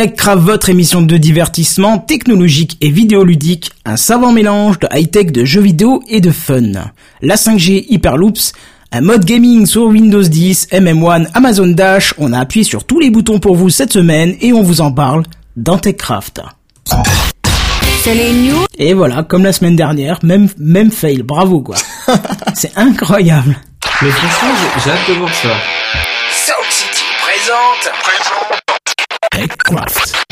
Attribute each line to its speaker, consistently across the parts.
Speaker 1: TechCraft, votre émission de divertissement technologique et vidéoludique, un savant mélange de high-tech, de jeux vidéo et de fun. La 5G Hyperloops, un mode gaming sur Windows 10, MM1, Amazon Dash, on a appuyé sur tous les boutons pour vous cette semaine et on vous en parle dans TechCraft.
Speaker 2: C'est les news.
Speaker 1: Et voilà, comme la semaine dernière, même, même fail, bravo quoi. C'est incroyable.
Speaker 3: Mais franchement, j'ai- j'ai hâte de voir ça.
Speaker 4: City présente. présente.
Speaker 1: TechCraft.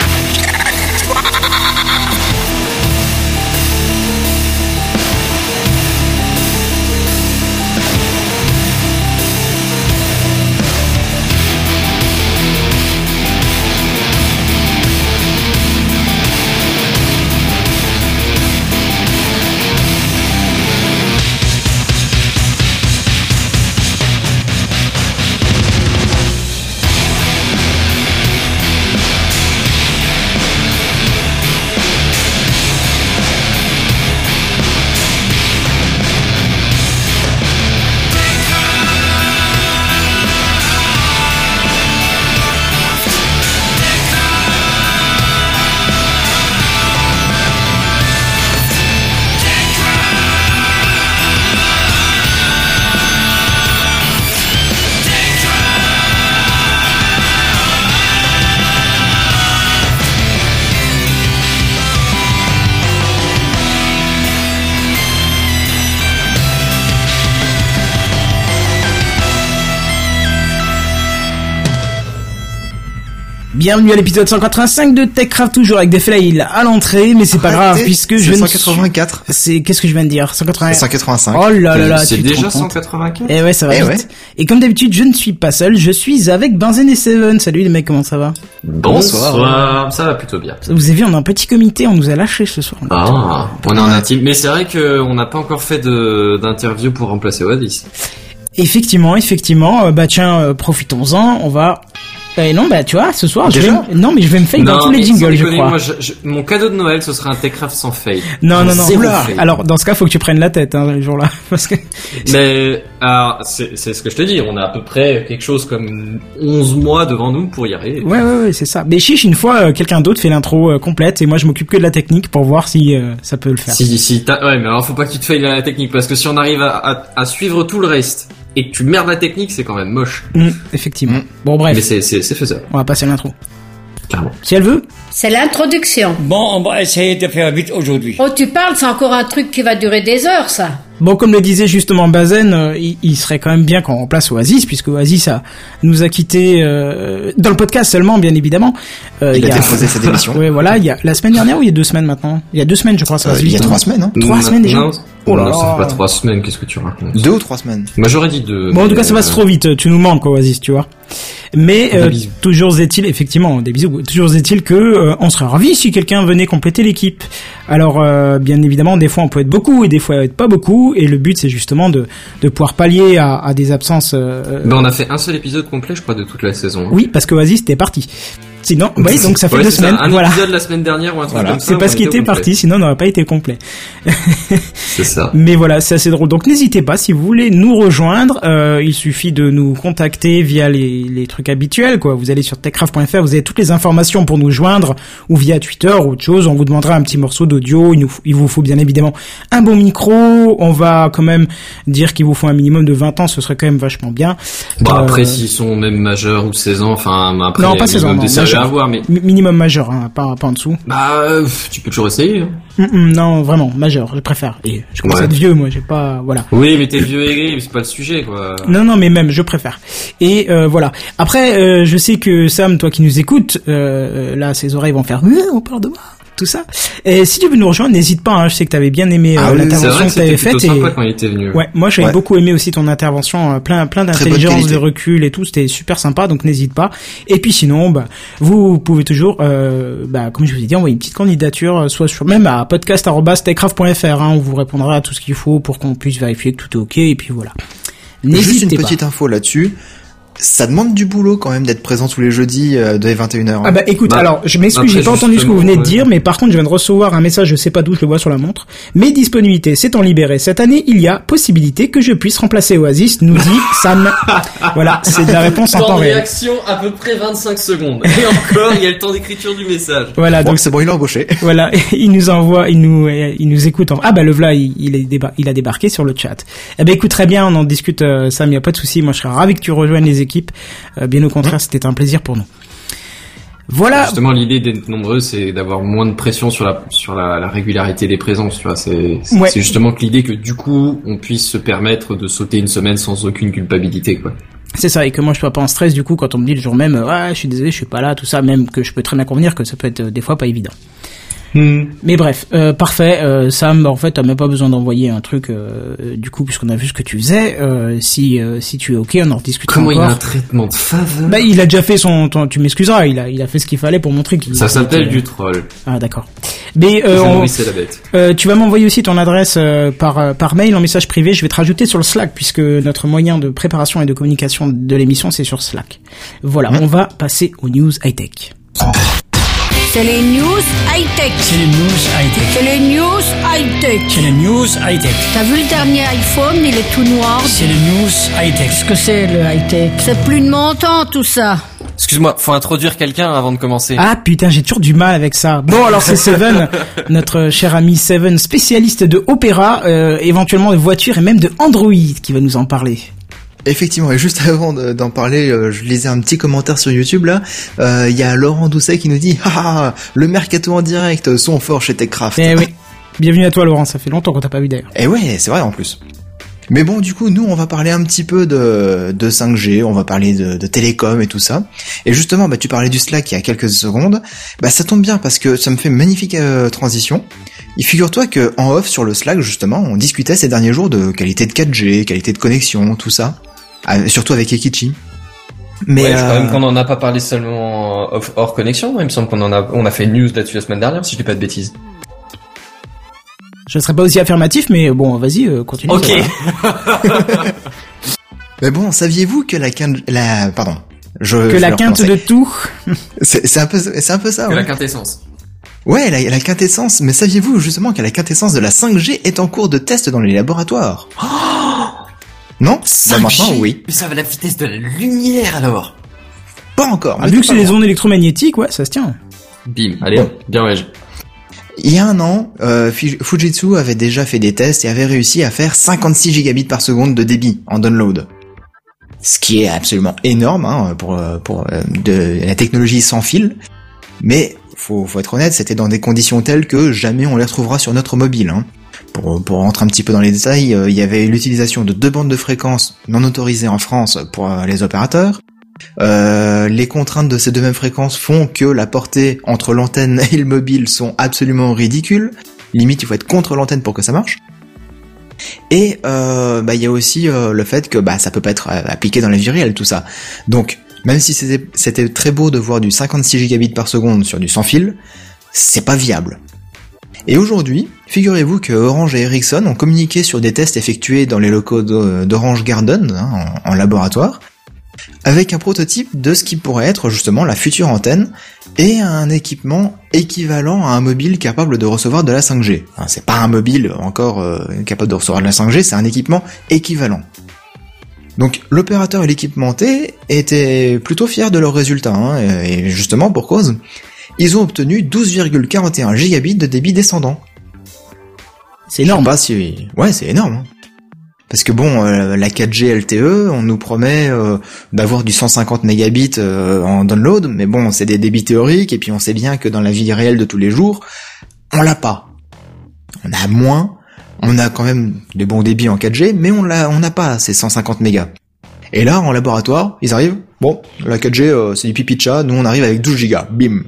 Speaker 1: Bienvenue à l'épisode 185 de TechCraft, toujours avec des fails à l'entrée, mais c'est pas grave puisque je suis...
Speaker 5: 184.
Speaker 1: C'est qu'est-ce que je viens de dire 180.
Speaker 5: 185.
Speaker 1: Oh là là là,
Speaker 3: C'est déjà
Speaker 1: rends compte
Speaker 3: 184
Speaker 1: Eh ouais, ça va
Speaker 5: Eh
Speaker 1: vite.
Speaker 5: ouais.
Speaker 1: Et comme d'habitude, je ne suis pas seul, je suis avec Benzen et Seven. Salut les mecs, comment ça va?
Speaker 3: Bonsoir. Ça va plutôt bien.
Speaker 1: Vous avez vu, on a un petit comité, on nous a lâché ce soir.
Speaker 3: Ah, on est en intime. Mais c'est vrai qu'on n'a pas encore fait de- d'interview pour remplacer Oasis.
Speaker 1: Effectivement, effectivement, euh, bah tiens, euh, profitons-en, on va... Eh non, bah tu vois, ce soir, je vais... Non, mais je vais me faire dans tous les jingles, je crois.
Speaker 3: moi, je- je- mon cadeau de Noël, ce sera un Techcraft sans fail.
Speaker 1: Non, non, non. Oula. Alors, dans ce cas, faut que tu prennes la tête, hein, les jours-là. Parce que...
Speaker 3: Mais alors, c'est c'est ce que je te dis, on a à peu près quelque chose comme 11 mois devant nous pour y arriver.
Speaker 1: Ouais, ouais, ouais, c'est ça. Mais chiche, une fois, euh, quelqu'un d'autre fait l'intro euh, complète et moi, je m'occupe que de la technique pour voir si euh, ça peut le faire.
Speaker 3: Si, si, ouais, mais alors faut pas que tu te failles la technique, parce que si on arrive à, à, à suivre tout le reste, et que tu merdes la technique, c'est quand même moche.
Speaker 1: Mm, effectivement.
Speaker 5: Mm.
Speaker 1: Bon, bref,
Speaker 3: Mais c'est, c'est, c'est faisable,
Speaker 1: on va passer à l'intro.
Speaker 3: clairement.
Speaker 1: Si elle veut.
Speaker 2: C'est l'introduction.
Speaker 6: Bon, on va essayer de faire vite aujourd'hui.
Speaker 2: Oh, tu parles, c'est encore un truc qui va durer des heures, ça.
Speaker 1: Bon, comme le disait justement Bazen, euh, il, il serait quand même bien qu'on remplace Oasis, puisque Oasis a, nous a quitté euh, dans le podcast seulement, bien évidemment. Euh,
Speaker 5: Il a
Speaker 1: y
Speaker 5: déposé sa démission.
Speaker 1: Ouais, voilà, il y a la semaine dernière ou il y a deux semaines maintenant? Il y a deux semaines, je crois. Ça
Speaker 5: Euh, il y a trois semaines, hein.
Speaker 1: Trois
Speaker 3: Non,
Speaker 1: semaines déjà
Speaker 3: Non,
Speaker 1: Oh là
Speaker 3: non,
Speaker 1: là.
Speaker 3: ça fait pas trois semaines, qu'est-ce que tu racontes
Speaker 5: Deux ou trois semaines.
Speaker 3: Moi j'aurais dit deux.
Speaker 1: Bon, en tout
Speaker 3: mais,
Speaker 1: cas, ça passe
Speaker 3: euh,
Speaker 1: trop vite. Tu nous manques, Oasis, tu vois. Mais euh, toujours est-il, effectivement, des bisous. Toujours est-il que euh, on serait ravis si quelqu'un venait compléter l'équipe. Alors, euh, bien évidemment, des fois on peut être beaucoup et des fois être pas beaucoup. Et le but, c'est justement de de pouvoir pallier à, à des absences. euh,
Speaker 3: Ben, on a fait un seul épisode complet, je crois, de toute la saison.
Speaker 1: Oui, parce que Oasis était parti. Sinon, oui, donc ça fait
Speaker 3: Ouais,
Speaker 1: deux semaines.
Speaker 3: Un
Speaker 1: voilà.
Speaker 3: épisode la semaine dernière ou un truc
Speaker 5: Voilà.
Speaker 3: comme ça.
Speaker 1: C'est parce qu'il était
Speaker 3: complet.
Speaker 1: parti, sinon on n'aurait pas été complet.
Speaker 3: C'est ça.
Speaker 1: Mais voilà, c'est assez drôle. Donc n'hésitez pas, si vous voulez nous rejoindre, euh, il suffit de nous contacter via les, les trucs habituels. quoi. Vous allez sur techcraft.fr, vous avez toutes les informations pour nous joindre, ou via Twitter ou autre chose. On vous demandera un petit morceau d'audio. Il, nous il vous faut bien évidemment un bon micro. On va quand même dire qu'il vous faut un minimum de 20 ans, ce serait quand même vachement bien.
Speaker 3: Bon,
Speaker 1: Euh,
Speaker 3: après, s'ils sont même majeurs ou 16 ans, enfin, après,
Speaker 1: Non, pas
Speaker 3: un
Speaker 1: 16 ans, non, majeur.
Speaker 3: À avoir, mais,
Speaker 1: mi- minimum majeur, hein, pas, pas en dessous.
Speaker 3: bah, euh, tu peux toujours essayer. hein.
Speaker 1: Hum, hum, non, vraiment, majeur, je préfère. Et je commence
Speaker 3: Ouais.
Speaker 1: à être vieux, moi, j'ai pas... Voilà.
Speaker 3: Oui, mais t'es vieux et gris, mais c'est pas le sujet, quoi.
Speaker 1: Non, non, mais même, je préfère. Et euh, voilà. Après, euh, je sais que Sam, toi qui nous écoutes, euh, là, ses oreilles vont faire on parle de moi, tout ça. Et si tu veux nous rejoindre, n'hésite pas. hein, je sais que t'avais bien aimé euh,
Speaker 5: Ah oui,
Speaker 3: C'est
Speaker 1: l'intervention
Speaker 3: que c'était plutôt
Speaker 1: faite. Et...
Speaker 3: sympa quand il était venu.
Speaker 1: Ouais, moi j'avais
Speaker 5: Ouais.
Speaker 1: beaucoup aimé aussi ton intervention, euh, plein plein d'intelligence, de recul et tout, c'était super sympa, donc n'hésite pas. Et puis sinon, bah, vous pouvez toujours, euh, bah, comme je vous ai dit, envoyer une petite candidature, euh, soit sur même à podcast@techcraft.fr, hein, on vous répondra à tout ce qu'il faut pour qu'on puisse vérifier que tout est ok, et puis voilà.
Speaker 5: Juste
Speaker 1: N'hésitez
Speaker 5: une
Speaker 1: pas.
Speaker 5: petite info là-dessus. Ça demande du boulot quand même d'être présent tous les jeudis euh, de 21h.
Speaker 1: Ah bah écoute,
Speaker 3: Bah,
Speaker 1: alors je m'excuse, j'ai pas entendu ce que vous venez de dire, mais par contre je viens de recevoir un message, je sais pas d'où, je le vois sur la montre. Mes disponibilités s'étant libérées cette année, il y a possibilité que je puisse remplacer Oasis, nous dit Sam. voilà, c'est de la réponse en
Speaker 3: Temps
Speaker 1: réel.
Speaker 3: réaction à peu près 25 secondes. Et encore, il y a le temps d'écriture du message.
Speaker 1: Voilà, donc
Speaker 5: c'est bon, il l'a embauché.
Speaker 1: voilà, il nous envoie, il nous, il nous écoute. En... Ah bah le v'là, il, il, est déba- il a débarqué sur le chat. Eh ben écoute très bien, on en discute, euh, Sam, y a pas de souci. Moi, je serais ravi que tu rejoignes les équipes. Euh, bien au contraire, c'était un plaisir pour nous. Voilà.
Speaker 3: Justement, l'idée d'être nombreux, c'est d'avoir moins de pression sur la sur la, la régularité des présences. Tu vois, c'est c'est
Speaker 1: Ouais.
Speaker 3: c'est justement que l'idée que du coup, on puisse se permettre de sauter une semaine sans aucune culpabilité, quoi.
Speaker 1: C'est ça, et que moi je sois pas en stress du coup quand on me dit le jour même, ouais, je suis désolé, je suis pas là, tout ça, même que je peux très bien convenir que ça peut être euh, des fois pas évident. Mais bref, euh, parfait. Euh, Sam, en fait, t'as même pas besoin d'envoyer un truc. euh, du coup, puisqu'on a vu ce que tu faisais, euh, si euh, si tu es ok, on en rediscutera
Speaker 3: Comment il a un
Speaker 1: encore.
Speaker 3: traitement de faveur
Speaker 1: Bah, il a déjà fait son. ton- tu m'excuseras, il a il a fait ce qu'il fallait pour montrer qu'il.
Speaker 3: Ça s'appelle du troll.
Speaker 1: Ah d'accord. Mais euh, on-
Speaker 3: la bête.
Speaker 1: euh, tu vas m'envoyer aussi ton adresse euh, par euh, par mail en message privé. Je vais te rajouter sur le Slack puisque notre moyen de préparation et de communication de l'émission c'est sur Slack. Voilà, on va passer aux news high tech.
Speaker 2: C'est les news high-tech.
Speaker 6: C'est les news high-tech.
Speaker 2: C'est les news high-tech.
Speaker 6: C'est les news high-tech.
Speaker 2: T'as vu le dernier iPhone, il est tout noir.
Speaker 6: C'est les news high-tech.
Speaker 2: Qu'est-ce que c'est le high-tech? C'est plus de mon temps tout ça.
Speaker 3: Excuse-moi, faut introduire quelqu'un avant de commencer.
Speaker 1: Ah putain, j'ai toujours du mal avec ça. Bon, alors c'est Seven, notre cher ami Seven, spécialiste de opéra, euh, éventuellement de voitures et même de Android, qui va nous en parler.
Speaker 5: Effectivement, et juste avant de- d'en parler, euh, je lisais un petit commentaire sur YouTube là. Euh, Il y a Laurent Doucet qui nous dit ah, le mercato en direct sont forts chez Techcraft.
Speaker 1: Eh oui. Bienvenue à toi Laurent, ça fait longtemps qu'on t'a pas vu d'ailleurs.
Speaker 5: Et ouais, c'est vrai en plus. Mais bon, du coup, nous, on va parler un petit peu de, de 5G, on va parler de, de télécom et tout ça. Et justement, bah, tu parlais du Slack il y a quelques secondes. Bah, ça tombe bien parce que ça me fait une magnifique euh, transition. Et figure-toi que en off sur le Slack, justement, on discutait ces derniers jours de qualité de 4G, qualité de connexion, tout ça. Ah, surtout avec Ekichi. Mais
Speaker 3: ouais, je crois
Speaker 5: euh,
Speaker 3: même qu'on en a pas parlé seulement off- hors connexion. Il me semble qu'on en a, on a fait une news là-dessus la semaine dernière, si je dis pas de bêtises.
Speaker 1: Je serais pas aussi affirmatif, mais bon, vas-y, euh, continue.
Speaker 3: Ok.
Speaker 5: mais bon, saviez-vous que la, quin- la pardon, je,
Speaker 1: Que
Speaker 5: je
Speaker 1: la quinte de tout.
Speaker 5: c'est un peu c'est un peu ça.
Speaker 3: Que
Speaker 5: ouais.
Speaker 3: la quintessence.
Speaker 5: Ouais, la, la quintessence. Mais saviez-vous justement que la quintessence de la 5G est en cours de test dans les laboratoires? Non Bah maintenant, oui.
Speaker 3: Mais ça va à la vitesse de la lumière alors.
Speaker 5: Pas encore.
Speaker 1: Ah, vu
Speaker 5: c'est
Speaker 1: que c'est
Speaker 5: loin.
Speaker 1: ondes électromagnétiques, ouais, ça se tient.
Speaker 3: Bim, allez, bien ouais.
Speaker 5: Il y a un an, euh, Fujitsu avait déjà fait des tests et avait réussi à faire 56 gigabits par seconde de débit en download. Ce qui est absolument énorme hein, pour, pour euh, de la technologie sans fil. Mais faut, faut être honnête, c'était dans des conditions telles que jamais on les retrouvera sur notre mobile. Hein. Pour, pour rentrer un petit peu dans les détails, euh, il y avait l'utilisation de deux bandes de fréquences non autorisées en France pour euh, les opérateurs. Euh, les contraintes de ces deux mêmes fréquences font que la portée entre l'antenne et le mobile sont absolument ridicules. Limite, il faut être contre l'antenne pour que ça marche. Et bah, il y a aussi le fait que bah, ça peut pas être appliqué dans la vie tout ça. Donc, même si c'était c'était très beau de voir du 56 gigabits par seconde sur du sans fil, c'est pas viable. Et aujourd'hui, figurez-vous que Orange et Ericsson ont communiqué sur des tests effectués dans les locaux d'O- d'Orange Garden, hein, en, laboratoire, avec un prototype de ce qui pourrait être justement la future antenne et un équipement équivalent à un mobile capable de recevoir de la 5G. Enfin, c'est pas un mobile encore euh, capable de recevoir de la 5G, c'est un équipement équivalent. Donc l'opérateur et l'équipementier étaient plutôt fiers de leurs résultats, hein, et justement pour cause, ils ont obtenu 12,41 gigabits de débit descendant.
Speaker 1: C'est
Speaker 5: Je sais
Speaker 1: énorme.
Speaker 5: pas si... Ouais, c'est énorme. hein. Parce que bon, euh, la 4G LTE, on nous promet euh, d'avoir du 150 mégabits euh, en download, mais bon, c'est des débits théoriques, et puis on sait bien que dans la vie réelle de tous les jours, on l'a pas. On a moins, on a quand même des bons débits en 4G, mais on l'a, on n'a pas ces 150 mégas. Et là, en laboratoire, ils arrivent, bon, la 4G, euh, c'est du pipi de chat, nous on arrive avec 12 gigas, bim.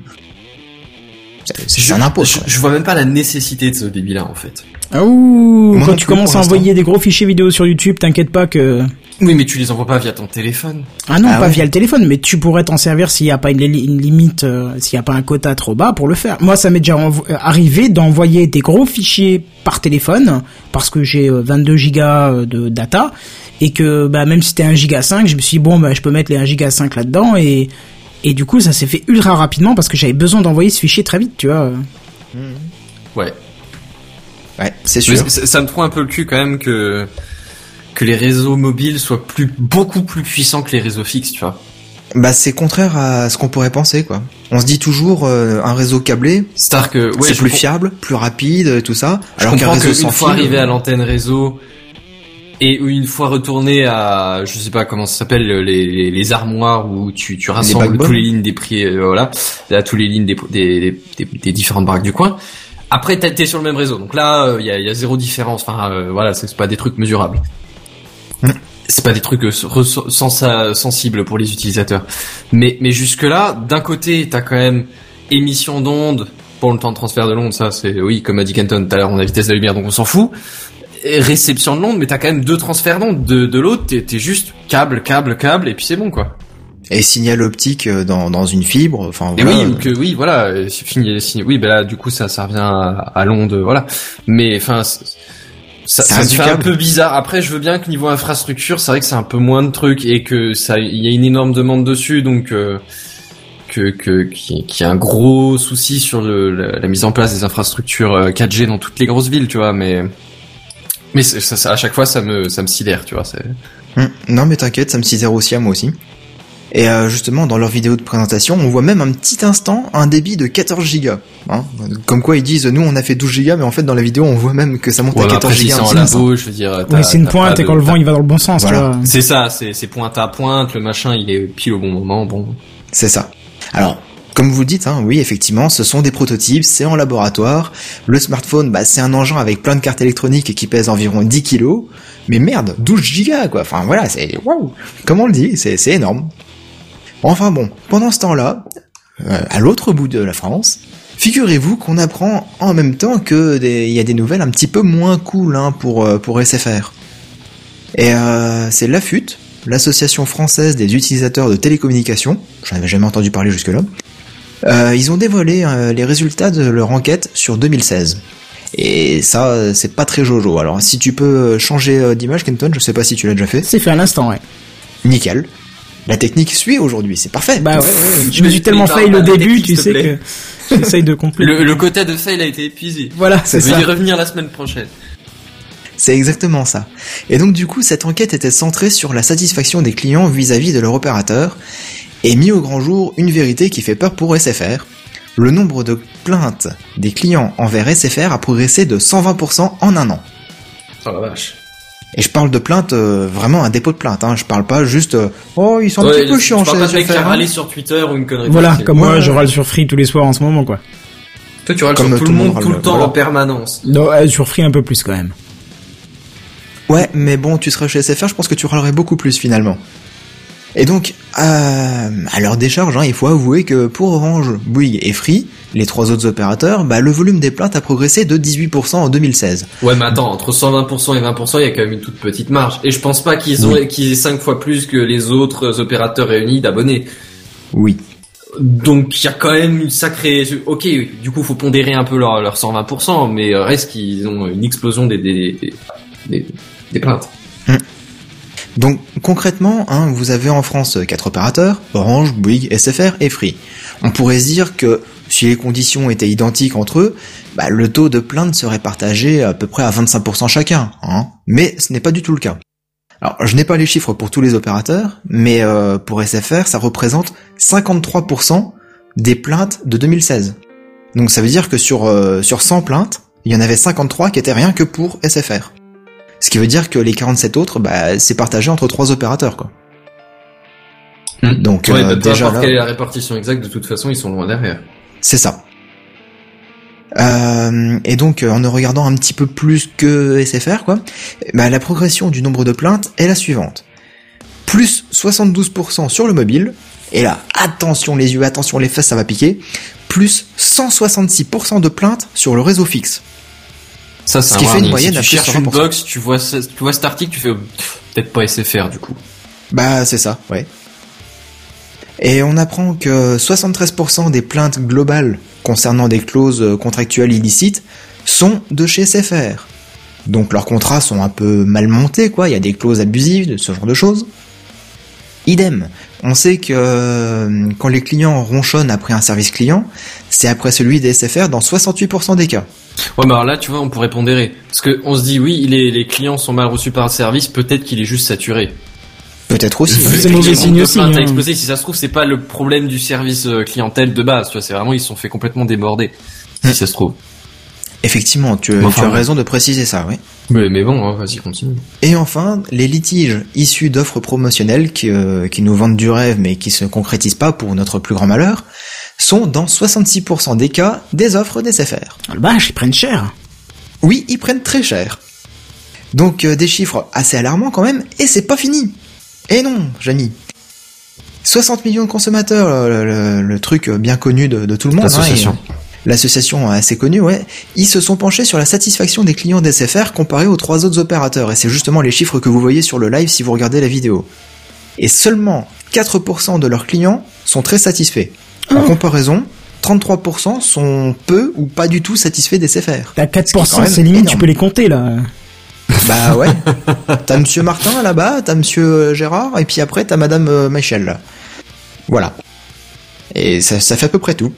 Speaker 5: C'est- un impôt.
Speaker 3: Je, vois même pas la nécessité de ce débit-là en fait.
Speaker 1: Ah, ouh,
Speaker 5: Moi
Speaker 1: quand
Speaker 5: non
Speaker 1: tu commences à envoyer des gros fichiers vidéo sur YouTube, t'inquiète pas que...
Speaker 3: Oui, mais tu les envoies pas via ton téléphone.
Speaker 1: Ah non,
Speaker 5: Ah
Speaker 1: pas
Speaker 5: ouais.
Speaker 1: via le téléphone, mais tu pourrais t'en servir s'il n'y a pas une, li- une limite, euh, s'il n'y a pas un quota trop bas pour le faire. Moi, ça m'est déjà euh, arrivé d'envoyer des gros fichiers par téléphone, parce que j'ai euh, 22 gigas euh, de data, et que bah même si c'était un giga 5, je me suis dit, bon bah je peux mettre les 1 giga 5 là-dedans et et du coup ça s'est fait ultra rapidement parce que j'avais besoin d'envoyer ce fichier très vite, tu vois.
Speaker 3: Ouais.
Speaker 5: Ouais, c'est sûr.
Speaker 3: ça, ça me trouve un peu le cul quand même que que les réseaux mobiles soient plus beaucoup plus puissants que les réseaux fixes, tu vois.
Speaker 5: Bah c'est contraire à ce qu'on pourrait penser quoi. On se dit toujours euh, un réseau câblé,
Speaker 3: ouais,
Speaker 5: c'est
Speaker 3: je
Speaker 5: plus fiable, plus rapide, euh, tout ça.
Speaker 3: Je
Speaker 5: alors qu'un
Speaker 3: comprends
Speaker 5: réseau sans
Speaker 3: fois
Speaker 5: fil,
Speaker 3: arrivé à l'antenne réseau et une fois retourné à je sais pas comment ça s'appelle les, les, les armoires où tu, tu rassembles toutes les lignes des prix euh, voilà là toutes les lignes des, des, des, des différentes baraques du coin. Après t'es sur le même réseau. Donc là il y, a, y a zéro différence. Enfin euh, voilà c'est pas des trucs mesurables.
Speaker 5: Mm.
Speaker 3: c'est pas des trucs euh, sens- sensibles pour les utilisateurs. Mais mais jusque là d'un côté t'as quand même émission d'ondes pour le temps de transfert de l'onde. Ça c'est oui comme a dit Kenton tout à l'heure on a vitesse de la lumière donc on s'en fout réception de l'onde mais t'as quand même deux transferts d'onde de, de l'autre t'es t'es juste câble câble câble et puis c'est bon quoi
Speaker 5: Et signal optique euh, dans, dans une fibre, enfin
Speaker 3: et
Speaker 5: voilà.
Speaker 3: oui, ou que oui, voilà, euh, c'est- oui, ben là, du coup, ça, ça revient à, à l'onde, voilà. Mais enfin, ça,
Speaker 5: Ça
Speaker 3: fait un peu bizarre. Après, je veux bien que niveau infrastructure, c'est vrai que c'est un peu moins de trucs et que ça, il y a une énorme demande dessus, donc euh, que que qui qui a un gros souci sur le, la, la mise en place des infrastructures euh, 4G dans toutes les grosses villes, tu vois. Mais mais c'est- ça, ça, à chaque fois, ça me ça me sidère, tu vois.
Speaker 5: Hum, Non mais t'inquiète, ça me sidère aussi à moi aussi. Et euh, justement, dans leur vidéo de présentation, on voit même un petit instant un débit de 14 gigas. Hein Comme quoi ils disent, nous on a fait 12 gigas, mais en fait dans la vidéo on voit même que ça monte
Speaker 3: ouais,
Speaker 5: à
Speaker 3: mais
Speaker 5: 14
Speaker 3: après, si
Speaker 5: gigas.
Speaker 3: en labo, je veux dire.
Speaker 1: Oui,
Speaker 3: t'as-
Speaker 1: c'est une pointe et quand
Speaker 3: de-
Speaker 1: le vent il va dans le bon sens,
Speaker 5: Voilà.
Speaker 1: tu vois.
Speaker 3: C'est ça, c'est c'est pointe à pointe, le machin il est pile au bon moment, bon.
Speaker 5: C'est ça. Alors, comme vous dites, hein, oui, effectivement, ce sont des prototypes, c'est en laboratoire. Le smartphone, bah, c'est un engin avec plein de cartes électroniques qui pèse environ 10 kilos. Mais merde, 12 gigas, quoi. Enfin, voilà, c'est, waouh. Comme on le dit, c'est, énorme. Enfin bon, pendant ce temps-là, euh, à l'autre bout de la France, figurez-vous qu'on apprend en même temps que il y a des nouvelles un petit peu moins cool, hein, pour, euh, pour SFR. Et euh, c'est l'AFUT, l'association française des utilisateurs de télécommunications, j'en avais jamais entendu parler jusque-là, euh, ils ont dévoilé euh, les résultats de leur enquête sur 2016. Et ça, euh, c'est pas très jojo. Alors, si tu peux changer euh, d'image, Kenton, je sais pas si tu l'as déjà fait.
Speaker 1: C'est fait à l'instant, ouais.
Speaker 5: Nickel. La technique suit aujourd'hui, c'est parfait.
Speaker 1: Bah ouais, ouais. Je me suis tellement fail au début, tu sais
Speaker 3: plaît.
Speaker 1: que j'essaye de compléter.
Speaker 3: Le, le quota de fail a été épuisé.
Speaker 1: Voilà, c'est
Speaker 3: Je vais
Speaker 1: ça.
Speaker 3: y revenir la semaine prochaine.
Speaker 5: C'est exactement ça. Et donc du coup, cette enquête était centrée sur la satisfaction des clients vis-à-vis de leur opérateur et mis au grand jour une vérité qui fait peur pour SFR. Le nombre de plaintes des clients envers SFR a progressé de 120% en un an.
Speaker 3: Oh la vache.
Speaker 5: Et je parle de plaintes, euh, vraiment un dépôt de plainte. Hein. Je parle pas juste euh, oh ils sont un petit peu
Speaker 3: je
Speaker 5: chiants
Speaker 3: parle
Speaker 5: chez
Speaker 3: pas de mec qui a
Speaker 5: SFR. hein.
Speaker 3: râlé sur Twitter ou une connerie.
Speaker 1: Voilà, comme moi,
Speaker 5: Ouais.
Speaker 1: je râle sur Free tous les soirs en ce moment, quoi.
Speaker 3: Toi, tu râles
Speaker 5: Comme
Speaker 3: sur tout, le monde, tout le temps
Speaker 5: voilà.
Speaker 3: en permanence.
Speaker 1: Non, euh, sur Free un peu plus quand même.
Speaker 5: Ouais, mais bon, tu serais chez SFR, je pense que tu râlerais beaucoup plus finalement. Et donc, euh, à leur décharge, hein, il faut avouer que pour Orange, Bouygues et Free, les trois autres opérateurs, bah, le volume des plaintes a progressé de 18% en 2016.
Speaker 3: Ouais, mais attends, entre 120% et 20%, il y a quand même une toute petite marge. Et je pense pas qu'ils ont, qu'ils aient 5 fois plus que les autres opérateurs réunis d'abonnés.
Speaker 5: Oui.
Speaker 3: Donc, il y a quand même une sacrée, ok, du coup, faut pondérer un peu leur, leur 120%, mais euh, reste qu'ils ont une explosion des, des, des, des, des plaintes.
Speaker 5: Donc concrètement, hein, vous avez en France euh, quatre opérateurs, Orange, Bouygues, SFR et Free. On pourrait se dire que si les conditions étaient identiques entre eux, bah, le taux de plainte serait partagé à peu près à 25% chacun. Hein. Mais ce n'est pas du tout le cas. Alors je n'ai pas les chiffres pour tous les opérateurs, mais euh, pour SFR, ça représente 53% des plaintes de 2016. Donc ça veut dire que sur, euh, sur 100 plaintes, il y en avait 53 qui étaient rien que pour SFR. Ce qui veut dire que les 47 autres, bah, c'est partagé entre trois opérateurs, quoi. Donc,
Speaker 3: ouais,
Speaker 5: euh,
Speaker 3: bah, peu
Speaker 5: déjà
Speaker 3: importe
Speaker 5: là,
Speaker 3: quelle est la répartition exacte, de toute façon, ils sont loin derrière.
Speaker 5: c'est ça. Euh, et donc, euh, en ne regardant un petit peu plus que SFR, quoi, bah, la progression du nombre de plaintes est la suivante. Plus 72% sur le mobile, et là, attention les yeux, attention les fesses, ça va piquer, plus 166% de plaintes sur le réseau fixe.
Speaker 3: Ça, c'est
Speaker 5: Ce qui fait une moyenne
Speaker 3: si tu cherches une
Speaker 5: 120%.
Speaker 3: box, tu vois, tu vois cet article, tu fais, pff, peut-être pas SFR, du coup.
Speaker 5: Bah, c'est ça, ouais. Et on apprend que 73% des plaintes globales concernant des clauses euh, contractuelles illicites sont de chez SFR. Donc leurs contrats sont un peu mal montés, quoi. Il y a des clauses abusives, ce genre de choses. Idem. On sait que euh, quand les clients ronchonnent après un service client, c'est après celui des SFR dans 68% des cas.
Speaker 3: Ouais, mais alors là, tu vois, on pourrait pondérer. Parce que on se dit, oui, les, les clients sont mal reçus par le service, peut-être qu'il est juste saturé.
Speaker 5: Peut-être aussi.
Speaker 1: C'est
Speaker 3: Le
Speaker 1: mauvais signe aussi, hein.
Speaker 3: explosé. Si ça se trouve, c'est pas le problème du service euh, clientèle de base. Tu vois, c'est vraiment ils se sont fait complètement déborder. Si ça se trouve.
Speaker 5: Effectivement, tu,
Speaker 3: Enfin,
Speaker 5: tu as raison de préciser ça, oui.
Speaker 3: Mais, mais bon, hein, vas-y, continue.
Speaker 5: Et enfin, les litiges issus d'offres promotionnelles qui, euh, qui nous vendent du rêve mais qui se concrétisent pas pour notre plus grand malheur, sont dans 66% des cas des offres d'SFR.
Speaker 1: Ah, le vache, ils prennent cher.
Speaker 5: Oui, ils prennent très cher. Donc euh, des chiffres assez alarmants quand même, et c'est pas fini. Et non, Jamy. 60 millions de consommateurs, le, le- le truc bien connu de, de tout le monde. hein,
Speaker 3: L'association.
Speaker 5: L'association assez connue, ouais. Ils se sont penchés sur la satisfaction des clients d'SFR comparé aux trois autres opérateurs, et c'est justement les chiffres que vous voyez sur le live si vous regardez la vidéo. Et seulement 4% de leurs clients sont très satisfaits. En comparaison, 33% sont peu ou pas du tout satisfaits.
Speaker 1: T'as
Speaker 5: Ce qui est
Speaker 1: 4%,
Speaker 5: quand même
Speaker 1: c'est limite, tu peux les compter, là.
Speaker 5: Bah ouais. t'as Monsieur Martin là-bas, t'as Monsieur euh, Gérard, et puis après t'as Madame euh, Michel. là. Voilà. Et ça, ça fait à peu près tout.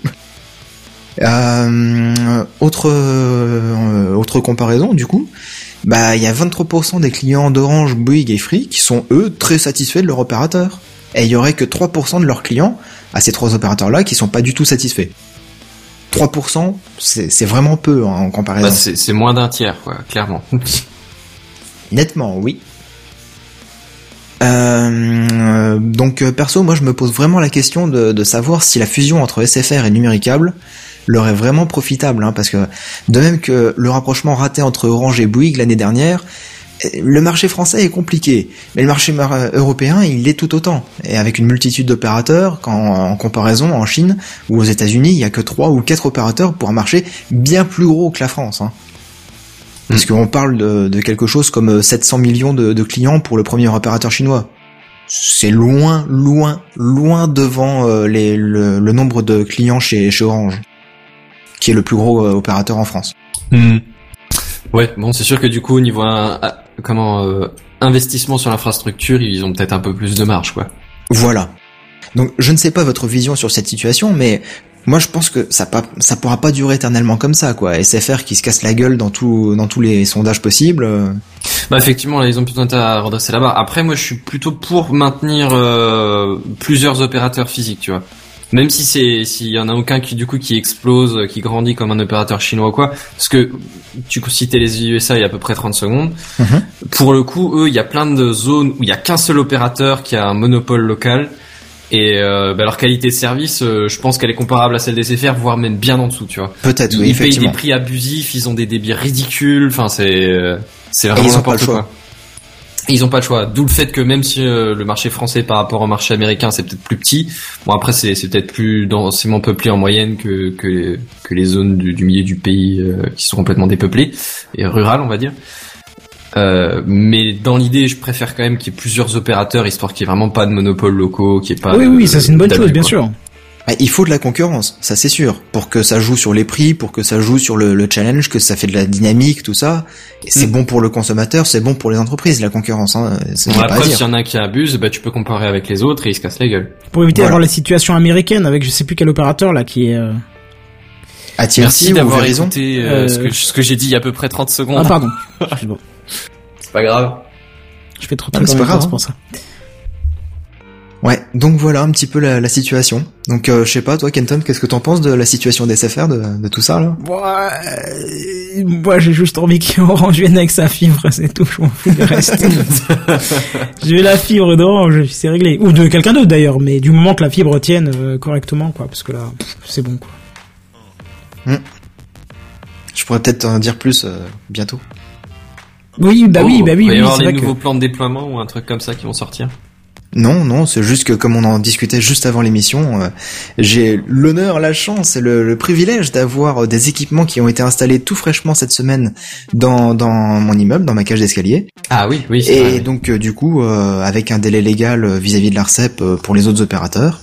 Speaker 5: Euh, autre euh, autre comparaison du coup, bah il y a 23% des clients d'Orange, Bouygues et Free qui sont eux très satisfaits de leur opérateur. Et il y aurait que 3% de leurs clients à ces trois opérateurs-là qui sont pas du tout satisfaits. 3%, c'est c'est vraiment peu hein, en comparaison.
Speaker 3: Bah, c'est moins d'un tiers, quoi, clairement.
Speaker 5: Nettement, oui. Euh, donc euh, perso, moi je me pose vraiment la question de, de savoir si la fusion entre SFR et Numéricable leur est vraiment profitable, hein, parce que de même que le rapprochement raté entre Orange et Bouygues l'année dernière, le marché français est compliqué, mais le marché mar- euh, européen il l'est tout autant, et avec une multitude d'opérateurs, quand en comparaison en Chine ou aux États-Unis il y a que trois ou quatre opérateurs pour un marché bien plus gros que la France. Hein. Parce qu'on parle de, de quelque chose comme euh, 700 millions de, de clients pour le premier opérateur chinois. C'est loin, loin, loin devant euh, les, le, le nombre de clients chez, chez Orange, qui est le plus gros euh, opérateur en France.
Speaker 3: Ouais, bon, c'est sûr que du coup, au niveau un- comment euh, investissement sur l'infrastructure, ils ont peut-être un peu plus de marge, quoi.
Speaker 5: Voilà. Donc je ne sais pas votre vision sur cette situation, mais moi je pense que ça pas, ça pourra pas durer éternellement comme ça, quoi. SFR qui se casse la gueule dans tout, dans tous les sondages possibles. euh,
Speaker 3: Bah effectivement, là, ils ont plutôt intérêt à redresser barre. Après, moi, je suis plutôt pour maintenir euh, plusieurs opérateurs physiques, tu vois. Même si c'est s'il y en a aucun qui du coup qui explose, qui grandit comme un opérateur chinois ou quoi, parce que tu citais les USA il y a à peu près 30 secondes.
Speaker 5: Mhm.
Speaker 3: Pour le coup, eux, il y a plein de zones où il y a qu'un seul opérateur qui a un monopole local. Et euh, bah, leur qualité de service, euh, je pense qu'elle est comparable à celle des SFR, voire même bien en dessous, tu vois.
Speaker 5: Peut-être,
Speaker 3: Ils,
Speaker 5: oui,
Speaker 3: ils payent des prix abusifs, ils ont des débits ridicules, enfin c'est euh, c'est vraiment
Speaker 5: ils ont pas le
Speaker 3: n'importe
Speaker 5: choix.
Speaker 3: quoi. Ils ont pas le choix. D'où le fait que même si euh, le marché français par rapport au marché américain c'est peut-être plus petit, bon après c'est c'est peut-être plus densément peuplé en moyenne que que, que les zones du, du milieu du pays euh, qui sont complètement dépeuplées et rurales on va dire. Euh, mais dans l'idée, je préfère quand même qu'il y ait plusieurs opérateurs, histoire qu'il n'y ait vraiment pas de monopole locaux, qu'il n'y ait pas.
Speaker 1: oui, oui, ça c'est une bonne chose, bien sûr.
Speaker 5: Ah, Il faut de la concurrence, ça c'est sûr, pour que ça joue sur les prix, pour que ça joue sur le, le challenge, que ça fait de la dynamique, tout ça. C'est
Speaker 3: Mm.
Speaker 5: bon pour le consommateur, c'est bon pour les entreprises, la concurrence. Hein.
Speaker 3: Bon,
Speaker 5: y a
Speaker 3: la
Speaker 5: pas à
Speaker 3: preuve,
Speaker 5: dire.
Speaker 3: s'il y en a un qui abuse, bah tu peux comparer avec les autres et ils se cassent la gueule.
Speaker 1: Pour éviter
Speaker 5: Voilà.
Speaker 1: d'avoir la situation américaine avec je sais plus quel opérateur là qui est. euh,
Speaker 5: À TLC
Speaker 3: Merci d'avoir écouté euh,
Speaker 1: Euh,
Speaker 3: ce que, ce que j'ai dit il y a à peu près 30 secondes.
Speaker 1: Ah pardon.
Speaker 3: C'est pas grave.
Speaker 1: je fais trop de
Speaker 5: Ah, mais
Speaker 1: trucs
Speaker 5: c'est pas grave,
Speaker 1: temps, c'est pour ça.
Speaker 5: Ouais, donc voilà un petit peu la, la situation. Donc euh, je sais pas, toi Kenton, qu'est-ce que t'en penses de la situation des SFR, de, de tout ça là?
Speaker 1: Moi, euh, moi j'ai juste envie qu'Orange vienne avec sa fibre, c'est tout, je m'en fous du reste. j'ai la fibre d'Orange, c'est réglé. Ou de quelqu'un d'autre d'ailleurs, mais du moment que la fibre tienne euh, correctement, quoi, parce que là, c'est bon, quoi.
Speaker 5: Je pourrais peut-être en dire plus euh, bientôt.
Speaker 1: Oui, bah oui,
Speaker 3: Oh,
Speaker 1: bah oui,
Speaker 3: il va y
Speaker 1: oui,
Speaker 3: avoir
Speaker 1: que...
Speaker 3: nouveaux plans de déploiement ou un truc comme ça qui vont sortir.
Speaker 5: Non, non, c'est juste que comme on en discutait juste avant l'émission, euh, j'ai l'honneur, la chance et le, le privilège d'avoir euh, des équipements qui ont été installés tout fraîchement cette semaine dans, dans mon immeuble, dans ma cage d'escalier.
Speaker 3: Ah oui, oui. c'est
Speaker 5: Et
Speaker 3: vrai.
Speaker 5: donc euh, du coup, euh, avec un délai légal euh, vis-à-vis de l'ARCEP euh, pour les autres opérateurs,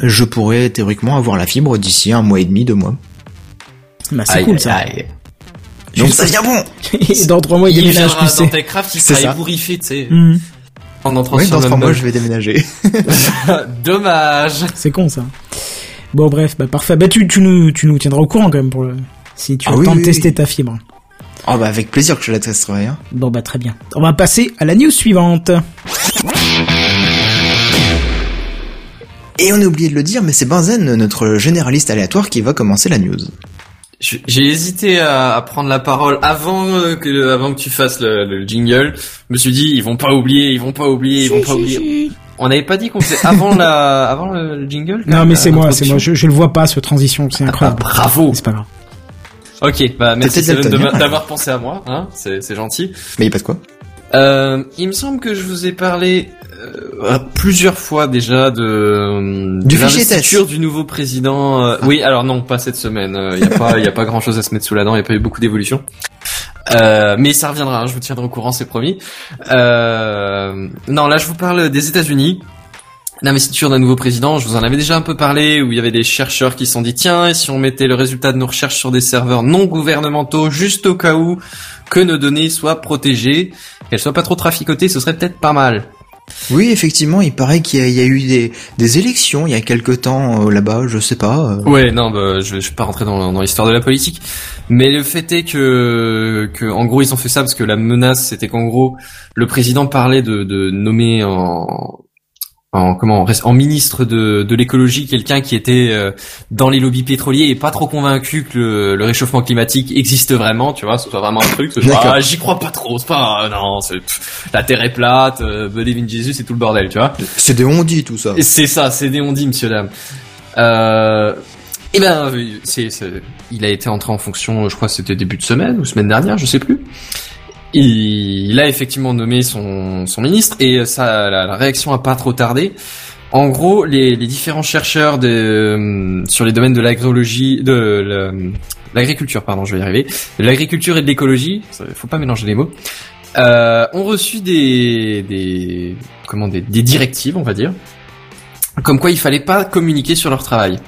Speaker 5: je pourrais théoriquement avoir la fibre d'ici un mois et demi, deux mois.
Speaker 1: Bah c'est cool ça.
Speaker 3: aïe.
Speaker 5: Donc ça devient bon.
Speaker 1: Dans trois mois, il
Speaker 3: il
Speaker 1: déménage, tu
Speaker 3: dans
Speaker 1: sais.
Speaker 3: TechCraft, il sera ébouriffé, tu sais. En entrant
Speaker 5: Oui,
Speaker 3: sur
Speaker 5: dans trois mois, je vais déménager.
Speaker 3: Dommage.
Speaker 1: C'est con ça. Bon bref, bah parfait. Bah tu, tu nous tu nous tiendras au courant quand même pour le si tu as
Speaker 5: Ah
Speaker 1: le
Speaker 5: oui,
Speaker 1: temps de
Speaker 5: oui,
Speaker 1: tester
Speaker 5: oui.
Speaker 1: ta fibre.
Speaker 5: Oh bah avec plaisir que je la testerai. Hein.
Speaker 1: Bon bah très bien. On va passer à la news suivante.
Speaker 5: Et on a oublié de le dire, mais c'est Benzen, notre généraliste aléatoire, qui va commencer la news.
Speaker 3: J'ai hésité à, à prendre la parole avant euh, que avant que tu fasses le, le jingle. Je me suis dit ils vont pas oublier, ils vont pas oublier, ils vont pas oublier. On n'avait pas dit qu'on faisait avant la avant le, le jingle?
Speaker 1: Non mais c'est moi, c'est moi. Je, je le vois pas ce transition, c'est
Speaker 3: Ah,
Speaker 1: incroyable.
Speaker 3: bravo.
Speaker 1: C'est pas grave.
Speaker 3: Ok, bah merci d'avoir pensé à moi, hein, c'est c'est gentil.
Speaker 5: Mais y a pas de quoi?
Speaker 3: Euh, il me semble que je vous ai parlé euh, plusieurs fois déjà de,
Speaker 5: Du
Speaker 3: de l'investiture du nouveau président. euh, Oui, alors non, pas cette semaine. Il y a pas, y a pas grand chose à se mettre sous la dent. Il y a pas eu beaucoup d'évolution. Euh, mais ça reviendra. hein, je vous tiendrai au courant, c'est promis. Euh, non, là, je vous parle des États-Unis. L'investiture d'un nouveau président, je vous en avais déjà un peu parlé, où il y avait des chercheurs qui se sont dit tiens, et si on mettait le résultat de nos recherches sur des serveurs non gouvernementaux, juste au cas où que nos données soient protégées, qu'elles soient pas trop traficotées, ce serait peut-être pas mal.
Speaker 5: Oui, effectivement, il paraît qu'il y, a- eu des, élections il y a quelque temps euh, là-bas, je sais pas. euh.
Speaker 3: Ouais, non, bah, je, vais- pas rentrer dans, l'histoire de la politique, mais le fait est que, en gros, ils ont fait ça parce que la menace, c'était qu'en gros, le président parlait de nommer en, en comment, en ministre de, de l'écologie quelqu'un qui était euh, dans les lobbies pétroliers et pas trop convaincu que le, le réchauffement climatique existe vraiment, tu vois, ce soit vraiment un truc. ah, j'y crois pas trop, c'est pas, non, c'est, la terre est plate, euh, believe in Jesus, c'est tout le bordel, tu vois.
Speaker 5: C'est des on-dit tout ça.
Speaker 3: C'est ça, c'est des on-dit, monsieur dame. Euh, eh ben, il a été entré en fonction, je crois que c'était début de semaine ou semaine dernière, je sais plus. Il, a effectivement nommé son, ministre et ça, la, réaction a pas trop tardé. En gros, les, différents chercheurs euh, sur les domaines de l'agroécologie, de la- l'agriculture, pardon, je vais y arriver, de l'agriculture et de l'écologie, faut pas mélanger les mots, euh, ont reçu des, comment, des directives, on va dire, comme quoi il fallait pas communiquer sur leur travail.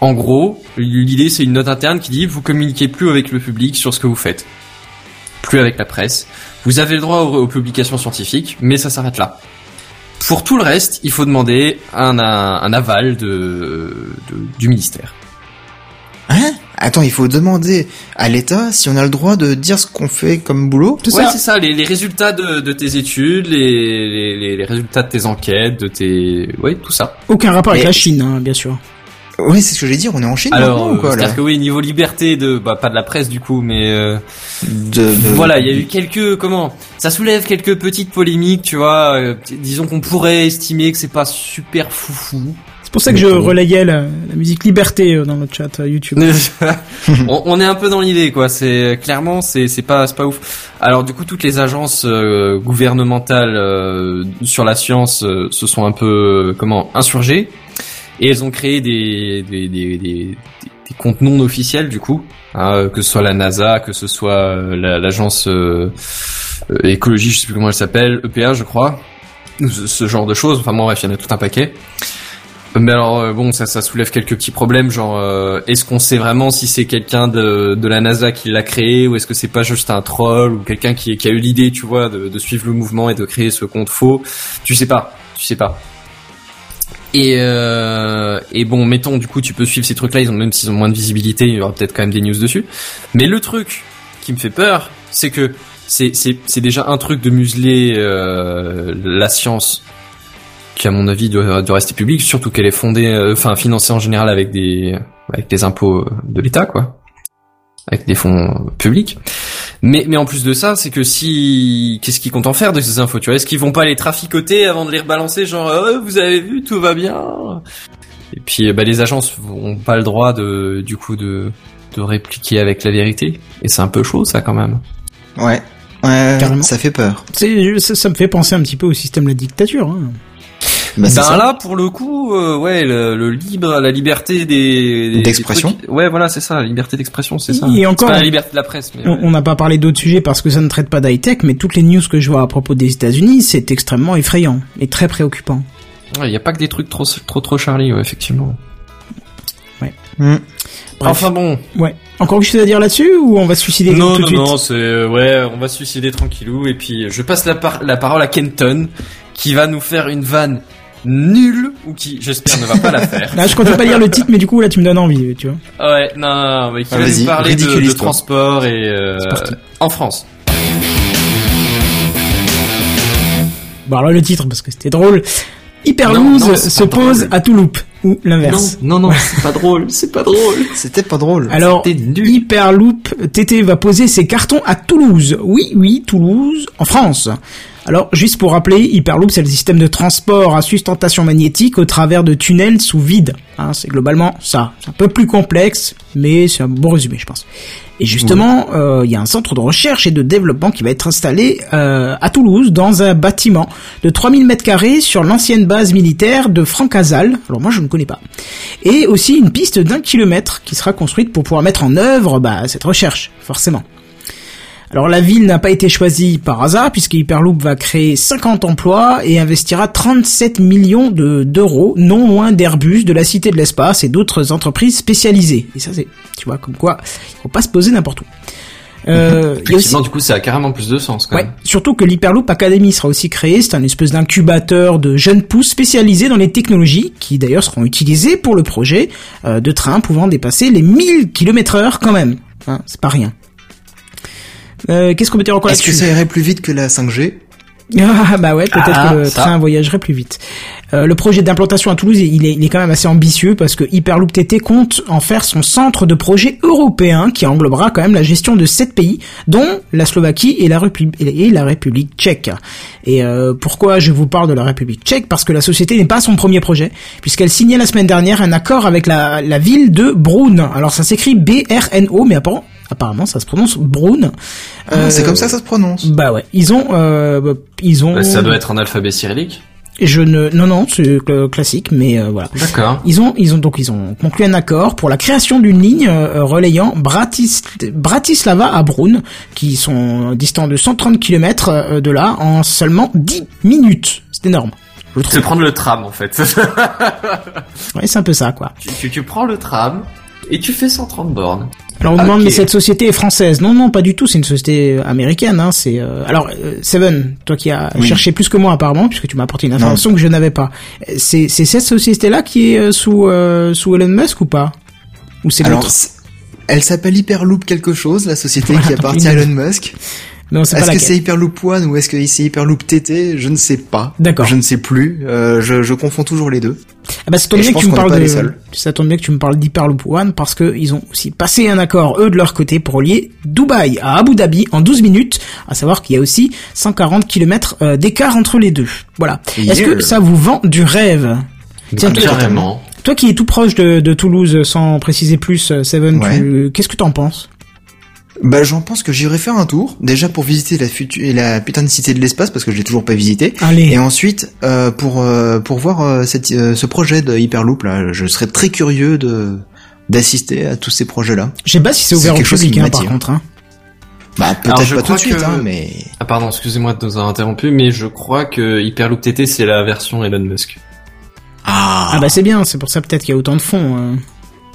Speaker 3: En gros, l'idée c'est une note interne qui dit vous communiquez plus avec le public sur ce que vous faites, plus avec la presse. Vous avez le droit aux, aux publications scientifiques, mais ça s'arrête là. Pour tout le reste, il faut demander un, un, un aval de, de- du ministère.
Speaker 5: Hein? Attends, il faut demander à l'État si on a le droit de dire ce qu'on fait comme boulot?
Speaker 1: C'est
Speaker 3: ouais,
Speaker 1: ça.
Speaker 3: c'est ça. Les, les résultats de, de tes études, les, les, les- les résultats de tes enquêtes, de tes, ouais, tout ça.
Speaker 1: Aucun rapport avec la Chine, hein, bien sûr.
Speaker 5: Oui, c'est ce que j'ai dit, on est en Chine
Speaker 3: Alors,
Speaker 5: maintenant ou quoi là
Speaker 3: c'est-à-dire que oui, niveau liberté de, bah, pas de la presse du coup, mais euh,
Speaker 5: de, de-
Speaker 3: voilà, il y a eu quelques, comment, ça soulève quelques petites polémiques, tu vois. euh, disons qu'on pourrait estimer que c'est pas super foufou.
Speaker 1: C'est pour ça que je relayais la, la musique Liberté euh, dans le chat euh, YouTube.
Speaker 3: on, on est un peu dans l'idée, quoi. C'est clairement, c'est c'est pas c'est pas ouf. Alors du coup, toutes les agences euh, gouvernementales euh, sur la science euh, se sont un peu comment insurgées et elles ont créé des des des, des, des- comptes non officiels du coup, hein, que ce soit la NASA, que ce soit euh, la- l'agence euh, euh, écologie, je sais plus comment elle s'appelle, EPA, je crois, ce, genre de choses. Enfin bon, bref, il y en a tout un paquet. Mais alors bon, ça, ça soulève quelques petits problèmes, genre euh, est-ce qu'on sait vraiment si c'est quelqu'un de, de la NASA qui l'a créé ou est-ce que c'est pas juste un troll ou quelqu'un qui, qui a eu l'idée, tu vois, de, de suivre le mouvement et de créer ce compte faux? Tu sais pas, tu sais pas. Et, euh, et bon, mettons, du coup, tu peux suivre ces trucs-là, ils ont même s'ils ont moins de visibilité, il y aura peut-être quand même des news dessus. Mais le truc qui me fait peur, c'est que c'est c'est c'est déjà un truc de museler euh, la science qui à mon avis doit, doit rester publique, surtout qu'elle est fondée, euh, enfin financée en général avec des avec des impôts de l'État, quoi, avec des fonds publics. Mais mais en plus de ça, c'est que si qu'est-ce qu'ils comptent en faire de ces infos, tu vois? Est-ce qu'ils vont pas les traficoter avant de les rebalancer, genre Euh, vous avez vu, tout va bien? Et puis bah les agences ont pas le droit de du coup de de répliquer avec la vérité, et c'est un peu chaud ça quand même.
Speaker 5: Ouais. Ouais,
Speaker 1: Carrément.
Speaker 5: ça fait peur.
Speaker 1: C'est, ça, ça me fait penser un petit peu au système de la dictature. Hein.
Speaker 5: Bah,
Speaker 3: Ben
Speaker 5: ça.
Speaker 3: là, pour le coup, euh, ouais, le, le libre, la liberté des,
Speaker 5: D'expression.
Speaker 3: Ouais, voilà, c'est ça, la liberté d'expression, c'est ça.
Speaker 1: Et encore-
Speaker 3: pas la liberté de la presse, mais
Speaker 1: On
Speaker 3: ouais.
Speaker 1: n'a pas parlé d'autres sujets parce que ça ne traite pas d'high-tech, mais toutes les news que je vois à propos des États-Unis, c'est extrêmement effrayant et très préoccupant.
Speaker 3: Ouais, il y a pas que des trucs trop trop trop Charlie, ouais, effectivement.
Speaker 5: Hmm.
Speaker 1: Bref.
Speaker 3: Enfin bon,
Speaker 1: Ouais. Encore quelque chose à dire là-dessus ou on va se suicider
Speaker 3: Non,
Speaker 1: tout de
Speaker 3: non,
Speaker 1: suite
Speaker 3: non, c'est euh, ouais, on va se suicider tranquillou et puis euh, je passe la, par- la parole à Kenton qui va nous faire une vanne nulle ou qui, j'espère, ne va pas la faire.
Speaker 1: Là, je comptais pas lire le titre, mais du coup là, tu me donnes envie, tu vois.
Speaker 3: Ouais, non, non, non, mais qui
Speaker 5: Ah,
Speaker 3: va nous parler de, transport et euh, en France.
Speaker 1: Bon, alors le titre parce que c'était drôle.
Speaker 3: Non,
Speaker 1: Hyperloose
Speaker 3: non,
Speaker 1: se pose
Speaker 3: drôle.
Speaker 1: à Toulouse ou l'inverse.
Speaker 3: non, non, c'est pas drôle, c'est pas drôle.
Speaker 5: C'était pas drôle.
Speaker 1: Alors,
Speaker 3: C'était nul.
Speaker 1: Hyperloop TT va poser ses cartons à Toulouse. Oui, oui, Toulouse, en France. Alors, juste pour rappeler, Hyperloop, c'est le système de transport à sustentation magnétique au travers de tunnels sous vide. Hein, c'est globalement ça. C'est un peu plus complexe, mais c'est un bon résumé, je pense. Et justement, euh, il y a un centre de recherche et de développement qui va être installé euh, à Toulouse dans un bâtiment de 3000 mètres carrés sur l'ancienne base militaire de Francazal. Alors moi, je ne connais pas. Et aussi une piste d'un kilomètre qui sera construite pour pouvoir mettre en œuvre bah, cette recherche, forcément. Alors la ville n'a pas été choisie par hasard puisque Hyperloop va créer 50 emplois et investira 37 millions de- d'euros non loin d'Airbus, de la Cité de l'Espace et d'autres entreprises spécialisées. Et ça c'est, tu vois, comme quoi, il faut pas se poser n'importe où. Euh, il y a aussi,
Speaker 3: du coup, ça a carrément plus de sens quand
Speaker 1: ouais,
Speaker 3: même.
Speaker 1: surtout que l'Hyperloop Academy sera aussi créé. C'est un espèce d'incubateur de jeunes pousses spécialisés dans les technologies qui d'ailleurs seront utilisées pour le projet euh, de train pouvant dépasser les 1000 km heure quand même. Hein, c'est pas rien. Euh, Qu'est-ce qu'on peut dire encore
Speaker 5: Est-ce que ça irait plus vite que la 5G
Speaker 1: Ah bah ouais, peut-être
Speaker 3: Ah,
Speaker 1: que le
Speaker 3: ça.
Speaker 1: train voyagerait plus vite. Euh, le projet d'implantation à Toulouse, il est, il est quand même assez ambitieux parce que Hyperloop TT compte en faire son centre de projet européen qui englobera quand même la gestion de sept pays, dont la Slovaquie et la, Répu- et la République tchèque. Et euh, pourquoi je vous parle de la République tchèque? Parce que la société n'est pas son premier projet, puisqu'elle signait la semaine dernière un accord avec la, la ville de Brunn. Alors ça s'écrit B-R-N-O, mais apparemment, apparemment ça se prononce Brunn.
Speaker 5: Ah,
Speaker 1: Euh,
Speaker 5: C'est comme ça que ça se prononce.
Speaker 1: Bah ouais, ils ont, euh, bah, ils ont.
Speaker 3: Bah, ça doit être en alphabet cyrillique.
Speaker 1: Je ne, non, non, c'est cl- classique, mais euh, voilà.
Speaker 3: D'accord.
Speaker 1: Ils ont, ils ont donc ils ont conclu un accord pour la création d'une ligne euh, relayant Bratis, Bratislava à Brunn, qui sont distants de 130 km de là en seulement 10 minutes. C'est énorme. Je
Speaker 3: C'est prendre le tram en fait.
Speaker 1: Ouais, c'est un peu ça, quoi.
Speaker 3: tu, tu, tu prends le tram et tu fais 130 bornes.
Speaker 1: Alors on me demande mais cette société est française. Non, non, pas du tout. C'est une société américaine. Hein. C'est euh, alors euh, Seven, toi qui as
Speaker 5: Oui.
Speaker 1: cherché plus que moi apparemment, puisque tu m'as apporté une information que je n'avais pas. Euh, C'est c'est cette société-là qui est euh, sous euh, sous Elon Musk ou pas? Ou c'est
Speaker 5: Alors,
Speaker 1: l'autre?
Speaker 5: elle s'appelle Hyperloop quelque chose, la société
Speaker 1: Voilà,
Speaker 5: qui appartient à Elon Musk.
Speaker 1: Non, c'est pas
Speaker 5: Est-ce que c'est Hyperloop One ou est-ce que c'est Hyperloop TT Je ne sais pas.
Speaker 1: D'accord.
Speaker 5: Je ne sais plus. Euh, je, je confonds toujours les deux.
Speaker 1: Ah bah, ça tombe bien que tu me parles
Speaker 5: pas
Speaker 1: de,
Speaker 5: les seuls.
Speaker 1: ça tombe bien que tu me parles d'Hyperloop One parce que ils ont aussi passé un accord eux de leur côté pour lier Dubaï à Abu Dhabi en 12 minutes. À savoir qu'il y a aussi 140 km euh, d'écart entre les deux. Voilà. Est-ce que ça vous vend du rêve? Tiens, toi,
Speaker 3: Carrément.
Speaker 1: toi qui es tout proche de, de Toulouse, sans préciser plus, euh, Seven,
Speaker 5: Ouais.
Speaker 1: tu- qu'est-ce que t'en penses?
Speaker 5: Bah, j'en pense que j'irai faire un tour. Déjà pour visiter la future, la putain de cité de l'espace parce que je l'ai toujours pas visité.
Speaker 1: Allez.
Speaker 5: Et ensuite, euh, pour euh, pour voir euh, cette, euh, ce projet de Hyperloop là, je serais très curieux de d'assister à tous ces projets là.
Speaker 1: Je sais pas si c'est
Speaker 5: c'est
Speaker 1: ouvert au
Speaker 5: quelque chose
Speaker 1: public,
Speaker 5: qui
Speaker 1: hein, par contre. Hein.
Speaker 5: Bah
Speaker 3: Alors,
Speaker 5: peut-être
Speaker 3: je
Speaker 5: pas tout
Speaker 3: crois
Speaker 5: de suite,
Speaker 3: que-
Speaker 5: hein, mais
Speaker 3: Ah pardon, excusez-moi de nous avoir interrompu, mais je crois que Hyperloop TT c'est la version Elon Musk.
Speaker 5: ah,
Speaker 1: Ah bah c'est bien, c'est pour ça peut-être qu'il y a autant de fonds. euh.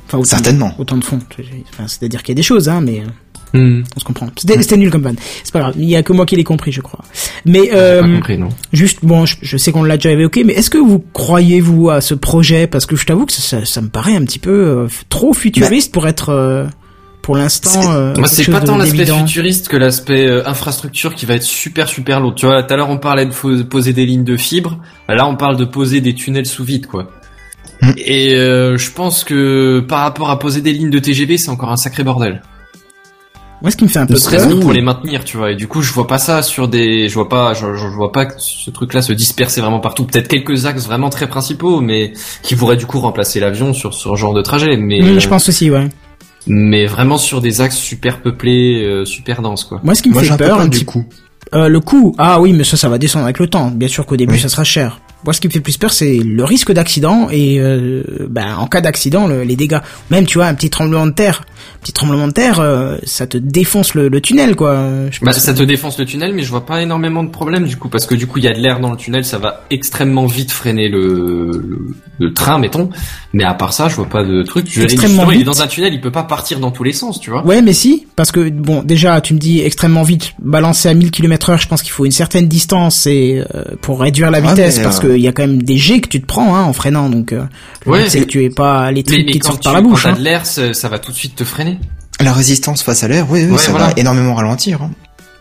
Speaker 1: Enfin, autant
Speaker 5: Certainement.
Speaker 1: De, autant de fonds. Enfin, c'est-à-dire qu'il y a des choses, hein, mais...
Speaker 3: Hmm.
Speaker 1: On se comprend. C'était c'était nul comme van. C'est pas grave. Il y a que moi qui l'ai compris, je crois. Mais euh,
Speaker 3: pas compris non.
Speaker 1: juste, bon, je, je sais qu'on l'a déjà évoqué, mais est-ce que vous croyez vous à ce projet? Parce que je t'avoue que ça, ça, ça me paraît un petit peu euh, trop futuriste pour être, euh, pour l'instant.
Speaker 5: C'est-
Speaker 1: euh,
Speaker 3: Moi, c'est pas tant l'aspect futuriste que l'aspect euh, infrastructure qui va être super super lourd. Tu vois, tout à l'heure on parlait de poser des lignes de fibres, bah là on parle de poser des tunnels sous vide, quoi.
Speaker 5: Hmm.
Speaker 3: Et euh, je pense que par rapport à poser des lignes de TGV, c'est encore un sacré bordel.
Speaker 1: Moi, ce qui me fait un peu
Speaker 3: que pour les maintenir, tu vois. Et du coup, je vois pas ça sur des, je vois pas, je, je vois pas que ce truc-là se disperser vraiment partout. Peut-être quelques axes vraiment très principaux, mais qui pourraient du coup remplacer l'avion sur ce genre de trajet. Mais euh,
Speaker 1: je pense aussi, ouais.
Speaker 3: mais vraiment sur des axes super peuplés, euh, super denses, quoi.
Speaker 1: Moi, ce qui me
Speaker 5: moi
Speaker 1: fait peur,
Speaker 5: peur
Speaker 1: un
Speaker 5: du
Speaker 1: petit
Speaker 5: coup.
Speaker 1: Euh, le coût, ah oui, mais ça, ça va descendre avec le temps. Bien sûr qu'au début,
Speaker 5: Oui.
Speaker 1: ça sera cher. Moi, ce qui me fait plus peur, c'est le risque d'accident et euh, ben, en cas d'accident, le- les dégâts. Même, tu vois, un petit tremblement de terre, petit tremblement de terre, euh, ça te défonce le, le tunnel, quoi. Je
Speaker 3: Bah, ça te défonce le tunnel, mais je vois pas énormément de problèmes du coup, parce que du coup il y a de l'air dans le tunnel, ça va extrêmement vite freiner le, le, le train, mettons. Mais à part ça, je vois pas de truc. Je,
Speaker 1: Extrêmement
Speaker 3: justement, il est
Speaker 1: vite.
Speaker 3: dans un tunnel, il peut pas partir dans tous les sens, tu vois.
Speaker 1: Ouais, mais si, parce que bon, déjà, tu me dis extrêmement vite, balancer à 1000 km heure, je pense qu'il faut une certaine distance et euh, pour réduire la vitesse,
Speaker 5: mais,
Speaker 1: parce
Speaker 5: euh,
Speaker 1: qu'il y a quand même des jets que tu te prends hein, en freinant, donc euh,
Speaker 3: Ouais,
Speaker 1: c'est que tu aies pas les trucs
Speaker 3: mais
Speaker 1: qui te sortent par la bouche.
Speaker 3: quand
Speaker 1: hein.
Speaker 3: de l'air, ça, ça va tout de suite te freiner.
Speaker 5: La résistance face à l'air, oui, oui,
Speaker 3: Ouais,
Speaker 5: ça
Speaker 3: voilà.
Speaker 5: va énormément ralentir. hein.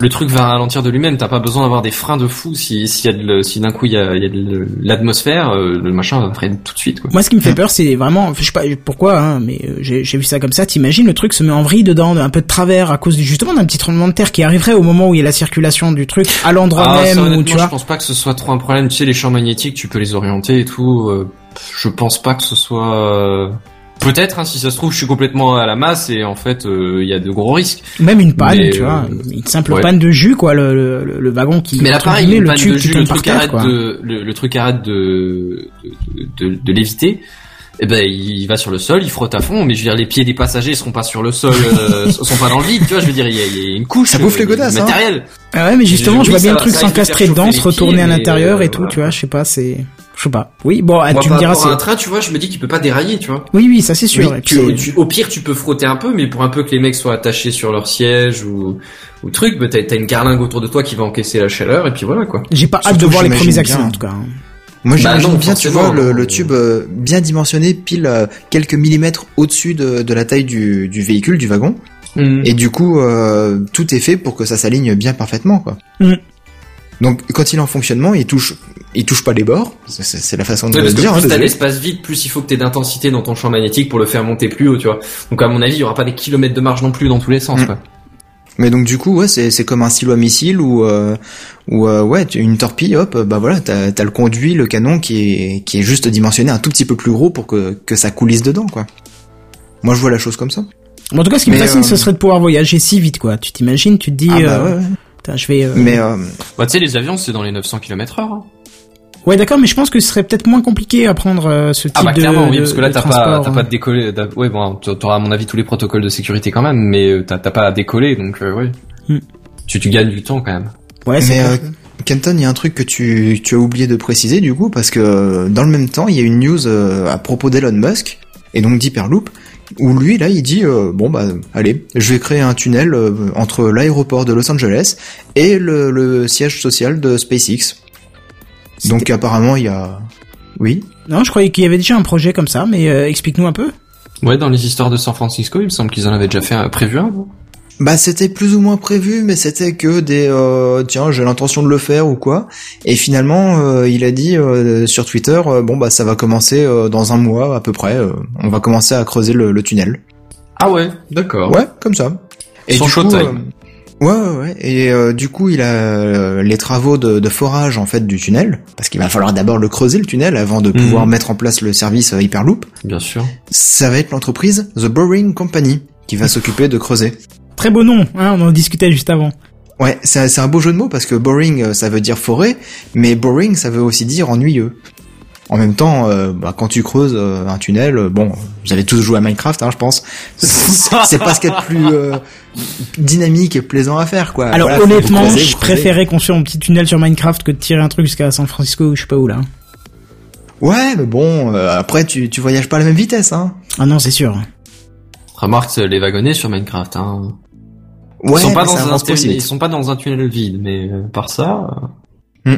Speaker 3: Le truc va ralentir de lui-même. T'as pas besoin d'avoir des freins de fou si s'il y a de le- si d'un coup il y a, il y a de l'atmosphère, euh, le machin va freiner tout de suite. Quoi.
Speaker 1: Moi, ce qui me fait peur, c'est vraiment, je sais pas pourquoi, hein, mais euh, j'ai j'ai vu ça comme ça. T'imagines le truc se met en vrille dedans, un peu de travers à cause du, justement d'un petit tremblement de terre qui arriverait au moment où il y a la circulation du truc à l'endroit
Speaker 3: Ah, ça,
Speaker 1: même où
Speaker 3: honnêtement,
Speaker 1: tu
Speaker 3: je
Speaker 1: vois.
Speaker 3: pense pas que ce soit trop un problème. Tu sais, les champs magnétiques, tu peux les orienter et tout. euh, je pense pas que ce soit. Euh, Peut-être, hein, si ça se trouve, je suis complètement à la masse et en fait, euh, il y a de gros risques.
Speaker 1: Même une panne,
Speaker 3: Mais,
Speaker 1: tu vois,
Speaker 3: euh,
Speaker 1: une simple
Speaker 3: ouais.
Speaker 1: panne de jus, quoi, le, le, le- wagon qui.
Speaker 3: Mais là, pareil, une
Speaker 1: le
Speaker 3: panne
Speaker 1: tube
Speaker 3: de
Speaker 1: qui
Speaker 3: jus, le truc
Speaker 1: terre,
Speaker 3: arrête de, le, le truc arrête de, de, de, de léviter. Eh ben, il va sur le sol, il frotte à fond, mais je veux dire, les pieds des passagers seront pas sur le sol, euh, sont pas dans le vide, tu vois, je veux dire, il y a, il y a une couche.
Speaker 5: Ça bouffe les
Speaker 3: euh,
Speaker 5: godasses, hein.
Speaker 3: matériel.
Speaker 1: Ah ouais, mais justement,
Speaker 3: Oui,
Speaker 1: je vois bien le truc s'encastrer dedans, se retourner à l'intérieur
Speaker 3: euh,
Speaker 1: et tout,
Speaker 3: voilà.
Speaker 1: tu vois, je sais pas, c'est, je sais pas. Oui, bon,
Speaker 3: Moi,
Speaker 1: tu me diras, c'est,
Speaker 3: un train, tu vois, je me dis qu'il peut pas dérailler, tu vois.
Speaker 1: oui, oui, ça c'est sûr.
Speaker 3: Oui, tu- tu- au pire, tu peux frotter un peu, mais pour un peu que les mecs soient attachés sur leur siège ou, ou truc, bah, t'as, une carlingue autour de toi qui va encaisser la chaleur, et puis voilà, quoi.
Speaker 1: J'ai pas hâte de voir les premiers accidents, en tout cas. hein.
Speaker 5: Moi,
Speaker 3: Bah
Speaker 5: j'imagine
Speaker 3: non,
Speaker 5: bien, tu vois, le, tube euh, bien dimensionné, pile euh, quelques millimètres au-dessus de, de la taille du, du véhicule, du wagon. Et du coup, euh, tout est fait pour que ça s'aligne bien parfaitement, quoi.
Speaker 1: Mm.
Speaker 5: Donc, quand il est en fonctionnement, il touche, il touche pas les bords. C'est- C'est c'est la façon de
Speaker 3: Ouais,
Speaker 5: le
Speaker 3: parce que
Speaker 5: dire. hein,
Speaker 3: plus t'as
Speaker 5: désolé.
Speaker 3: l'espace vide, plus il faut que t'aies d'intensité dans ton champ magnétique pour le faire monter plus haut, tu vois. Donc à mon avis, il y aura pas des kilomètres de marge non plus dans tous les sens,
Speaker 5: Mm.
Speaker 3: quoi.
Speaker 5: Mais donc du coup, ouais, c'est c'est comme un silo à missile ou euh, ou euh, ouais, tu- une torpille, hop, bah voilà, t'as as le conduit, le canon qui est qui est juste dimensionné un tout petit peu plus gros pour que que ça coulisse dedans, quoi. Moi, je vois la chose comme ça.
Speaker 1: Bon, en tout cas, ce qui me fascine,
Speaker 5: euh,
Speaker 1: ce serait de pouvoir voyager si vite, quoi. Tu t'imagines, tu te dis,
Speaker 5: Ah bah
Speaker 1: euh,
Speaker 5: ouais, ouais.
Speaker 1: putain, je vais, euh,
Speaker 5: Mais euh,
Speaker 3: Bah, tu sais, les avions, c'est dans les 900 km heure. hein.
Speaker 1: Ouais, d'accord, mais je pense que ce serait peut-être moins compliqué à prendre euh, ce type
Speaker 3: Ah bah
Speaker 1: de,
Speaker 3: clairement, oui,
Speaker 1: de-
Speaker 3: parce que là, t'as pas, t'as pas de décoller. t'as- Ouais, bon, t'auras à mon avis tous les protocoles de sécurité quand même, mais euh, t'as t'as pas à décoller, donc euh, ouais.
Speaker 1: Mm.
Speaker 3: Tu, tu gagnes du temps quand même.
Speaker 1: Ouais, c'est
Speaker 5: mais euh, Kenton, il y a un truc que tu tu as oublié de préciser du coup parce que euh, dans le même temps, il y a une news euh, à propos d'Elon Musk et donc d'Hyperloop où lui là, il dit euh, bon bah allez, je vais créer un tunnel euh, entre l'aéroport de Los Angeles et le, le siège social de SpaceX. Donc apparemment, il y a oui.
Speaker 1: Non, je croyais qu'il y avait déjà un projet comme ça, mais euh, explique-nous un peu.
Speaker 3: Ouais, dans les histoires de San Francisco, il me semble qu'ils en avaient déjà fait un, prévu un. non
Speaker 5: Bah c'était plus ou moins prévu, mais c'était que des euh, tiens j'ai l'intention de le faire ou quoi. Et finalement euh, il a dit euh, sur Twitter euh, bon bah ça va commencer euh, dans un mois à peu près. euh, on va commencer à creuser le, le tunnel.
Speaker 3: Ah ouais, d'accord.
Speaker 5: Ouais comme ça.
Speaker 3: Son
Speaker 5: du coup,
Speaker 3: showtime.
Speaker 5: euh, ouais ouais ouais. Et euh, du coup il a euh, les travaux de, de forage en fait du tunnel parce qu'il va falloir d'abord le creuser le tunnel avant de pouvoir
Speaker 3: Mhm.
Speaker 5: mettre en place le service euh, Hyperloop.
Speaker 3: Bien sûr.
Speaker 5: Ça va être l'entreprise The Boring Company qui va s'occuper de creuser.
Speaker 1: Très beau nom, hein, on en discutait juste avant.
Speaker 5: Ouais, c'est un, c'est un beau jeu de mots parce que boring ça veut dire forêt, mais boring ça veut aussi dire ennuyeux. En même temps, euh, bah, quand tu creuses euh, un tunnel, euh, bon, vous avez tous joué à Minecraft, hein, je pense. C'est pas ce qu'il y a de plus euh, dynamique et plaisant à faire, quoi.
Speaker 1: Alors
Speaker 5: Voilà,
Speaker 1: honnêtement,
Speaker 5: creuser,
Speaker 1: je préférais construire un petit tunnel sur Minecraft que de tirer un truc jusqu'à San Francisco ou je sais pas où là.
Speaker 5: Ouais, mais bon, euh, après tu tu voyages pas à la même vitesse, hein.
Speaker 1: Ah non, c'est sûr.
Speaker 3: Remarque les wagonnets sur Minecraft. Hein.
Speaker 5: Ouais,
Speaker 3: ils sont pas dans un tunnel, ils sont pas dans un tunnel vide, mais euh, par ça. euh,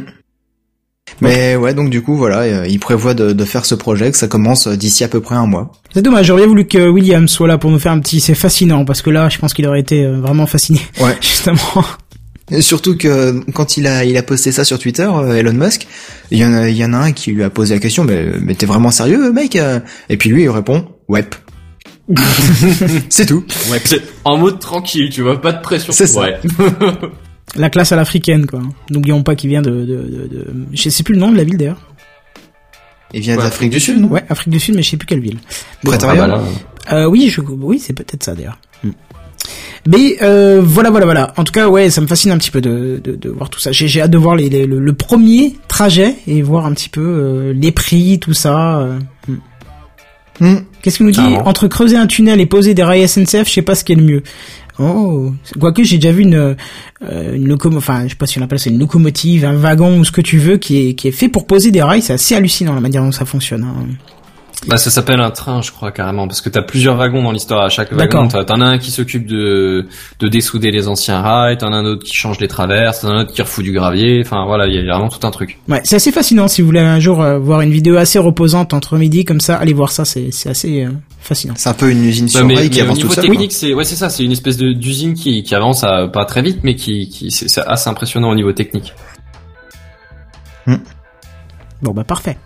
Speaker 5: Mais ouais, donc du coup voilà, euh, il prévoit de, de faire ce projet, que ça commence euh, d'ici à peu près un mois.
Speaker 1: C'est dommage, j'aurais voulu que William soit là pour nous faire un petit... C'est fascinant, parce que là, je pense qu'il aurait été euh, vraiment fasciné.
Speaker 5: Ouais.
Speaker 1: Justement.
Speaker 5: Et surtout que quand il a il a posté ça sur Twitter, Elon Musk, il y en a il y en a un qui lui a posé la question, mais mais t'es vraiment sérieux, mec Et puis lui il répond, ouais. c'est tout.
Speaker 3: Ouais. En mode tranquille, tu vois, pas de pression.
Speaker 5: C'est ça.
Speaker 3: Ouais.
Speaker 1: La classe à l'africaine, quoi. N'oublions pas qu'il vient de, de, de, de- Je sais plus le nom de la ville, d'ailleurs.
Speaker 5: Il vient
Speaker 3: Ouais,
Speaker 5: d'Afrique du Sud, non?
Speaker 1: Ouais, Afrique du Sud, mais je sais plus quelle ville.
Speaker 3: Ah
Speaker 5: Pretoria.
Speaker 3: bah là,
Speaker 1: Euh, oui, je, oui, c'est peut-être ça d'ailleurs. Hmm. Mais euh, voilà, voilà, voilà. En tout cas, ouais, ça me fascine un petit peu de, de, de voir tout ça. J'ai j'ai hâte de voir les, les- le, le premier trajet et voir un petit peu euh, les prix, tout ça. euh. Hmm.
Speaker 5: Hmm.
Speaker 1: Qu'est-ce qu'il nous dit. Entre creuser un tunnel et poser des rails SNCF, je sais pas ce qui est le mieux. Oh, quoique j'ai déjà vu une euh, une locomotive, enfin je sais pas si on appelle ça une locomotive, un wagon ou ce que tu veux, qui est qui est fait pour poser des rails. C'est assez hallucinant la manière dont ça fonctionne. hein.
Speaker 3: Bah ça s'appelle un train, je crois carrément, parce que t'as plusieurs wagons dans l'histoire. À chaque wagon, t'en as un qui s'occupe de de dessouder les anciens rails, t'en as un autre qui change les traverses, t'en as un autre qui refout du gravier. Enfin voilà, il y a vraiment tout un truc.
Speaker 1: Ouais, c'est assez fascinant. Si vous voulez un jour euh, voir une vidéo assez reposante entre midi comme ça, allez voir ça. C'est c'est assez euh, fascinant.
Speaker 5: C'est un peu une usine sur
Speaker 3: Ouais, mais,
Speaker 5: rail qui avance tout
Speaker 3: niveau
Speaker 5: seul.
Speaker 3: technique, c'est ouais c'est ça, c'est une espèce de d'usine qui qui avance à, pas très vite, mais qui qui c'est c'est assez impressionnant au niveau technique.
Speaker 1: Bon bah parfait.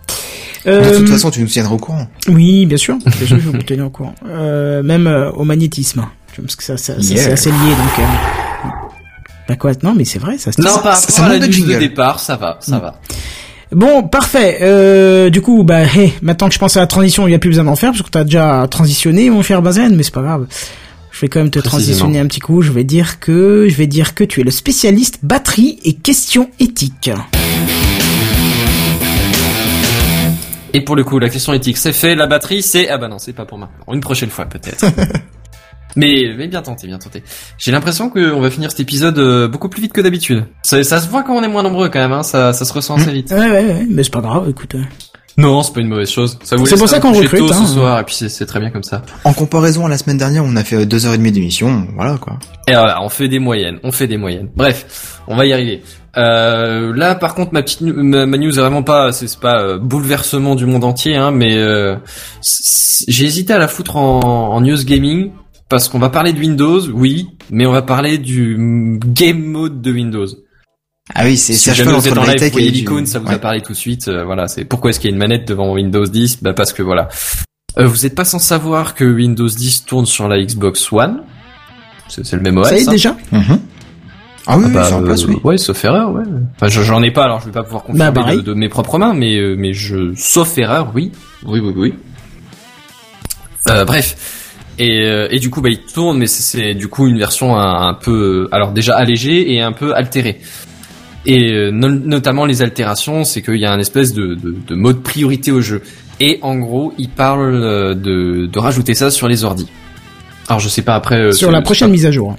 Speaker 5: De
Speaker 1: Euh,
Speaker 5: toute façon, tu nous tiendras au courant.
Speaker 1: Oui, bien sûr. Bien sûr, je vais vous tenir au courant. Euh, même euh, au magnétisme. Parce que ça, ça, ça,
Speaker 5: Yeah.
Speaker 1: c'est assez lié, donc. Euh... Bah quoi Non, mais c'est vrai, ça. se
Speaker 3: Non, par
Speaker 5: ça
Speaker 3: rapport à la
Speaker 5: de
Speaker 3: départ, ça va, ça
Speaker 1: Mm.
Speaker 3: va.
Speaker 1: Bon, parfait. Euh, du coup, bah, hey, maintenant que je pense à la transition, il n'y a plus besoin d'en faire parce que t'as déjà transitionné, mon cher Bazen, mais c'est pas grave. Je vais quand même te transitionner un petit coup. Je vais dire que, je vais dire que tu es le spécialiste batterie et questions éthiques.
Speaker 3: Et pour le coup, la question éthique, c'est fait. La batterie, c'est ah bah non, c'est pas pour maintenant. Une prochaine fois peut-être. mais mais bien tenté, bien tenté. J'ai l'impression qu'on va finir cet épisode euh, beaucoup plus vite que d'habitude. Ça, ça se voit quand on est moins nombreux quand même. Hein, ça ça se ressent assez vite.
Speaker 1: Ouais, ouais, ouais, mais c'est pas grave. Écoute. euh.
Speaker 3: Non, c'est pas une mauvaise chose. Ça vous
Speaker 1: C'est pour ça qu'on recrute,
Speaker 3: tôt
Speaker 1: hein.
Speaker 3: ce soir et puis c'est- c'est très bien comme ça.
Speaker 5: En comparaison à la semaine dernière, on a fait euh, deux heures et demie d'émission. Voilà, quoi.
Speaker 3: Et voilà, on fait des moyennes, on fait des moyennes. Bref, on va y arriver. Euh, là, par contre, ma petite, ma, ma news est vraiment pas, c'est c'est pas euh, bouleversement du monde entier, hein, mais euh, j'ai hésité à la foutre en, en news gaming parce qu'on va parler de Windows, oui, mais on va parler du mm, game mode de Windows.
Speaker 5: Ah oui, c'est
Speaker 3: Si
Speaker 5: c'est à
Speaker 3: jamais vous êtes en live, vous voyez l'icône, ça vous a
Speaker 5: Ouais.
Speaker 3: parlé tout de suite. euh, voilà, c'est pourquoi est-ce qu'il y a une manette devant Windows 10 Bah parce que voilà. Euh, vous n'êtes pas sans savoir que Windows 10 tourne sur la Xbox One. C'est c'est le même OS.
Speaker 1: ça y est
Speaker 3: hein.
Speaker 1: déjà?
Speaker 5: Mhm. Ah oui,
Speaker 3: Ah
Speaker 5: oui,
Speaker 3: bah,
Speaker 5: c'est en place,
Speaker 3: euh,
Speaker 5: oui.
Speaker 3: Ouais, sauf erreur, ouais. Enfin, je- j'en ai pas, alors je vais pas pouvoir confirmer
Speaker 1: Bah,
Speaker 3: de, de mes propres mains, mais euh, mais je, sauf erreur, oui, oui, oui, oui. Euh, bref. Et, euh, et du coup, bah, il tourne, mais c'est- du coup une version un, un peu, euh, alors déjà allégée et un peu altérée. Et euh, no- notamment les altérations, c'est qu'il y a un espèce de, de, de mode priorité au jeu. Et en gros, il parle de, de rajouter ça sur les ordis. Alors je sais pas après.
Speaker 1: Sur la prochaine
Speaker 3: pas-
Speaker 1: mise à jour.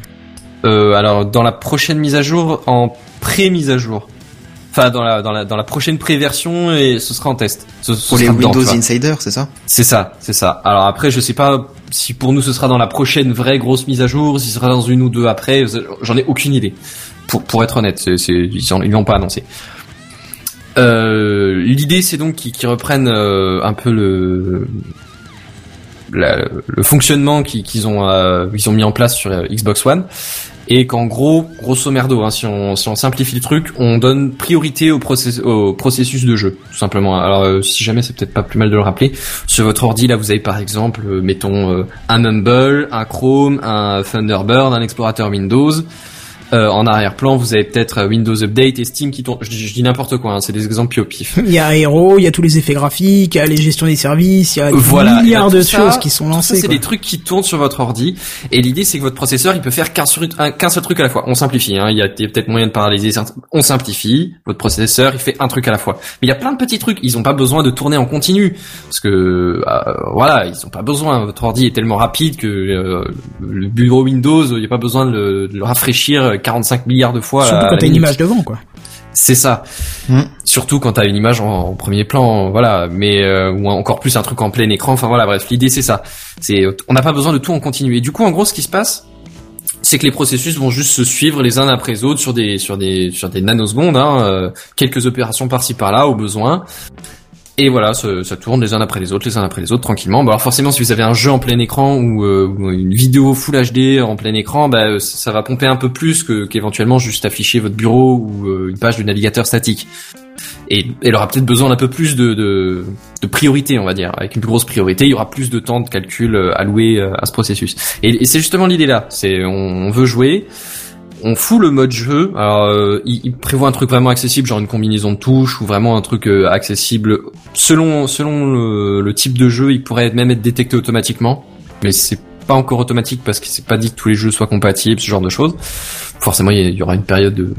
Speaker 3: euh, alors dans la prochaine mise à jour, en pré-mise à jour. Enfin dans la dans la dans la prochaine pré-version et ce sera en test. Ce, ce
Speaker 5: Pour les
Speaker 3: dedans,
Speaker 5: Windows. Insider, c'est ça?
Speaker 3: C'est ça, c'est ça. Alors après je sais pas si pour nous ce sera dans la prochaine vraie grosse mise à jour, si ce sera dans une ou deux après, j'en ai aucune idée. Pour pour être honnête, c'est c'est ils l'ont pas annoncé. Euh, L'idée c'est donc qu'ils reprennent euh, un peu le la- le fonctionnement qu'ils ont euh, ils ont mis en place sur la Xbox One et qu'en gros grosso merdo hein, si on si on simplifie le truc on donne priorité au, au processus de jeu tout simplement. Alors euh, si jamais c'est peut-être pas plus mal de le rappeler sur votre ordi là vous avez par exemple euh, mettons euh, un Mumble un Chrome un Thunderbird un explorateur Windows Euh, en arrière-plan vous avez peut-être euh, Windows Update et Steam qui tournent je, dis- je dis n'importe quoi hein, c'est des exemples pio pif
Speaker 1: Il y a Aero, il y a tous les effets graphiques, il y a les gestions des services, il y a
Speaker 3: Voilà,
Speaker 1: des milliards
Speaker 3: et ben,
Speaker 1: de
Speaker 3: ça-
Speaker 1: choses qui sont lancées.
Speaker 3: c'est des trucs qui tournent sur votre ordi. Et l'idée, c'est que votre processeur, il peut faire qu'un qu'un seul truc à la fois. On simplifie. Hein. Il y a, peut-être moyen de paralyser. certains- On simplifie. Votre processeur, il fait un truc à la fois. Mais il y a plein de petits trucs. Ils ont pas besoin de tourner en continu parce que euh, voilà, ils ont pas besoin. Votre ordi est tellement rapide que euh, le bureau Windows, il n'y a pas besoin de le, de le rafraîchir 45 milliards de fois.
Speaker 1: Surtout quand t'as une image devant, quoi.
Speaker 3: C'est ça.
Speaker 5: Mm.
Speaker 3: Surtout quand t'as une image en, en premier plan, voilà. Mais euh, ou encore plus un truc en plein écran. Enfin voilà, bref. L'idée c'est ça. C'est on n'a pas besoin de tout en continu. Et du coup, en gros, ce qui se passe, c'est que les processus vont juste se suivre les uns après les autres sur des sur des sur des nanosecondes, hein, euh, quelques opérations par-ci par-là au besoin. Et voilà, ça, ça tourne les uns après les autres, les uns après les autres, tranquillement. Bah alors forcément, si vous avez un jeu en plein écran ou, euh, une vidéo Full HD en plein écran, bah, euh, ça va pomper un peu plus que qu'éventuellement juste afficher votre bureau ou euh, une page de navigateur statique. Et elle aura peut-être besoin d'un peu plus de, de, de priorité, on va dire. Avec une plus grosse priorité, il y aura plus de temps de calcul euh, alloué euh, à ce processus. Et, et c'est justement l'idée là. C'est on, on veut jouer, on fout le mode jeu. Alors, euh, il, il prévoit un truc vraiment accessible, genre une combinaison de touches ou vraiment un truc euh, accessible selon selon le, le type de jeu. Il pourrait même être détecté automatiquement, mais c'est pas encore automatique parce que c'est pas dit que tous les jeux soient compatibles, ce genre de choses. Forcément, il y, aura une période de.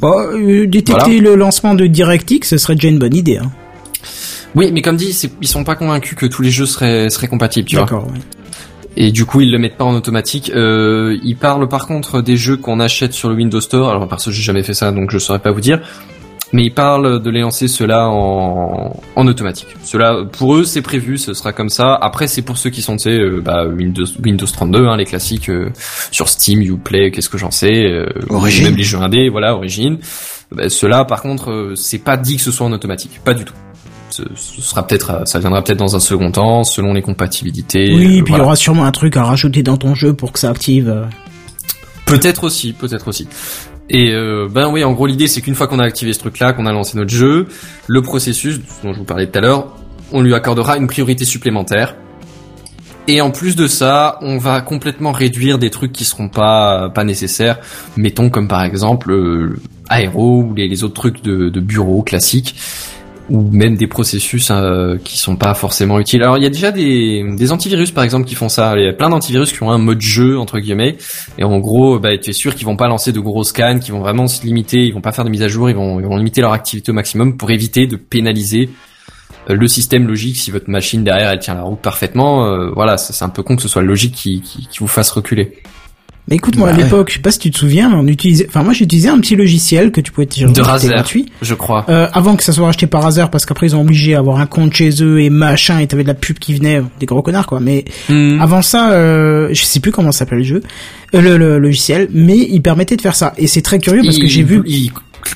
Speaker 1: Bon, euh, détecter
Speaker 3: Voilà.
Speaker 1: le lancement de DirectX, ce serait déjà une bonne idée. Hein.
Speaker 3: Oui, mais comme dit, ils sont pas convaincus que tous les jeux seraient seraient compatibles, tu vois.
Speaker 1: D'accord. ouais.
Speaker 3: Et du coup, ils le mettent pas en automatique. Euh, ils parlent par contre des jeux qu'on achète sur le Windows Store. Alors parce que j'ai jamais fait ça, donc je saurais pas vous dire. Mais ils parlent de les lancer ceux-là en, en automatique. Cela, pour eux, c'est prévu, ce sera comme ça. Après, c'est pour ceux qui sont, tu sais, euh, bah, Windows, Windows 32, hein, les classiques euh, sur Steam, Uplay, qu'est-ce que j'en sais, euh,
Speaker 5: Origin.
Speaker 3: même les jeux indés, voilà, Origin. Bah, ceux-là, par contre, euh, c'est pas dit que ce soit en automatique, pas du tout. Ce, ce sera peut-être, euh, ça viendra peut-être dans un second temps, selon les compatibilités.
Speaker 1: Oui,
Speaker 3: euh,
Speaker 1: puis il y aura sûrement un truc à rajouter dans ton jeu pour que ça active. euh.
Speaker 3: Peut-être aussi, peut-être aussi. Et euh, ben oui, en gros l'idée c'est qu'une fois qu'on a activé ce truc-là, qu'on a lancé notre jeu, le processus dont je vous parlais tout à l'heure, on lui accordera une priorité supplémentaire. Et en plus de ça, on va complètement réduire des trucs qui seront pas pas nécessaires. Mettons comme par exemple euh, aéro ou les, les autres trucs de, de bureau classiques ou même des processus euh, qui sont pas forcément utiles. Alors il y a déjà des, des antivirus par exemple qui font ça. Il y a plein d'antivirus qui ont un mode jeu entre guillemets et en gros bah, tu es sûr qu'ils vont pas lancer de gros scans, qu'ils vont vraiment se limiter, ils vont pas faire de mise à jour, ils vont, ils vont limiter leur activité au maximum pour éviter de pénaliser euh, le système logique si votre machine derrière elle tient la route parfaitement. euh, voilà, c'est un peu con que ce soit logique qui, qui, qui vous fasse reculer.
Speaker 1: Mais écoute, moi
Speaker 5: Bah
Speaker 1: à
Speaker 5: ouais.
Speaker 1: l'époque, je sais pas si tu te souviens, mais on utilisait, enfin moi j'utilisais un petit logiciel que tu pouvais télécharger,
Speaker 3: De Razer.
Speaker 1: gratuit.
Speaker 3: Je crois.
Speaker 1: Euh, avant que ça soit racheté par Razer, parce qu'après ils ont obligé à avoir un compte chez eux et machin, et t'avais de la pub qui venait, des gros connards quoi. Mais
Speaker 3: Hmm.
Speaker 1: avant ça, euh, je sais plus comment s'appelait le jeu, euh, le, le logiciel, mais il permettait de faire ça. Et c'est très curieux parce que j'ai vu.
Speaker 3: il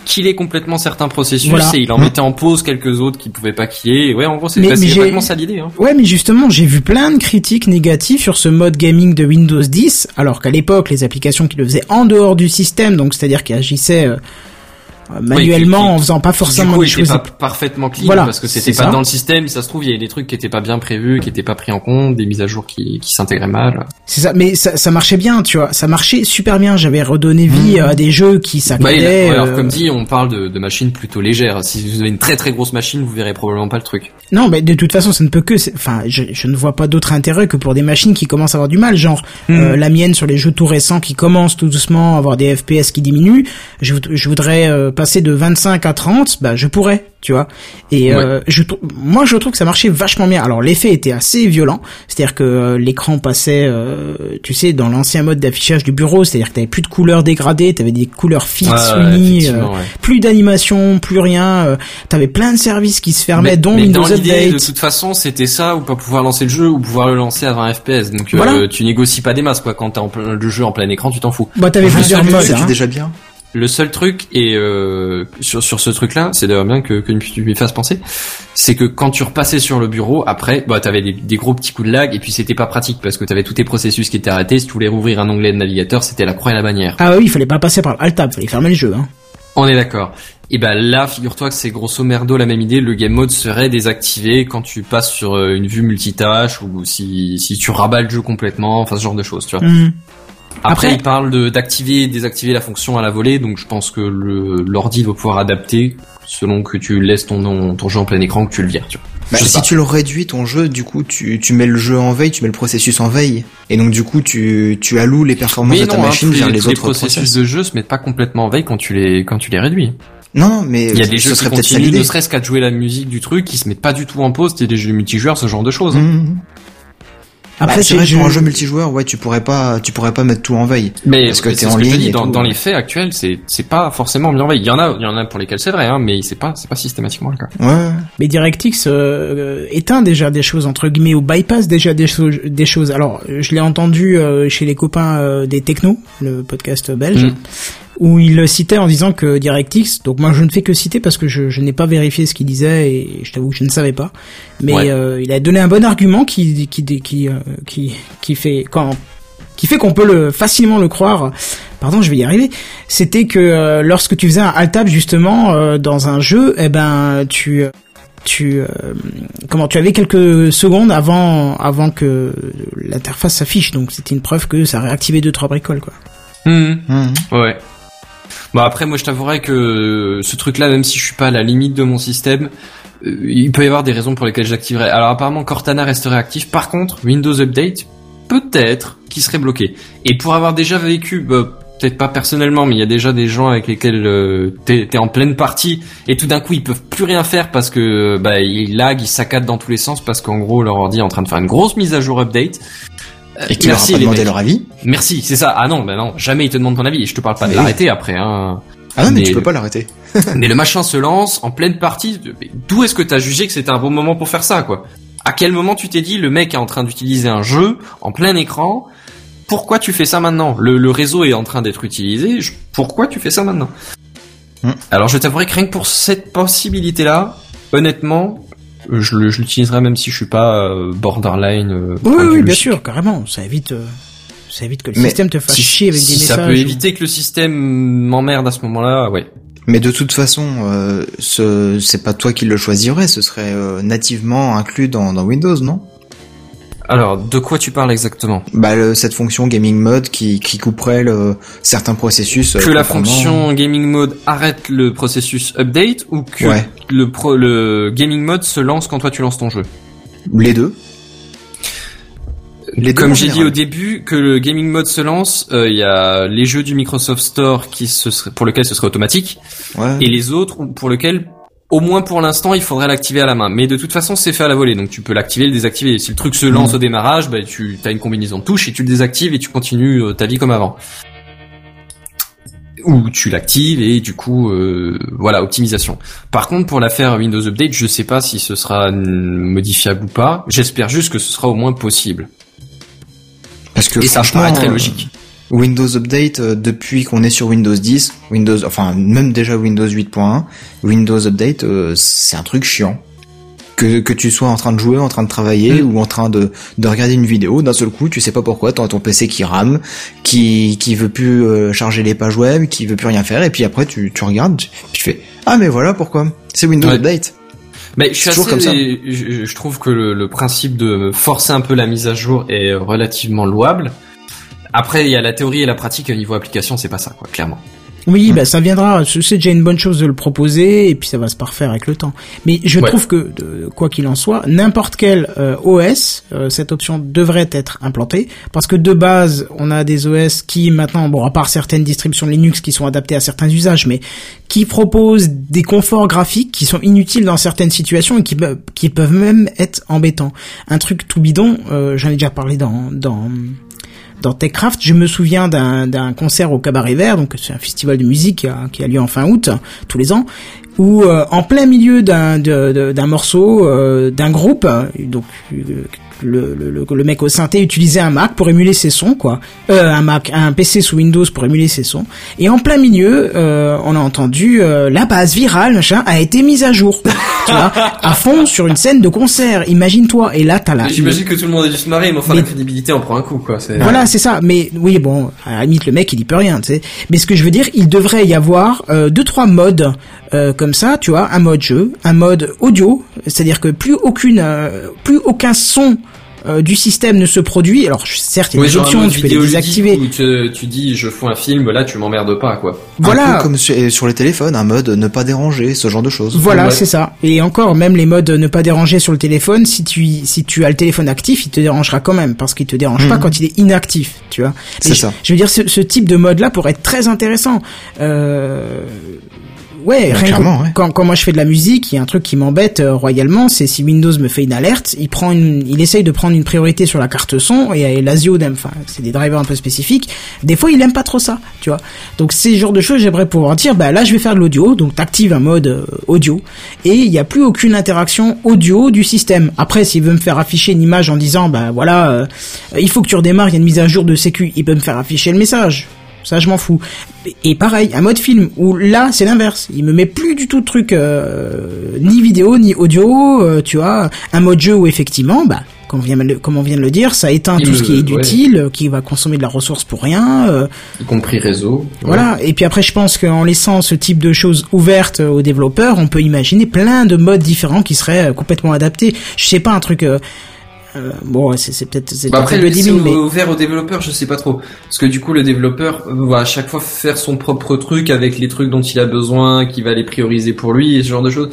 Speaker 3: killait complètement certains processus
Speaker 1: Voilà.
Speaker 3: et il en mettait en pause quelques autres qui pouvaient pas killer. Ouais, en gros, c'est
Speaker 1: Mais-
Speaker 3: bah, complètement ça l'idée. Hein.
Speaker 1: Ouais, mais justement, j'ai vu plein de critiques négatives sur ce mode gaming de Windows 10, alors qu'à l'époque, les applications qui le faisaient en dehors du système, donc c'est-à-dire qui agissaient euh, manuellement en faisant pas forcément
Speaker 3: du coup,
Speaker 1: des choses.
Speaker 3: pas parfaitement clean
Speaker 1: Voilà,
Speaker 3: parce que c'était pas
Speaker 1: ça.
Speaker 3: dans le système. Ça se trouve, il y avait des trucs qui étaient pas bien prévus, qui étaient pas pris en compte, des mises à jour qui, qui s'intégraient mal.
Speaker 1: C'est ça, mais ça, ça marchait bien, tu vois, ça marchait super bien. J'avais redonné vie à des jeux qui
Speaker 3: Bah,
Speaker 1: s'accédaient.
Speaker 3: ouais, alors
Speaker 1: euh,
Speaker 3: comme dit, on parle de, de machines plutôt légères. Si vous avez une très très grosse machine, vous verrez probablement pas le truc.
Speaker 1: Non, mais de toute façon, ça ne peut que. Enfin, je, je ne vois pas d'autre intérêt que pour des machines qui commencent à avoir du mal, genre
Speaker 3: Hmm.
Speaker 1: euh, la mienne sur les jeux tout récents qui commencent tout doucement à avoir des FPS qui diminuent. Je, je voudrais euh, passer de 25 à 30, bah je pourrais, tu vois. Et euh, je, moi, je trouve que ça marchait vachement bien. Alors l'effet était assez violent, c'est-à-dire que euh, l'écran passait, euh, tu sais, dans l'ancien mode d'affichage du bureau, c'est-à-dire que t'avais plus de couleurs dégradées, t'avais des couleurs fixes unies. euh,
Speaker 3: ouais.
Speaker 1: plus d'animation, plus rien. euh, T'avais plein de services qui se fermaient,
Speaker 3: Mais,
Speaker 1: dont
Speaker 3: mais
Speaker 1: Windows
Speaker 3: dans l'idée, de
Speaker 1: Update.
Speaker 3: toute façon, c'était ça ou pas pouvoir lancer le jeu ou pouvoir le lancer à 20 FPS. Donc euh,
Speaker 1: Voilà.
Speaker 3: tu négocies pas des masses quoi. Quand t'as en plein- le jeu en plein écran, tu t'en fous.
Speaker 1: Bah t'avais plusieurs
Speaker 3: sais,
Speaker 1: modes.
Speaker 5: C'était
Speaker 1: hein.
Speaker 5: déjà bien.
Speaker 3: Le seul truc et euh, sur sur ce truc-là, c'est d'ailleurs bien que que tu m'y fasses penser, c'est que quand tu repassais sur le bureau, après, bah t'avais des, des gros petits coups de lag et puis c'était pas pratique parce que t'avais tous tes processus qui étaient arrêtés. Si tu voulais rouvrir un onglet de navigateur, c'était la croix et la bannière.
Speaker 1: Ah oui, il fallait pas passer par le tab, fallait fermer le jeu. Hein.
Speaker 3: On est d'accord. Et ben là, figure-toi que c'est grosso merdo la même idée. Le game mode serait désactivé quand tu passes sur euh, une vue multitâche ou si si tu rabats le jeu complètement, enfin ce genre de choses, tu vois.
Speaker 1: Mhm.
Speaker 3: Après,
Speaker 1: Après-
Speaker 3: il parle de d'activer et désactiver la fonction à la volée, donc je pense que le l'ordi va pouvoir adapter selon que tu laisses ton ton jeu en plein écran que tu le vires, tu vois.
Speaker 5: Bah, si
Speaker 3: pas.
Speaker 5: tu le réduis ton jeu, du coup, tu, tu mets le jeu en veille, tu mets le processus en veille, et donc du coup, tu, tu alloues les performances de ta
Speaker 3: non, hein,
Speaker 5: machine vers
Speaker 3: les,
Speaker 5: les autres
Speaker 3: processus
Speaker 5: process.
Speaker 3: de jeu se mettent pas complètement en veille quand tu les quand tu les réduis.
Speaker 5: Non, mais
Speaker 3: Il y a des jeux qui continuent, ne serait-ce qu'à jouer la musique du truc, qui se mettent pas du tout en pause. C'est des jeux multijoueurs, ce genre de choses. hein.
Speaker 5: Mhm.
Speaker 1: Après,
Speaker 5: Bah, c'est vrai
Speaker 1: j'ai-
Speaker 5: pour un jeu multijoueur, ouais, tu pourrais pas, tu pourrais pas mettre tout en veille.
Speaker 3: Mais
Speaker 5: Parce que
Speaker 3: c'est
Speaker 5: t'es
Speaker 3: ce
Speaker 5: en
Speaker 3: que je te
Speaker 5: ligne
Speaker 3: dis, dans,
Speaker 5: tout.
Speaker 3: dans les faits actuels, c'est c'est pas forcément mis en veille. Il y en a, il y en a pour lesquels c'est vrai, hein, mais c'est pas c'est pas systématiquement le cas.
Speaker 5: Ouais.
Speaker 1: Mais DirectX euh, éteint déjà des choses entre guillemets ou bypass déjà des choses. Des choses. Alors, euh, je l'ai entendu euh, chez les copains euh, des Techno, le podcast belge,
Speaker 3: Mm.
Speaker 1: Où il le citait en disant que DirectX. Donc moi, je ne fais que citer parce que je, je n'ai pas vérifié ce qu'il disait et je t'avoue que je ne savais pas. Mais
Speaker 3: Ouais.
Speaker 1: euh, il a donné un bon argument qui qui qui euh, qui, qui fait quand qui fait qu'on peut le facilement le croire. Pardon, je vais y arriver. C'était que euh, lorsque tu faisais un alt tab justement euh, dans un jeu, eh ben tu tu euh, comment tu avais quelques secondes avant avant que l'interface s'affiche. Donc c'était une preuve que ça réactivait deux trois bricoles quoi.
Speaker 5: Mhm.
Speaker 3: Ouais. Bon après moi je t'avouerais que ce truc-là, même si je suis pas à la limite de mon système, euh, il peut y avoir des raisons pour lesquelles j'activerais. Alors apparemment Cortana resterait actif. Par contre Windows Update peut-être qui seraient bloqués. Et pour avoir déjà vécu, bah, peut-être pas personnellement, mais il y a déjà des gens avec lesquels euh, t'es es en pleine partie et tout d'un coup ils peuvent plus rien faire parce que bah ils lag, ils saccadent dans tous les sens parce qu'en gros leur ordi est en train de faire une grosse mise à jour update. Euh,
Speaker 5: Et qui leur a
Speaker 3: merci,
Speaker 5: pas
Speaker 3: les
Speaker 5: demandé
Speaker 3: mecs.
Speaker 5: leur avis.
Speaker 3: Merci, c'est ça. Ah non, bah non, jamais ils te demandent ton avis. Je te parle pas de
Speaker 5: Mais
Speaker 3: l'arrêter après. Hein.
Speaker 5: Ah non, mais,
Speaker 3: Mais-
Speaker 5: tu peux pas l'arrêter.
Speaker 3: Mais le machin se lance en pleine partie. D'où est-ce que t'as jugé que c'était un bon moment pour faire ça, quoi? À quel moment tu t'es dit le mec est en train d'utiliser un jeu en plein écran? Pourquoi tu fais ça maintenant? Le, le réseau est en train d'être utilisé. je- Pourquoi tu fais ça maintenant?
Speaker 5: Hmm.
Speaker 3: Alors je t'avouerai que rien que pour cette possibilité-là, honnêtement, euh, je le- je l'utiliserai même si je suis pas euh, borderline. euh,
Speaker 1: Oui, oui, bien sûr, carrément. Ça évite, euh, ça évite que le
Speaker 5: Mais
Speaker 1: système te fasse
Speaker 3: Si,
Speaker 1: chier avec
Speaker 3: si
Speaker 1: des
Speaker 3: ça
Speaker 1: messages.
Speaker 3: peut éviter que le système m'emmerde à ce moment-là, ouais.
Speaker 5: Mais de toute façon, euh, ce c'est pas toi qui le choisirais, ce serait euh, nativement inclus dans, dans Windows, non?
Speaker 3: Alors, de quoi tu parles exactement?
Speaker 5: Bah le- cette fonction gaming mode qui, qui couperait le, certains processus. euh,
Speaker 3: que la fonction gaming mode arrête le processus update ou que
Speaker 5: Ouais.
Speaker 3: le, pro, le gaming mode se lance quand toi tu lances ton jeu?
Speaker 5: Les deux. Les
Speaker 3: Comme j'ai dit au début, que le gaming mode se lance, euh, il y a les jeux du Microsoft Store qui se seraient- pour lesquels ce serait automatique
Speaker 5: Ouais.
Speaker 3: et les autres pour lesquels au moins pour l'instant il faudrait l'activer à la main. Mais de toute façon c'est fait à la volée donc tu peux l'activer et le désactiver. Si le truc se lance
Speaker 5: Mhm.
Speaker 3: au démarrage, bah, tu as une combinaison de touches et tu le désactives et tu continues euh, ta vie comme avant. Ou tu l'actives et du coup euh, voilà optimisation. Par contre pour la faire Windows Update, je sais pas si ce sera mm, modifiable ou pas. J'espère juste que ce sera au moins possible.
Speaker 5: Parce que
Speaker 3: Et ça me paraît très logique.
Speaker 5: Windows Update euh, depuis qu'on est sur Windows 10, Windows, enfin même déjà Windows 8.1, Windows Update, euh, c'est un truc chiant. Que, que tu sois en train de jouer, en train de travailler
Speaker 3: Mm.
Speaker 5: ou en train de, de regarder une vidéo, d'un seul coup, tu sais pas pourquoi, t'as ton PC qui rame, qui qui veut plus euh, charger les pages web, qui veut plus rien faire, et puis après tu, tu regardes, tu, tu fais ah mais voilà pourquoi, c'est Windows
Speaker 3: Ouais.
Speaker 5: Update.
Speaker 3: Mais je suis assez,
Speaker 5: comme ça.
Speaker 3: Je, je trouve que le, le principe de forcer un peu la mise à jour est relativement louable. Après, il y a la théorie et la pratique au niveau application, c'est pas ça, quoi, clairement.
Speaker 1: Oui,
Speaker 5: Hmm.
Speaker 1: bah ça viendra. C'est déjà une bonne chose de le proposer et puis ça va se parfaire avec le temps. Mais je
Speaker 3: Ouais.
Speaker 1: trouve que de- quoi qu'il en soit, n'importe quel euh, OS, euh, cette option devrait être implantée parce que de base, on a des OS qui maintenant, bon, à part certaines distributions Linux qui sont adaptées à certains usages, mais qui proposent des conforts graphiques qui sont inutiles dans certaines situations et qui peuvent même être embêtants. Un truc tout bidon, euh, j'en ai déjà parlé dans dans dans TechCraft, je me souviens d'un concert au Cabaret Vert, donc c'est un festival de musique qui a, qui a lieu en fin août tous les ans, où euh, en plein milieu d'un morceau euh, d'un groupe, euh, donc euh, le, le, le, mec au synthé utilisait un Mac pour émuler ses sons, quoi, euh, un Mac, un PC sous Windows pour émuler ses sons, et en plein milieu, euh, on a entendu euh, la base virale, machin, a été mise à jour, tu vois, à fond sur une scène de concert. Imagine-toi, et là t'as la
Speaker 3: J'imagine que tout le monde a dû se marrer, mais enfin,
Speaker 1: Mais-
Speaker 3: la crédibilité en prend un coup, quoi.
Speaker 1: voilà, c'est ça. Mais oui, bon, à la limite, le mec, il y peut rien, tu sais. Mais ce que je veux dire, il devrait y avoir euh, deux, trois modes euh, comme ça, tu vois, un mode jeu, un mode audio, c'est-à-dire que plus aucune, euh, plus aucun son euh, du système ne se produit. Alors certes, il y a
Speaker 3: Ouais,
Speaker 1: des
Speaker 3: un
Speaker 1: options,
Speaker 3: mode
Speaker 1: tu peux les désactiver.
Speaker 3: Où tu, tu dis, je fous un film, là, tu m'emmerdes pas, quoi.
Speaker 5: Un
Speaker 1: Voilà.
Speaker 5: peu comme sur, sur les téléphones, un mode ne pas déranger, ce genre de choses.
Speaker 1: Voilà,
Speaker 3: Ouais.
Speaker 1: c'est ça. Et encore, même les modes ne pas déranger sur le téléphone, si tu si tu as le téléphone actif, il te dérangera quand même parce qu'il te dérange pas
Speaker 5: Mhm.
Speaker 1: quand il est inactif, tu vois.
Speaker 5: C'est
Speaker 1: Mais je-
Speaker 5: ça.
Speaker 1: Je veux dire, ce, ce type de mode-là pourrait être très intéressant. Euh... Ouais,
Speaker 5: Bah,
Speaker 1: rien que-
Speaker 5: clairement, ouais.
Speaker 1: Quand, quand moi je fais de la musique, il y a un truc qui m'embête euh, royalement, c'est si Windows me fait une alerte, il prend une, il essaye de prendre une priorité sur la carte son et, et l'ASIO d'aime, enfin, c'est des drivers un peu spécifiques. Des fois, il aime pas trop ça, tu vois. Donc ces genres de choses, j'aimerais pouvoir dire, bah là, je vais faire de l'audio, donc t'actives un mode euh, audio et il n'y a plus aucune interaction audio du système. Après, s'il veut me faire afficher une image en disant, bah voilà, euh, il faut que tu redémarres, il y a une mise à jour de sécu, il peut me faire afficher le message. Ça, je m'en fous. Et pareil, un mode film où là, c'est l'inverse. Il me met plus du tout de trucs euh, ni vidéo ni audio. euh, tu vois, un mode jeu où effectivement, bah, comme on vient, de le- comme on vient de le dire, ça éteint
Speaker 3: Il
Speaker 1: tout
Speaker 3: me-
Speaker 1: ce qui est inutile, euh, qui va consommer de la ressource pour rien. euh,
Speaker 3: Y compris réseau.
Speaker 1: voilà. Et puis après, je pense qu'en laissant ce type de choses ouvertes aux développeurs, on peut imaginer plein de modes différents qui seraient euh, complètement adaptés. Je sais pas un truc. Euh, bon, c'est peut-être c'est
Speaker 3: Bah après, le
Speaker 1: débile, mais
Speaker 3: ouvert au développeur, je sais pas trop. Parce que du coup, le développeur va à chaque fois faire son propre truc avec les trucs dont il a besoin, qui va les prioriser pour lui et ce genre de choses.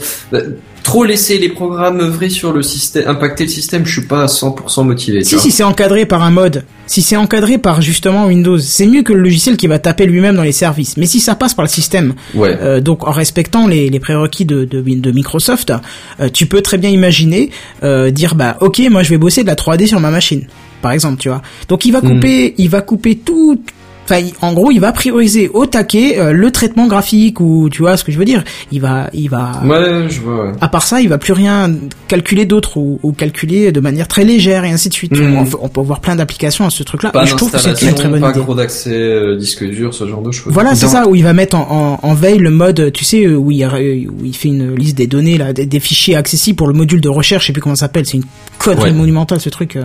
Speaker 3: Trop laisser les programmes œuvrer sur le système, impacter le système, je suis pas à 100% motivé.
Speaker 1: Si, si c'est encadré par un mode, si c'est encadré par justement Windows, c'est mieux que le logiciel qui va taper lui-même dans les services. Mais si ça passe par le système,
Speaker 3: Ouais.
Speaker 1: euh, donc en respectant les, les prérequis de, de, de Microsoft, euh, tu peux très bien imaginer euh, dire bah ok moi je vais bosser de la 3D sur ma machine, par exemple, tu vois. Donc il va couper, il va couper tout. Enfin, en gros, il va prioriser au taquet euh, le traitement graphique ou tu vois ce que je veux dire. Il va, il va.
Speaker 3: Ouais, je vois. Ouais.
Speaker 1: À part ça, il va plus rien calculer d'autre ou, ou calculer de manière très légère et ainsi de suite.
Speaker 3: Mhm.
Speaker 1: On, peut- on peut voir plein d'applications à ce truc-là.
Speaker 3: Pas
Speaker 1: Et je trouve que c'est une très bonne
Speaker 3: pas
Speaker 1: idée.
Speaker 3: gros d'accès euh, disque dur, ce genre de choses.
Speaker 1: Voilà, c'est ça, où il va mettre en, en, en veille le mode, tu sais, où il, où il fait une liste des données, là, des, des fichiers accessibles pour le module de recherche, je sais plus comment ça s'appelle, c'est une connerie
Speaker 3: Ouais.
Speaker 1: monumentale ce truc. euh.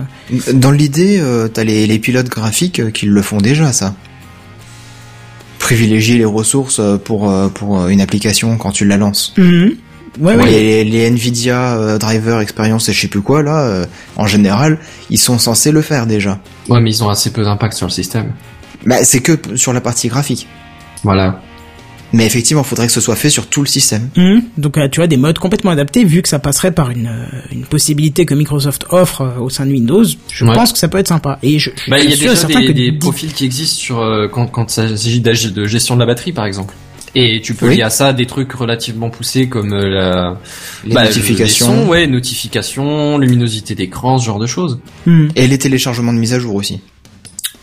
Speaker 5: Dans l'idée, euh, t'as les, les pilotes graphiques euh, qui le font déjà, ça. Privilégier les ressources euh, pour, euh, pour euh, une application quand tu la lances.
Speaker 1: Mhm. Ouais, ouais.
Speaker 5: Les, les Nvidia euh, Driver Experience et je sais plus quoi, là, euh, en général, ils sont censés le faire déjà.
Speaker 3: Ouais, mais ils ont assez peu d'impact sur le système.
Speaker 5: Bah, c'est que sur la partie graphique.
Speaker 3: Voilà.
Speaker 5: Mais effectivement, faudrait que ce soit fait sur tout le système.
Speaker 1: Mhm. Donc euh, tu vois des modes complètement adaptés vu que ça passerait par une, euh, une possibilité que Microsoft offre euh, au sein de Windows. Je
Speaker 3: Ouais.
Speaker 1: pense que ça peut être sympa. Et je, je
Speaker 3: Bah, il y a déjà des,
Speaker 1: que
Speaker 3: des
Speaker 1: d'i-
Speaker 3: profils qui existent sur euh, quand quand il s'agit de gestion de la batterie, par exemple. Et tu peux
Speaker 5: Oui.
Speaker 3: lier à ça des trucs relativement poussés comme euh, la
Speaker 5: Les
Speaker 3: bah,
Speaker 5: notifications.
Speaker 3: les sons, ouais, notifications, luminosité d'écran, ce genre de choses.
Speaker 1: Mhm.
Speaker 5: Et les téléchargements de mise à jour aussi.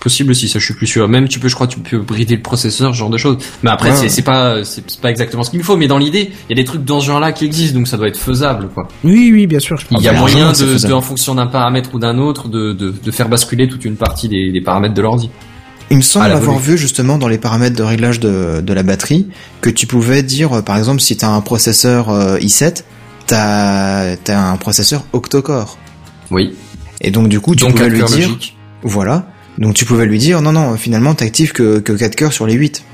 Speaker 3: Possible aussi, ça je suis plus sûr. Même tu peux, je crois, tu peux brider le processeur, ce genre de choses. Mais après,
Speaker 5: Ouais,
Speaker 3: c'est pas c'est pas exactement ce qu'il me faut. Mais dans l'idée, il y a des trucs dans ce genre-là qui existent, donc ça doit être faisable, quoi.
Speaker 1: Oui, oui, bien sûr.
Speaker 3: Il y a moyen de, en fonction d'un paramètre ou d'un autre, de, de, de faire basculer toute une partie des, des paramètres de l'ordi.
Speaker 5: Il me semble avoir
Speaker 3: volée.
Speaker 5: vu justement dans les paramètres de réglage de, de la batterie que tu pouvais dire, euh, par exemple, si t'as un processeur euh, i7, t'as as un processeur octa-core.
Speaker 3: Oui.
Speaker 5: Et donc du coup, tu
Speaker 3: donc
Speaker 5: pouvais
Speaker 3: cœur
Speaker 5: dire,
Speaker 3: logique.
Speaker 5: voilà. Donc tu pouvais lui dire, non, non, finalement, t'actives que, que 4 cœurs sur les 8.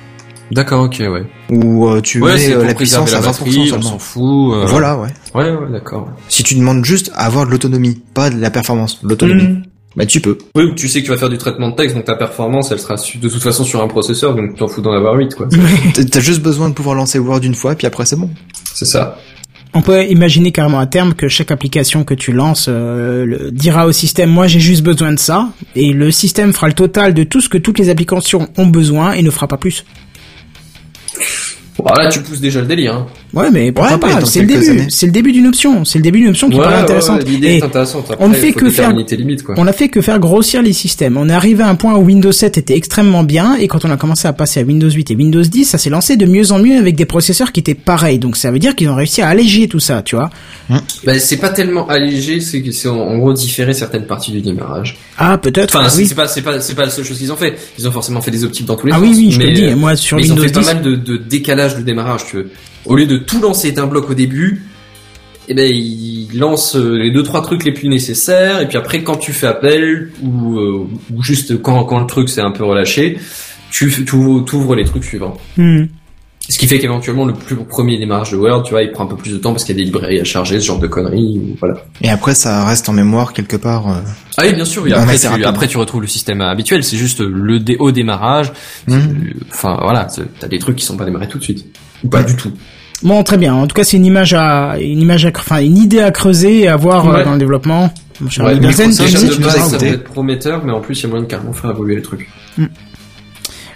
Speaker 3: D'accord, ok, ouais.
Speaker 5: Ou euh, tu
Speaker 3: Ouais,
Speaker 5: mets euh, la puissance
Speaker 3: la
Speaker 5: à 20%
Speaker 3: batterie, on
Speaker 5: seulement.
Speaker 3: s'en fout. euh,
Speaker 5: Voilà, ouais.
Speaker 3: Ouais, ouais, d'accord.
Speaker 5: Si tu demandes juste à avoir de l'autonomie, pas de la performance, l'autonomie,
Speaker 3: Mhm.
Speaker 5: bah tu peux.
Speaker 3: Oui, ou tu sais que tu vas faire du traitement de texte, donc ta performance, elle sera de toute façon sur un processeur, donc tu t'en fous d'en avoir 8, quoi.
Speaker 5: T'as juste besoin de pouvoir lancer Word une fois, puis après c'est bon.
Speaker 3: C'est ça.
Speaker 1: On peut imaginer carrément à terme que chaque application que tu lances euh, dira au système moi j'ai juste besoin de ça et le système fera le total de tout ce que toutes les applications ont besoin et ne fera pas plus.
Speaker 3: Bon, alors là, tu pousses déjà le délire, hein.
Speaker 1: Ouais mais pourquoi
Speaker 5: Ouais,
Speaker 1: pas C'est le début. C'est le début d'une option. C'est le début d'une option qui
Speaker 3: ouais,
Speaker 1: paraît
Speaker 3: ouais,
Speaker 1: intéressante.
Speaker 3: ouais,
Speaker 1: Et
Speaker 3: est intéressante. Après,
Speaker 1: on ne fait que faire-
Speaker 3: quoi.
Speaker 1: on a fait que faire grossir les systèmes. On est arrivé à un point où Windows 7 était extrêmement bien et quand on a commencé à passer à Windows 8 et Windows 10, ça s'est lancé de mieux en mieux avec des processeurs qui étaient pareils. Donc ça veut dire qu'ils ont réussi à alléger tout ça, tu vois.
Speaker 3: Bah, c'est pas tellement allégé, c'est que c'est en, gros différer certaines parties du démarrage.
Speaker 1: Ah peut-être.
Speaker 3: Enfin, c'est
Speaker 1: oui.
Speaker 3: c'est pas, c'est pas, c'est pas la seule chose qu'ils ont fait. Ils ont forcément fait des optiques dans tous les
Speaker 1: Ah
Speaker 3: sens.
Speaker 1: oui oui, je te
Speaker 3: mais,
Speaker 1: le dis. Moi sur
Speaker 3: mais ils ont
Speaker 1: Windows
Speaker 3: fait
Speaker 1: 10,
Speaker 3: pas mal de, de décalage du démarrage, tu veux. Au lieu de tout lancer d'un bloc au début, eh ben, ils lancent euh, les deux trois trucs les plus nécessaires, et puis après, quand tu fais appel, ou, euh, juste quand, quand le truc s'est un peu relâché, tu, tu ouvres les trucs suivants.
Speaker 1: Hmm.
Speaker 3: Ce qui fait qu'éventuellement, le plus premier démarrage de Word, tu vois, il prend un peu plus de temps parce qu'il y a des librairies à charger, ce genre de conneries, ou voilà.
Speaker 5: Et après ça reste en mémoire quelque part. euh.
Speaker 3: Ah oui, bien sûr. oui. Après, tu, après, tu retrouves le système habituel. C'est juste le dé au démarrage.
Speaker 5: Mhm.
Speaker 3: Enfin, voilà. c'est- T'as des trucs qui sont pas démarrés tout de suite. Ou pas du tout.
Speaker 1: Bon, très bien. En tout cas, c'est une image à, une image à, cre- enfin, une idée à creuser et à voir euh, dans le développement. Mon cher
Speaker 3: Ouais, base,
Speaker 5: as
Speaker 3: ça peut être prometteur, mais en plus, il y a moyen de carrément faire évoluer le truc.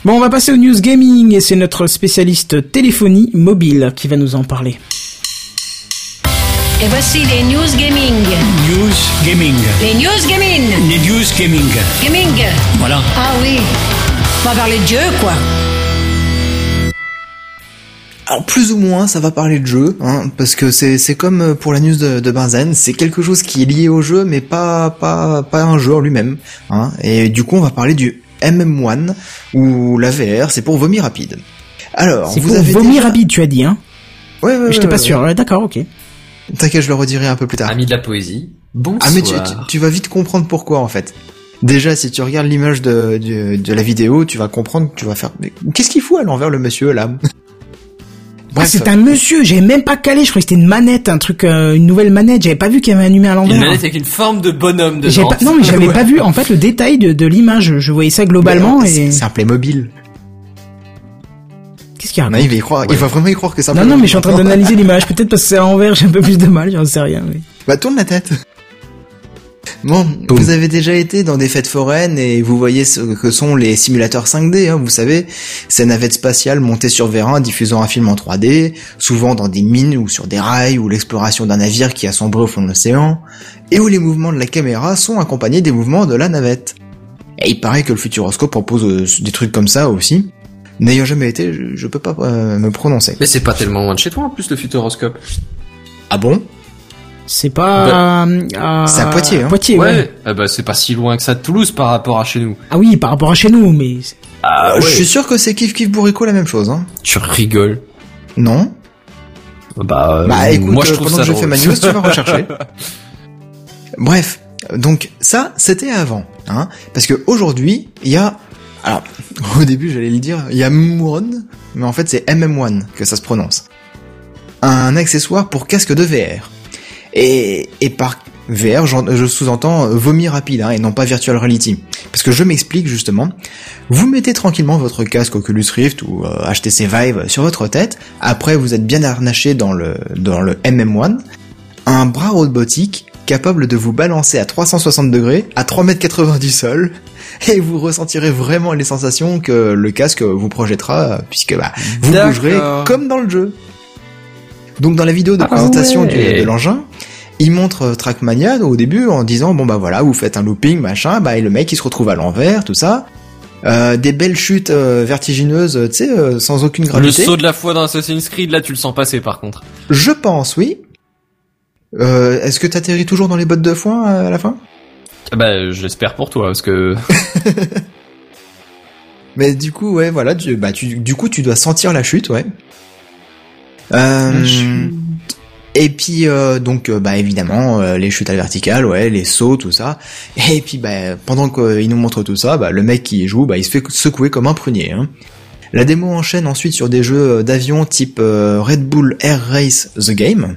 Speaker 1: Bon, on va passer aux news gaming et c'est notre spécialiste téléphonie mobile qui va nous en parler.
Speaker 2: Et voici les news gaming.
Speaker 6: News Gaming.
Speaker 2: Les news gaming.
Speaker 6: Les News Gaming.
Speaker 2: Gaming.
Speaker 6: Voilà.
Speaker 2: Ah oui. On va parler de jeu, quoi.
Speaker 5: Alors plus ou moins, ça va parler de jeu, hein, parce que c'est c'est comme euh, pour la news de, de Benzen, c'est quelque chose qui est lié au jeu, mais pas pas pas un jeu en lui-même. Hein, et du coup, on va parler du MM1 ou la VR, c'est pour vomir rapide. Alors,
Speaker 1: C'est
Speaker 5: vous
Speaker 1: pour
Speaker 5: avez
Speaker 1: vomir
Speaker 5: déjà-
Speaker 1: rapide, tu as dit, hein.
Speaker 5: Ouais, ouais, ouais,
Speaker 1: J'étais pas
Speaker 5: ouais,
Speaker 1: sûr. Ouais, D'accord, ok.
Speaker 5: T'inquiète, je le redirai un peu plus tard.
Speaker 3: Ami de la poésie. Bonsoir.
Speaker 5: Ah mais tu, tu, tu vas vite comprendre pourquoi en fait. Déjà, si tu regardes l'image de, de, de la vidéo, tu vas comprendre que tu vas faire. Mais qu'est-ce qu'il fout à l'envers le monsieur là?
Speaker 1: Ah, c'est un monsieur. J'avais même pas calé. Je croyais que c'était une manette, un truc, euh, une nouvelle manette. J'avais pas vu qu'il y avait un humain à
Speaker 3: Une
Speaker 1: l'envers.
Speaker 3: manette avec une forme de bonhomme dedans.
Speaker 1: Pas, non, mais j'avais pas vu en fait le détail de, de l'image. Je voyais ça globalement
Speaker 5: Mais,
Speaker 1: et
Speaker 5: c'est- un Playmobil.
Speaker 1: qu'est-ce qu'il raconte
Speaker 5: Non, il va y croire, il va vraiment y croire que ça.
Speaker 1: Non, non, mais je suis en train d'analyser l'image. Peut-être parce que c'est à l'envers, j'ai un peu plus de mal, j'en sais rien. Mais...
Speaker 5: Bah tourne la tête. Bon, vous avez déjà été dans des fêtes foraines et vous voyez ce que sont les simulateurs 5D, hein, vous savez, ces navettes spatiales montées sur vérin diffusant un film en 3D, souvent dans des mines ou sur des rails ou l'exploration d'un navire qui a sombré au fond de l'océan, et où les mouvements de la caméra sont accompagnés des mouvements de la navette. Et il paraît que le Futuroscope propose euh, des trucs comme ça aussi. N'ayant jamais été, je, je peux pas euh, me prononcer.
Speaker 3: Mais c'est pas tellement loin de chez toi en plus le Futuroscope.
Speaker 5: Ah bon?
Speaker 1: C'est pas... euh, à...
Speaker 5: C'est à Poitiers, hein.
Speaker 1: Poitiers, ouais.
Speaker 3: Ouais. Ah bah c'est pas si loin que ça de Toulouse par rapport à chez nous.
Speaker 1: Ah oui, par rapport à chez nous, mais...
Speaker 3: Ah
Speaker 5: Je suis sûr que c'est Kif Kif Bourrico la même chose, hein.
Speaker 3: Tu rigoles.
Speaker 5: Non
Speaker 3: Bah, euh,
Speaker 5: Bah écoute,
Speaker 3: moi je
Speaker 5: euh,
Speaker 3: trouve
Speaker 5: pendant
Speaker 3: ça
Speaker 5: que je fais ma news, tu vas rechercher. Bref, donc ça, c'était avant, hein, parce que aujourd'hui, il y a, alors, au début, j'allais le dire, il y a M1, mais en fait, c'est MM1 que ça se prononce. Un accessoire pour casque de VR. Et, et par VR, je sous-entends euh, vomi rapide, hein, et non pas virtual reality. Parce que je m'explique justement. Vous mettez tranquillement votre casque Oculus Rift ou euh, HTC Vive sur votre tête. Après, vous êtes bien harnaché dans le dans le MM1. Un bras robotique capable de vous balancer à 360 degrés à 3,80 m du sol. Et vous ressentirez vraiment les sensations que le casque vous projettera, puisque bah, vous bougerez comme dans le jeu. Donc dans la vidéo de
Speaker 3: Ah
Speaker 5: présentation
Speaker 3: ouais.
Speaker 5: du- de l'engin, il montre euh, Trackmania au début en disant bon bah voilà vous faites un looping machin bah et le mec il se retrouve à l'envers tout ça. Euh, des belles chutes euh, vertigineuses tu sais euh, sans aucune
Speaker 3: Le
Speaker 5: gravité.
Speaker 3: saut de la foi dans Assassin's Creed là tu le sens passer par contre.
Speaker 5: je pense oui. Euh, est-ce que t'atterris toujours dans les bottes de foin euh, à la fin?
Speaker 3: Ah bah j'espère pour toi parce que
Speaker 5: mais du coup ouais voilà tu, bah tu, du coup tu dois sentir la chute ouais euh, et puis euh, donc euh, bah évidemment euh, les chutes à la verticale ouais les sauts tout ça et puis bah pendant qu'il nous montre tout ça bah le mec qui joue bah il se fait secouer comme un prunier hein. La démo enchaîne ensuite sur des jeux d'avion type Red Bull Air Race The Game.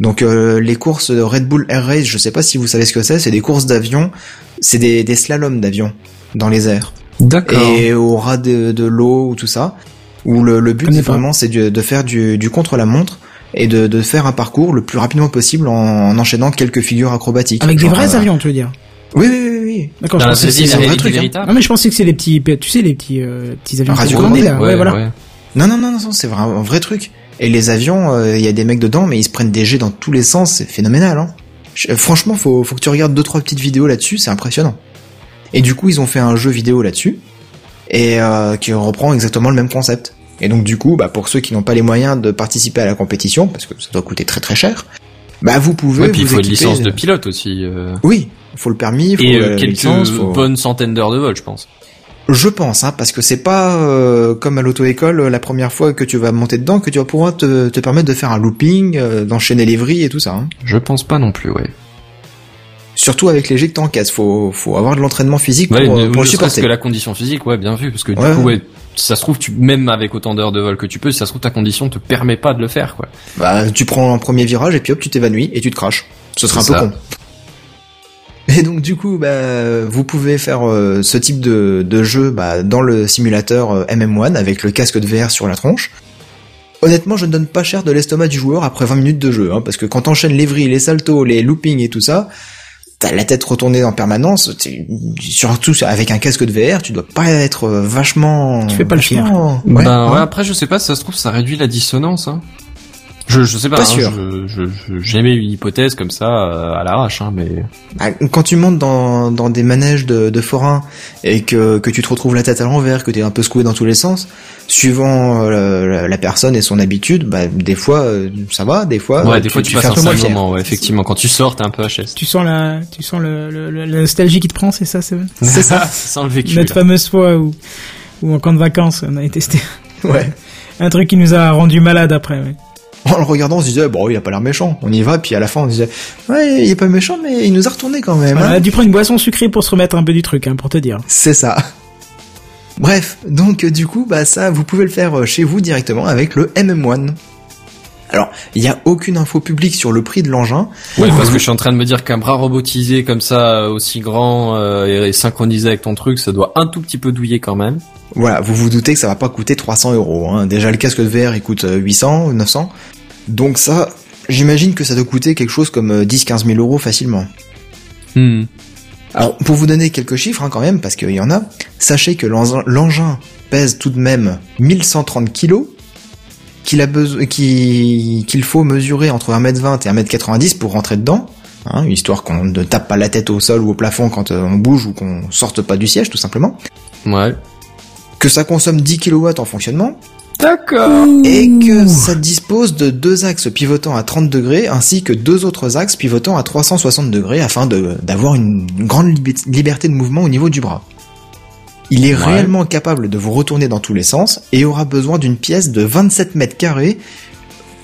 Speaker 5: Donc euh, les courses de Red Bull Air Race, je sais pas si vous savez ce que c'est, c'est des courses d'avion, c'est des, des slaloms d'avion dans les airs
Speaker 3: D'accord.
Speaker 5: et au ras de, de l'eau ou tout ça. Où le, le but vraiment c'est de, de faire du, du contre la montre et de, de faire un parcours le plus rapidement possible en, en enchaînant quelques figures acrobatiques.
Speaker 1: Avec des vrais
Speaker 5: euh,
Speaker 1: avions, tu veux dire?
Speaker 5: Oui oui oui oui.
Speaker 1: D'accord, je pensais que c'est
Speaker 5: un vrai truc, hein.
Speaker 1: Non mais je pensais que c'est les petits, tu sais les petits, euh, petits avions
Speaker 5: Radio
Speaker 1: là. Ouais, voilà.
Speaker 3: ouais.
Speaker 5: Non non non non, c'est vrai, un vrai truc. Et les avions, euh, il y a des mecs dedans, mais ils se prennent des jets dans tous les sens, c'est phénoménal. Hein. Je- franchement, faut faut que tu regardes deux trois petites vidéos là-dessus, c'est impressionnant. Et du coup, ils ont fait un jeu vidéo là-dessus et euh, qui reprend exactement le même concept. Et donc du coup, bah pour ceux qui n'ont pas les moyens de participer à la compétition, parce que ça doit coûter très très cher, bah vous pouvez.
Speaker 3: Ouais, puis il
Speaker 5: vous
Speaker 3: faut une
Speaker 5: équiper-
Speaker 3: licence de pilote aussi. euh,
Speaker 5: Oui, faut le permis, faut
Speaker 3: Et
Speaker 5: la
Speaker 3: euh, quelques
Speaker 5: licence, faut-
Speaker 3: bonnes centaines d'heures de vol, je pense.
Speaker 5: Je pense, hein, parce que c'est pas euh, comme à l'auto-école la première fois que tu vas monter dedans que tu vas pouvoir te, te permettre de faire un looping, euh, d'enchaîner les vrilles et tout ça. Hein.
Speaker 3: Je pense pas non plus, ouais.
Speaker 5: Surtout avec les jets que t'encaisses, faut faut avoir de l'entraînement physique pour,
Speaker 3: Ouais, ne,
Speaker 5: pour
Speaker 3: ne
Speaker 5: le supporter.
Speaker 3: que la condition physique, ouais, bien vu, parce que du
Speaker 5: Ouais.
Speaker 3: coup, ouais, ça se trouve, tu, même avec autant d'heures de vol que tu peux, si ça se trouve, ta condition te permet pas de le faire, quoi.
Speaker 5: Bah, tu prends un premier virage et puis hop, tu t'évanouis et tu te craches. Ce sera un peu
Speaker 3: ça.
Speaker 5: con. Et donc du coup, bah, vous pouvez faire euh, ce type de, de jeu bah, dans le simulateur euh, MM1 avec le casque de VR sur la tronche. Honnêtement, je ne donne pas cher de l'estomac du joueur après 20 minutes de jeu, hein, parce que quand t'enchaînes les vrilles, les saltos, les loopings et tout ça, t'as la tête retournée en permanence. Surtout avec un casque de VR, tu dois pas être vachement.
Speaker 1: Tu fais pas le fier.
Speaker 5: vachement-
Speaker 3: ben,
Speaker 5: ouais.
Speaker 3: ouais, après, je sais pas, si ça se trouve, ça réduit la dissonance, hein. Je, je sais pas,
Speaker 5: Pas
Speaker 3: hein,
Speaker 5: sûr.
Speaker 3: je, je, je- j'aimais une hypothèse comme ça, euh, à l'arrache, hein, mais...
Speaker 5: Ah, Quand tu montes dans, dans des manèges de, de forains et que, que tu te retrouves la tête à l'envers, que tu es un peu secoué dans tous les sens, suivant euh, la, la personne et son habitude, bah, des fois euh, ça va, des fois,
Speaker 3: Ouais,
Speaker 5: euh,
Speaker 3: des fois, tu, passes un sale moment, ouais, effectivement. Quand tu sors, t'es un peu HS.
Speaker 1: Tu sens la, tu sens le, le- le- la nostalgie qui te prend, c'est ça, Seven
Speaker 5: C'est ça,
Speaker 3: Sans le vécu.
Speaker 1: Notre
Speaker 3: là.
Speaker 1: fameuse fois où, où en camp de vacances, on avait testé
Speaker 5: ouais.
Speaker 1: un truc qui nous a rendu malade après. ouais.
Speaker 5: En le regardant, on se disait, bon, il a pas l'air méchant. On y va, puis à la fin, on disait, ouais, il est pas méchant, mais il nous a retourné quand même.
Speaker 1: On
Speaker 5: hein.
Speaker 1: a dû prendre une boisson sucrée pour se remettre un peu du truc, hein, pour te dire.
Speaker 5: C'est ça. Bref, donc euh, du coup, bah ça, vous pouvez le faire euh, chez vous directement avec le MM1. Alors, il y a aucune info publique sur le prix de l'engin.
Speaker 3: Ouais, parce que je suis en train de me dire qu'un bras robotisé comme ça, euh, aussi grand euh, et synchronisé avec ton truc, ça doit un tout petit peu douiller quand même.
Speaker 5: Voilà, vous vous doutez que ça va pas coûter 300 euros. Hein. Déjà, le casque de VR, il coûte euh, 800 ou 900. Donc ça, j'imagine que ça doit coûter quelque chose comme euh, 10-15 000 euros facilement.
Speaker 3: Hmm.
Speaker 5: Alors, pour vous donner quelques chiffres hein, quand même, parce qu'il y en a, sachez que l'engin- pèse tout de même 1130 kilos, qu'il a besoin, qu'il qu'il faut mesurer entre 1m20 et 1m90 pour rentrer dedans, hein, histoire qu'on ne tape pas la tête au sol ou au plafond quand euh, on bouge ou qu'on sorte pas du siège, tout simplement.
Speaker 3: Ouais.
Speaker 5: Que ça consomme 10 kW en fonctionnement,
Speaker 3: D'accord.
Speaker 5: et que ça dispose de deux axes pivotant à 30 degrés ainsi que deux autres axes pivotant à 360 degrés afin de d'avoir une grande liberté de mouvement au niveau du bras. Il est
Speaker 3: Ouais.
Speaker 5: réellement capable de vous retourner dans tous les sens et aura besoin d'une pièce de 27 mètres carrés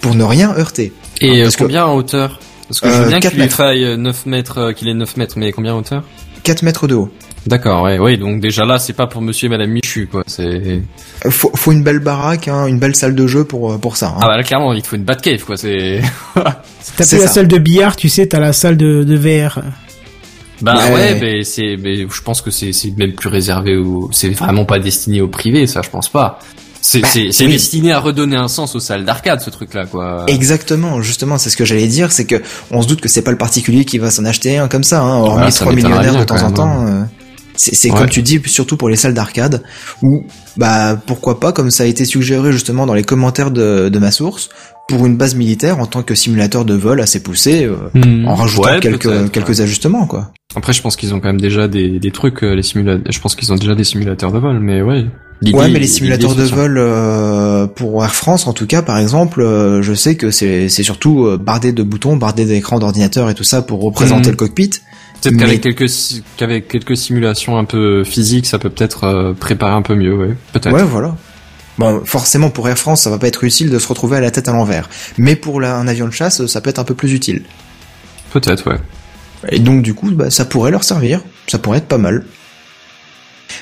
Speaker 5: pour ne rien heurter.
Speaker 3: Et euh,
Speaker 5: Parce que-
Speaker 3: combien en hauteur? Parce que je
Speaker 5: Euh,
Speaker 3: veux bien
Speaker 5: 4
Speaker 3: qu'il lui
Speaker 5: mètres.
Speaker 3: faille 9 mètres, euh, qu'il ait 9 mètres, mais combien en hauteur?
Speaker 5: 4 mètres de haut.
Speaker 3: D'accord, ouais, ouais, donc déjà là, c'est pas pour monsieur et madame Michu, quoi, c'est...
Speaker 5: Euh, Faut, faut une belle baraque, hein, une belle salle de jeu pour, euh, pour ça. hein.
Speaker 3: Ah bah là, clairement, il te faut une Batcave, quoi, c'est...
Speaker 1: T'as
Speaker 5: C'est
Speaker 1: plus la salle de billard, tu sais, t'as la salle de, de VR.
Speaker 3: Bah
Speaker 5: Ouais.
Speaker 3: ouais, mais c'est, mais je pense que c'est, c'est même plus réservé au, c'est vraiment pas destiné au privé, ça, je pense pas. C'est,
Speaker 5: Bah,
Speaker 3: c'est, c'est
Speaker 5: oui.
Speaker 3: destiné à redonner un sens aux salles d'arcade, ce truc-là, quoi.
Speaker 5: Exactement, justement, c'est ce que j'allais dire, c'est que on se doute que c'est pas le particulier qui va s'en acheter un comme ça, hein, hormis trois millionnaires de temps en
Speaker 3: même,
Speaker 5: temps. C'est
Speaker 3: Ouais.
Speaker 5: comme tu dis, surtout pour les salles d'arcade, où bah pourquoi pas, comme ça a été suggéré justement dans les commentaires de, de ma source, pour une base militaire en tant que simulateur de vol assez poussé, euh,
Speaker 3: Hmm.
Speaker 5: en rajoutant
Speaker 3: Ouais,
Speaker 5: quelques quelques
Speaker 3: ouais.
Speaker 5: ajustements quoi.
Speaker 3: Après, je pense qu'ils ont quand même déjà des, des trucs, euh, les simulateurs, je pense qu'ils ont déjà des simulateurs de vol, mais ouais.
Speaker 5: Ouais, mais les simulateurs de vol euh, pour Air France, en tout cas, par exemple, euh, je sais que c'est c'est surtout euh, bardé de boutons, bardé d'écrans d'ordinateur et tout ça pour représenter
Speaker 3: Mhm.
Speaker 5: le cockpit.
Speaker 3: Peut-être qu'avec quelques, si- qu'avec quelques simulations un peu physiques, ça peut peut-être euh, préparer un peu mieux, ouais. Peut-être.
Speaker 5: Ouais, voilà. Bon, forcément pour Air France, ça va pas être utile de se retrouver à la tête à l'envers. Mais pour la- un avion de chasse, ça peut être un peu plus utile.
Speaker 3: Peut-être, ouais.
Speaker 5: Et donc du coup, bah, ça pourrait leur servir. Ça pourrait être pas mal.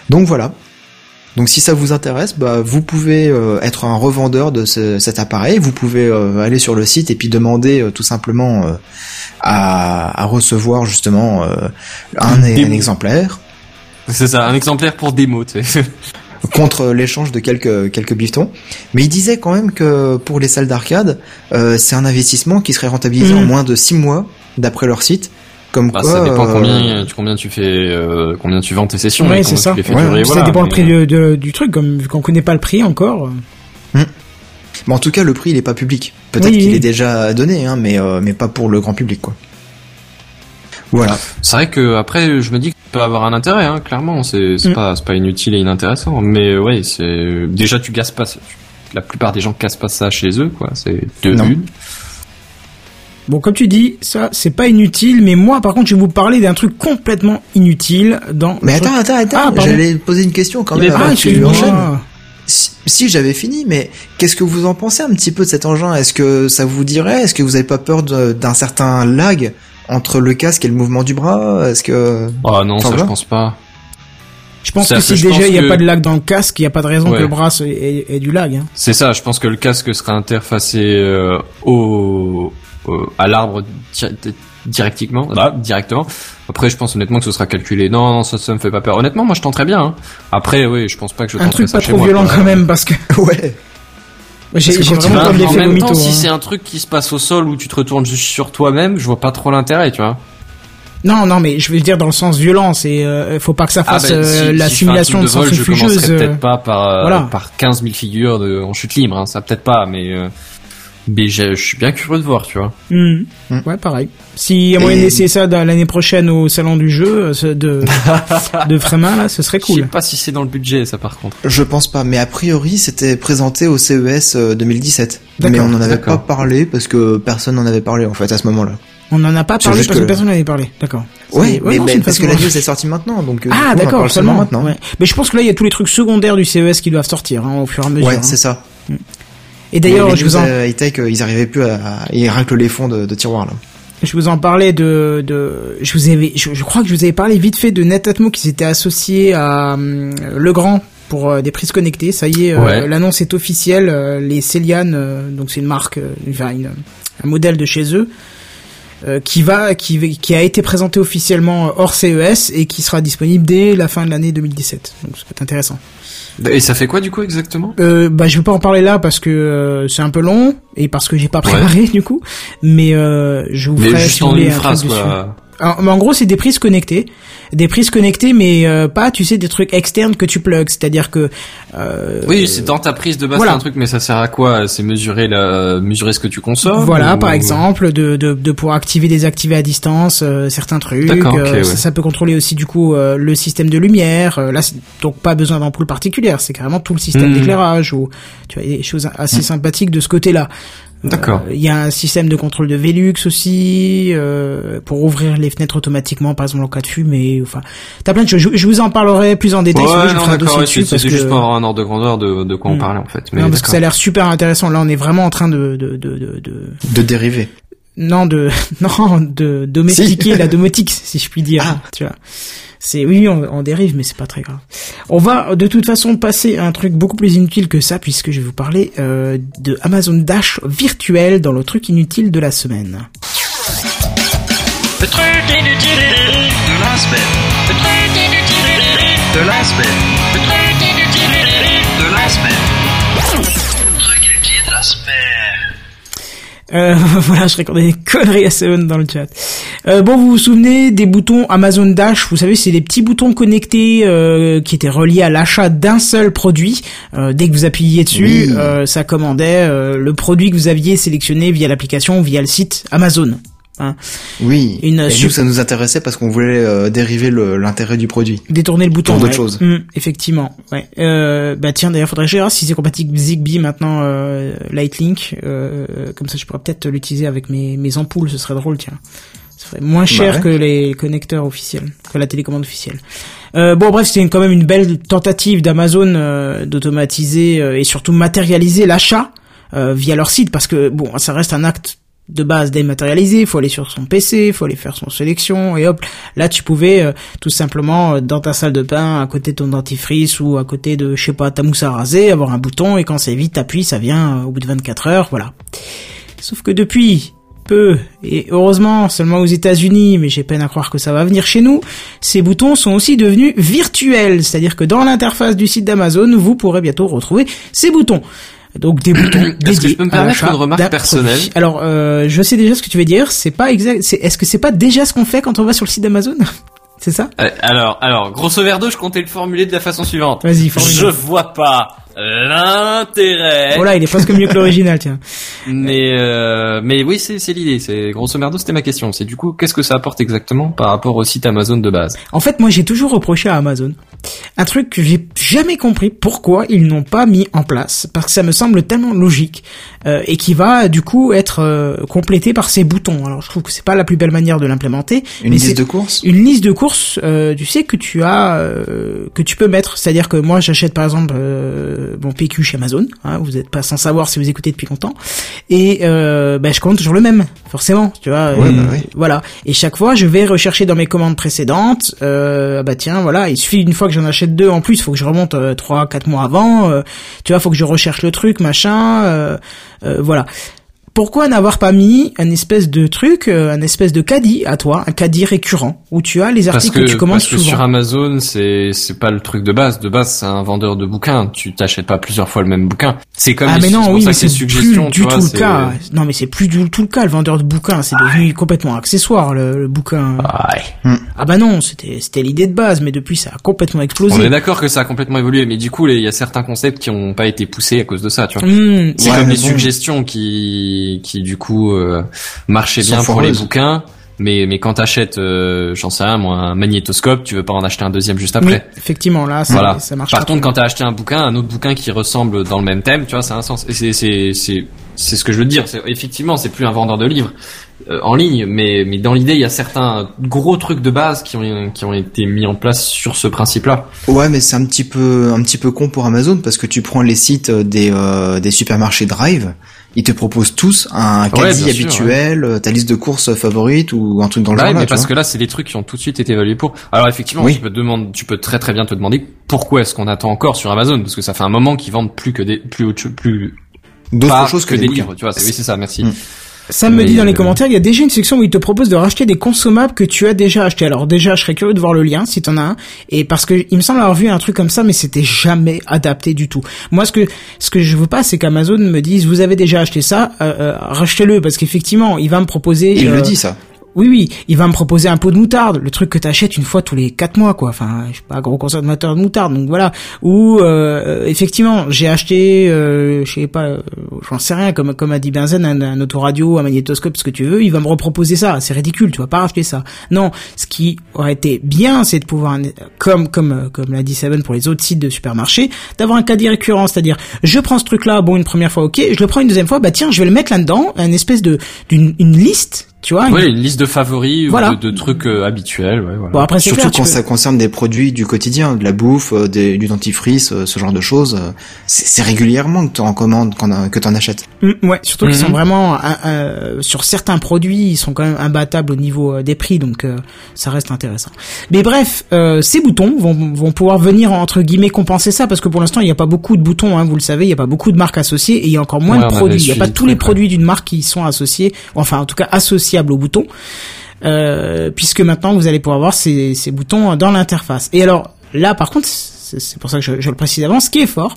Speaker 5: Donc voilà. Donc si ça vous intéresse, bah, vous pouvez euh, être un revendeur de ce- cet appareil. Vous pouvez euh, aller sur le site et puis demander euh, tout simplement euh, à, à recevoir justement euh, un, un exemplaire
Speaker 3: C'est ça, un exemplaire pour démo, tu sais.
Speaker 5: contre l'échange de quelques quelques bifetons. Mais il disait quand même que pour les salles d'arcade, euh, c'est un investissement qui serait rentabilisé en moins de six mois, d'après leur site. Comme
Speaker 3: Bah,
Speaker 5: quoi,
Speaker 3: ça dépend
Speaker 5: euh,
Speaker 3: combien, tu- combien tu fais, euh, combien tu vends tes sessions.
Speaker 1: Ouais, c'est ça.
Speaker 3: Tu les fais
Speaker 5: Ouais,
Speaker 3: durer,
Speaker 1: ça dépend le
Speaker 3: mais-
Speaker 1: prix de- de- du truc, comme vu qu'on connaît pas le prix encore.
Speaker 5: Mais en tout cas, le prix il est pas public. Peut-être
Speaker 1: Oui,
Speaker 5: qu'il
Speaker 1: oui.
Speaker 5: est déjà donné, hein, mais euh, mais pas pour le grand public, quoi. Voilà.
Speaker 3: C'est vrai que après, je me dis que ça peut avoir un intérêt, hein, clairement. C'est c'est
Speaker 1: Mm.
Speaker 3: pas, c'est pas inutile et inintéressant. Mais ouais, c'est déjà tu gasses pas. La plupart des gens cassent pas ça chez eux, quoi. C'est de
Speaker 5: Non.
Speaker 3: une.
Speaker 1: Bon, comme tu dis, ça, c'est pas inutile, mais moi, par contre, je vais vous parler d'un truc complètement inutile dans...
Speaker 5: Mais attends, attends, attends.
Speaker 1: Ah.
Speaker 5: J'allais poser une question quand même.
Speaker 1: Ah,
Speaker 5: tu enchaînes. Si, si, j'avais fini, mais qu'est-ce que vous en pensez un petit peu de cet engin? Est-ce que ça vous dirait? Est-ce que vous avez pas peur d'un certain lag entre le casque et le mouvement du bras? Est-ce que
Speaker 3: Oh non,
Speaker 5: Ça
Speaker 3: je pense pas.
Speaker 1: Je pense que si déjà il n'y a
Speaker 3: que-
Speaker 1: pas de lag dans le casque, il n'y a pas de raison
Speaker 3: Ouais.
Speaker 1: que le bras ait, ait du lag. Hein.
Speaker 3: C'est ça. Je pense que le casque sera interfacé euh, au- à l'arbre di- directement, là, directement. Après, je pense honnêtement que ce sera calculé. Non, non, ça, ça me fait pas peur. Honnêtement, moi, je tenterais bien. Hein. Après, oui, je pense pas que je
Speaker 1: Un truc
Speaker 3: ça
Speaker 1: pas
Speaker 3: chez
Speaker 1: trop
Speaker 3: moi,
Speaker 1: violent quand même, parce que
Speaker 5: ouais
Speaker 1: j'ai vraiment de
Speaker 3: en même temps, si
Speaker 1: hein.
Speaker 3: c'est un truc qui se passe au sol où tu te retournes juste sur toi-même, je vois pas trop l'intérêt, tu vois.
Speaker 1: Non, non, mais je veux dire dans le sens violent, c'est euh, faut pas que ça fasse
Speaker 3: bah,
Speaker 1: euh,
Speaker 3: si-
Speaker 1: la
Speaker 3: si
Speaker 1: simulation de
Speaker 3: vol, je
Speaker 1: euh,
Speaker 3: peut-être pas par euh,
Speaker 1: voilà.
Speaker 3: par 15 000 figures de, en chute libre, hein, ça peut-être pas, mais euh, mais je je suis bien curieux de voir, tu vois.
Speaker 1: hmm.
Speaker 5: Hmm.
Speaker 1: Ouais, pareil. S'il y a moyen
Speaker 5: Et-
Speaker 1: d'essayer ça l'année prochaine au salon du jeu euh, de de Frémin là, ce serait
Speaker 3: Je sais
Speaker 1: cool.
Speaker 3: pas si c'est dans le budget, ça par contre.
Speaker 5: Je pense pas, mais a priori c'était présenté au CES euh, 2017.
Speaker 1: D'accord,
Speaker 5: Mais on n'en avait pas parlé parce que personne n'en avait parlé en fait à ce moment-là.
Speaker 1: On en a pas parlé parce que
Speaker 5: que-
Speaker 1: personne n'en avait parlé. D'accord.
Speaker 5: Ouais,
Speaker 1: C'est-
Speaker 5: mais,
Speaker 1: non,
Speaker 5: parce que la news est sortie maintenant, donc euh,
Speaker 1: Ah d'accord,
Speaker 5: seulement
Speaker 1: seulement
Speaker 5: maintenant.
Speaker 1: Ouais. Mais je pense que là il y a tous les trucs secondaires du CES qui doivent sortir hein, au fur et à mesure.
Speaker 5: Ouais,
Speaker 1: hein.
Speaker 5: c'est ça.
Speaker 1: Et d'ailleurs, je vous en
Speaker 5: euh, high-tech, euh, ils arrivaient plus à, ils raclent les fonds de, de tiroir là.
Speaker 1: Je vous en parlais de, de je vous avais, je, je crois que je vous avais parlé vite fait de Netatmo qui s'était associé à hum, Legrand pour euh, des prises connectées. Ça y est, euh,
Speaker 3: Ouais.
Speaker 1: l'annonce est officielle. euh, les Celian, euh, donc c'est une marque, euh, enfin, une- un modèle de chez eux, euh, qui va, qui, qui a été présenté officiellement hors CES et qui sera disponible dès la fin de l'année 2017. Donc ça peut être intéressant.
Speaker 3: Et ça fait quoi du coup exactement?
Speaker 1: Euh, bah je vais pas en parler là parce que euh, c'est un peu long et parce que j'ai pas préparé du coup. Mais euh, je vous
Speaker 3: Mais
Speaker 1: ferai
Speaker 3: juste en une
Speaker 1: un
Speaker 3: phrase quoi.
Speaker 1: En gros, c'est des prises connectées, des prises connectées, mais euh, pas, tu sais, des trucs externes que tu plugs. C'est-à-dire que euh,
Speaker 3: Oui, c'est dans ta prise de base
Speaker 1: voilà.
Speaker 3: un truc, mais ça sert à quoi? C'est mesurer la, mesurer ce que tu consommes.
Speaker 1: Voilà,
Speaker 3: ou-
Speaker 1: par exemple, de, de, de pouvoir activer, désactiver à distance euh, certains trucs. Euh,
Speaker 3: ouais.
Speaker 1: ça, ça peut contrôler aussi du coup euh, le système de lumière. Euh, là, donc pas besoin d'ampoule particulière, c'est carrément tout le système
Speaker 3: Hmm.
Speaker 1: d'éclairage ou tu vois des choses assez sympathiques de ce côté-là.
Speaker 3: D'accord.
Speaker 1: Euh, Il y a un système de contrôle de Velux aussi euh, pour ouvrir les fenêtres automatiquement, par exemple en cas de fumée. Enfin, t'as plein de choses. Je, je vous en parlerai plus en détail. si voulez,
Speaker 3: Ouais,
Speaker 1: je
Speaker 3: non, d'accord, ouais, c'est
Speaker 1: que
Speaker 3: juste pour avoir un ordre de grandeur de, de quoi on
Speaker 1: Hmm.
Speaker 3: parlait en fait. Mais
Speaker 1: non, parce que ça a l'air super intéressant. Là, on est vraiment en train de de de de, de...
Speaker 5: De dériver.
Speaker 1: non de non de domestiquer la domotique, si je puis dire.
Speaker 5: Ah.
Speaker 1: Tu vois. C'est oui, on, on dérive, mais c'est pas très grave. On va de toute façon passer à un truc beaucoup plus inutile que ça, puisque je vais vous parler euh, de Amazon Dash virtuel dans le truc inutile de la semaine.
Speaker 7: Le truc inutile de la semaine. Le truc inutile de la semaine. Le truc inutile de la semaine. Le truc inutile de la semaine.
Speaker 1: Euh, voilà, je racontais des conneries à Seven dans le chat. Euh, bon, vous vous souvenez des boutons Amazon Dash? Vous savez, c'est des petits boutons connectés euh, qui étaient reliés à l'achat d'un seul produit. Euh, dès que vous appuyiez dessus,
Speaker 5: Oui.
Speaker 1: euh, ça commandait euh, le produit que vous aviez sélectionné via l'application, via le site Amazon. Hein.
Speaker 5: Oui.
Speaker 1: Une
Speaker 5: et nous, ça nous intéressait parce qu'on voulait euh, dériver l'intérêt du produit.
Speaker 1: Détourner le bouton.
Speaker 5: Pour d'autres
Speaker 1: ouais.
Speaker 5: choses.
Speaker 1: Hum, effectivement. Ouais. Euh, bah tiens, d'ailleurs, faudrait regarde si c'est compatible Zigbee maintenant, euh, Lightlink. Euh, comme ça, je pourrais peut-être l'utiliser avec mes, mes ampoules. Ce serait drôle, tiens. Moins cher
Speaker 5: ouais.
Speaker 1: que les connecteurs officiels, que la télécommande officielle. Euh, bon, bref, c'était quand même une belle tentative d'Amazon euh, d'automatiser euh, et surtout matérialiser l'achat euh, via leur site, parce que bon, ça reste un acte de base dématérialisé, il faut aller sur son PC, il faut aller faire son sélection et hop, là tu pouvais euh, tout simplement euh, dans ta salle de bain, à côté de ton dentifrice ou à côté de je sais pas ta mousse à raser, avoir un bouton et quand c'est vite t'appuies, ça vient euh, au bout de 24 heures, voilà. Sauf que depuis peu et heureusement seulement aux États-Unis, mais j'ai peine à croire que ça va venir chez nous, ces boutons sont aussi devenus virtuels, c'est-à-dire que dans l'interface du site d'Amazon, vous pourrez bientôt retrouver ces boutons. Donc des boutons
Speaker 3: Est-ce que je peux me permettre une remarque personnelle.
Speaker 1: Alors, euh, je sais déjà ce que tu veux dire. C'est pas exact. Est-ce que c'est pas déjà ce qu'on fait quand on va sur le site d'Amazon? C'est ça?
Speaker 3: Euh, Alors, alors, grosso merdo, je comptais le formuler de la façon suivante.
Speaker 1: Vas-y, formule.
Speaker 3: Je vois pas l'intérêt.
Speaker 1: Voilà, il est presque mieux que l'original, tiens.
Speaker 3: Mais euh, mais oui, c'est c'est l'idée. C'est grosso merdo, c'était ma question. C'est du coup, qu'est-ce que ça apporte exactement par rapport au site Amazon de base?
Speaker 1: En fait, moi, j'ai toujours reproché à Amazon un truc que j'ai jamais compris pourquoi ils n'ont pas mis en place, parce que ça me semble tellement logique euh, et qui va du coup être euh, complété par ces boutons. Alors, je trouve que c'est pas la plus belle manière de l'implémenter.
Speaker 5: Une
Speaker 1: mais
Speaker 5: liste
Speaker 1: c'est-
Speaker 5: de courses?
Speaker 1: une liste de courses, euh, tu sais que tu as, euh, que tu peux mettre. C'est-à-dire que moi, j'achète par exemple euh, mon PQ chez Amazon. Hein, vous n'êtes pas sans savoir si vous écoutez depuis longtemps. Et euh, ben, je compte toujours le même, forcément. Tu vois.
Speaker 5: Ouais,
Speaker 1: Et
Speaker 5: bah oui.
Speaker 1: Voilà. Et chaque fois, je vais rechercher dans mes commandes précédentes. Euh, bah tiens, voilà. Il suffit une fois que j'en achète deux en plus, faut que je remonte euh, trois, quatre mois avant. euh, tu vois, faut que je recherche le truc, machin. euh, euh, voilà. Pourquoi n'avoir pas mis un espèce de truc, euh, un espèce de caddie à toi, un caddie récurrent où tu as les
Speaker 3: Parce
Speaker 1: articles
Speaker 3: que,
Speaker 1: que, tu commandes
Speaker 3: parce que
Speaker 1: souvent.
Speaker 3: sur Amazon, c'est c'est pas le truc de base. De base, c'est un vendeur de bouquins. Tu t'achètes pas plusieurs fois le même bouquin. C'est comme
Speaker 1: ah
Speaker 3: les,
Speaker 1: mais
Speaker 3: c'est
Speaker 1: non, oui, mais c'est
Speaker 3: suggestions,
Speaker 1: plus
Speaker 3: tu
Speaker 1: du
Speaker 3: vois,
Speaker 1: tout le cas. Non, mais c'est plus du tout le cas. Le vendeur de bouquins, c'est devenu complètement accessoire le, le bouquin.
Speaker 3: Ouais.
Speaker 1: Ah bah non, c'était c'était l'idée de base, mais depuis ça a complètement explosé.
Speaker 3: On est d'accord que ça a complètement évolué, mais du coup, il y a certains concepts qui ont pas été poussés à cause de ça, tu vois.
Speaker 1: Mmh,
Speaker 3: C'est
Speaker 5: Ouais,
Speaker 3: comme les
Speaker 5: bon.
Speaker 3: suggestions qui, qui du coup euh, marchaient
Speaker 5: Sont
Speaker 3: bien pour les bouquins, mais mais quand t'achètes, euh, j'en sais rien, moi, un magnétoscope, tu veux pas en acheter un deuxième juste
Speaker 1: oui,
Speaker 3: après.
Speaker 1: effectivement, là, ça,
Speaker 3: Voilà.
Speaker 1: ça marche
Speaker 3: Par contre, quand t'as acheté un bouquin, un autre bouquin qui ressemble dans le même thème, tu vois, ça a un sens. Et c'est c'est c'est c'est ce que je veux dire. C'est effectivement, c'est plus un vendeur de livres euh, en ligne, mais mais dans l'idée, il y a certains gros trucs de base qui ont qui ont été mis en place sur ce principe-là.
Speaker 5: Ouais, mais c'est un petit peu un petit peu con pour Amazon parce que tu prends les sites des euh, des supermarchés Drive, ils te proposent tous un
Speaker 3: Ouais,
Speaker 5: caddie
Speaker 3: sûr,
Speaker 5: habituel, ta liste de courses favorite ou un truc dans le
Speaker 3: Bah
Speaker 5: genre
Speaker 3: ouais, mais parce
Speaker 5: vois.
Speaker 3: que là, c'est des trucs qui ont tout de suite été évalués pour. Alors effectivement,
Speaker 5: Oui.
Speaker 3: tu peux te demander, tu peux très très bien te demander pourquoi est-ce qu'on attend encore sur Amazon parce que ça fait un moment qu'ils vendent plus que des plus plus
Speaker 5: D'autres choses
Speaker 3: que, des livres, tu vois. Oui, c'est ça. Merci.
Speaker 5: Mm.
Speaker 1: Sam me dit dans les
Speaker 3: euh,
Speaker 1: commentaires, il y a déjà une section où il te propose de racheter des consommables que tu as déjà achetés. Alors déjà, je serais curieux de voir le lien si t'en as un. Et parce que il me semble avoir vu un truc comme ça, mais c'était jamais adapté du tout. Moi, ce que ce que je veux pas, c'est qu'Amazon me dise vous avez déjà acheté ça, euh, euh, rachetez-le parce qu'effectivement, il va me proposer.
Speaker 5: Il
Speaker 1: euh,
Speaker 5: le dit ça.
Speaker 1: Oui, oui, il va me proposer un pot de moutarde, le truc que t'achètes une fois tous les quatre mois, quoi. Enfin, je suis pas un gros consommateur de moutarde, donc voilà. Ou euh, effectivement, j'ai acheté, euh, je sais pas, euh, j'en sais rien, comme comme a dit Benzen, un, un autoradio, un magnétoscope, ce que tu veux, il va me reproposer ça. C'est ridicule, tu vas pas racheter ça. Non, ce qui aurait été bien, c'est de pouvoir, comme comme euh, comme l'a dit Seven pour les autres sites de supermarché, d'avoir un caddie récurrent, c'est-à-dire, je prends ce truc-là, bon, une première fois, ok, je le prends une deuxième fois, bah tiens, je vais le mettre là-dedans, une espèce de d'une une liste, tu vois. une-
Speaker 3: Ouais, une liste de favoris ou de, de trucs euh, habituels. Ouais, voilà.
Speaker 1: Bon après c'est
Speaker 5: Surtout
Speaker 1: clair,
Speaker 5: quand
Speaker 1: peux-
Speaker 5: ça concerne des produits du quotidien, de la bouffe, euh, des- du dentifrice, euh, ce genre de choses. C'est régulièrement que tu en commandes, que tu en achètes.
Speaker 1: Mm, ouais, surtout qu'ils
Speaker 3: Mhm.
Speaker 1: sont vraiment euh, euh, sur certains produits, ils sont quand même imbattables au niveau euh, des prix, donc euh, ça reste intéressant. Mais bref, euh, ces boutons vont, vont pouvoir venir entre guillemets compenser ça, parce que pour l'instant il n'y a pas beaucoup de boutons, hein, vous le savez, il n'y a pas beaucoup de marques associées et il y a encore moins
Speaker 3: Ouais,
Speaker 1: de produits. Il n'y a pas tous les produits d'une marque qui sont associés, enfin en tout cas associables aux boutons. Euh, puisque maintenant vous allez pouvoir voir ces, ces boutons dans l'interface. Et alors là, par contre, c'est pour ça que je, je le précise avant, ce qui est fort,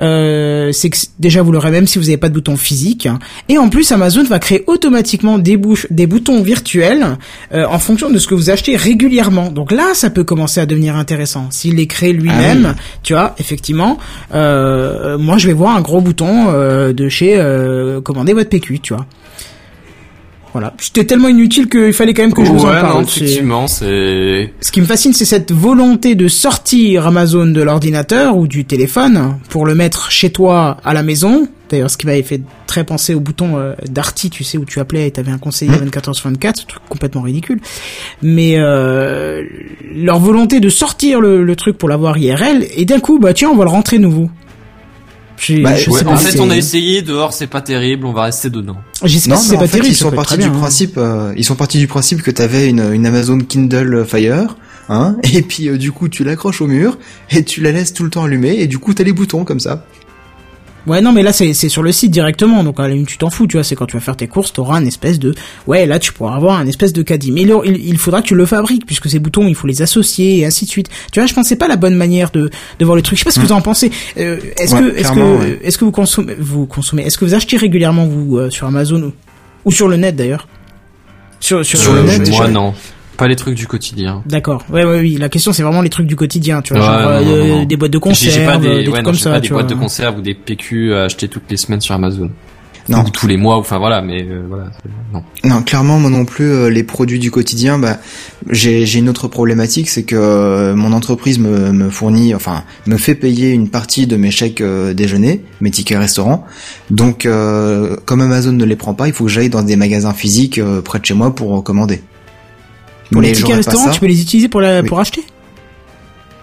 Speaker 1: euh, c'est que déjà vous l'aurez même si vous n'avez pas de bouton physique. Et en plus, Amazon va créer automatiquement des, bouches, des boutons virtuels euh, en fonction de ce que vous achetez régulièrement. Donc là, ça peut commencer à devenir intéressant. S'il les crée lui-même, tu vois, effectivement, euh, moi je vais voir un gros bouton de chez commander votre PQ, tu vois. Voilà, c'était tellement inutile qu'il fallait quand même que je vous en parle.
Speaker 3: non, effectivement, c'est
Speaker 1: ce qui me fascine, c'est cette volonté de sortir Amazon de l'ordinateur ou du téléphone pour le mettre chez toi à la maison. D'ailleurs, ce qui m'avait fait très penser au bouton euh, Darty, tu sais, où tu appelais et t'avais un conseiller 24 h sur 24, ce truc complètement ridicule. Mais euh, leur volonté de sortir le, le truc pour l'avoir IRL, et d'un coup, bah tiens, on va le rentrer nouveau.
Speaker 5: Bah,
Speaker 1: je
Speaker 3: Ouais,
Speaker 1: sais
Speaker 3: en fait, on a essayé. Dehors, c'est pas terrible. On va rester dedans.
Speaker 1: Je sais
Speaker 5: Non,
Speaker 1: pas si
Speaker 5: mais
Speaker 1: c'est
Speaker 5: en
Speaker 1: pas
Speaker 5: fait,
Speaker 1: terrible.
Speaker 5: ils sont partis du
Speaker 1: bien, hein.
Speaker 5: principe, euh, ils sont partis du principe que t'avais une, une Amazon Kindle Fire, hein, et puis euh, du coup tu l'accroches au mur et tu la laisses tout le temps allumée et du coup t'as les boutons comme ça.
Speaker 1: Ouais, non, mais là, c'est c'est sur le site directement. Donc, à la limite, tu t'en fous, tu vois. C'est quand tu vas faire tes courses, t'auras un espèce de... Ouais, là, tu pourras avoir un espèce de caddie. Mais il, il, il faudra que tu le fabriques, puisque ces boutons, il faut les associer, et ainsi de suite. Tu vois, je pensais pas la bonne manière de, de voir le truc. Je sais pas ce que vous en pensez. Euh, est-ce
Speaker 5: Ouais,
Speaker 1: que, est-ce que,
Speaker 5: ouais.
Speaker 1: est-ce que vous consommez, vous consommez, est-ce que vous achetez régulièrement, vous, euh, sur Amazon ou, ou sur le net, d'ailleurs? Sur, sur, sur le
Speaker 3: Euh,
Speaker 1: net?
Speaker 3: moi, non. Pas les trucs du quotidien.
Speaker 1: D'accord. Ouais, ouais, oui. La question, c'est vraiment les trucs du quotidien, tu vois.
Speaker 3: Ouais,
Speaker 1: genre,
Speaker 3: non,
Speaker 1: euh,
Speaker 3: non, non, non.
Speaker 1: des boîtes de
Speaker 3: J'ai- j'ai pas
Speaker 1: conserve,
Speaker 3: des,
Speaker 1: des,
Speaker 3: ouais,
Speaker 1: trucs
Speaker 3: non,
Speaker 1: comme
Speaker 3: j'ai
Speaker 1: ça,
Speaker 3: pas
Speaker 1: tu
Speaker 3: des boîtes de
Speaker 1: vois.
Speaker 3: conserve ou des PQ à acheter toutes les semaines sur Amazon.
Speaker 5: Non.
Speaker 3: Ou tous les mois. Enfin voilà, mais euh, voilà. Non.
Speaker 5: Non, clairement, moi non plus, euh, les produits du quotidien, bah, j'ai j'ai une autre problématique, c'est que euh, mon entreprise me, me fournit, enfin, me fait payer une partie de mes chèques euh, déjeuner, mes tickets restaurants. Donc, euh, comme Amazon ne les prend pas, il faut que j'aille dans des magasins physiques euh, près de chez moi pour commander.
Speaker 1: Pour les tickets restaurants, tu peux les utiliser pour la,
Speaker 5: Oui.
Speaker 1: pour acheter?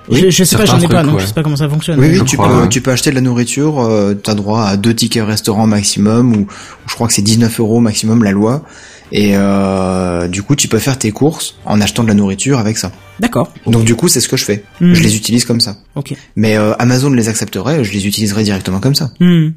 Speaker 5: Oui,
Speaker 1: je, je sais pas, j'en ai pas, donc
Speaker 3: ouais.
Speaker 1: je sais pas comment ça fonctionne.
Speaker 5: Oui, oui, tu
Speaker 3: crois,
Speaker 5: peux,
Speaker 3: ouais.
Speaker 5: tu peux acheter de la nourriture, euh, t'as droit à deux tickets restaurant maximum, ou, ou je crois que c'est 19 euros maximum la loi. Et euh, du coup, tu peux faire tes courses en achetant de la nourriture avec ça.
Speaker 1: D'accord.
Speaker 5: Donc du coup, c'est ce que je fais.
Speaker 1: Hmm.
Speaker 5: Je les utilise comme ça.
Speaker 1: Ok.
Speaker 5: Mais euh, Amazon les accepterait, je les utiliserai directement comme ça.
Speaker 1: Hmm.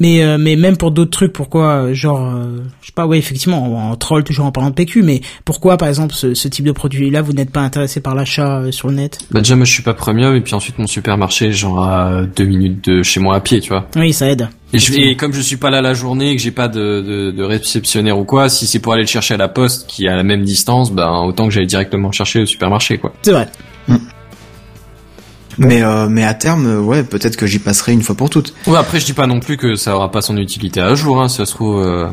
Speaker 1: Mais euh, mais même pour d'autres trucs, pourquoi euh, genre euh, je sais pas, ouais effectivement, en, en troll toujours en parlant de PQ, mais pourquoi par exemple ce, ce type de produit-là vous n'êtes pas intéressé par l'achat euh, sur le net?
Speaker 3: Bah déjà moi je suis pas premium et puis ensuite mon supermarché genre à deux minutes de chez moi à pied tu vois.
Speaker 1: Oui, ça aide.
Speaker 3: Et, je, et comme je suis pas là la journée et que j'ai pas de, de, de réceptionnaire ou quoi, si c'est pour aller le chercher à la poste qui est à la même distance, ben autant que j'aille directement le chercher au supermarché quoi.
Speaker 1: C'est vrai.
Speaker 5: Mais euh, mais à terme, euh, ouais, peut-être que j'y passerai une fois pour toutes.
Speaker 3: Ouais après je dis pas non plus que ça aura pas son utilité à jour hein, si ça se trouve euh,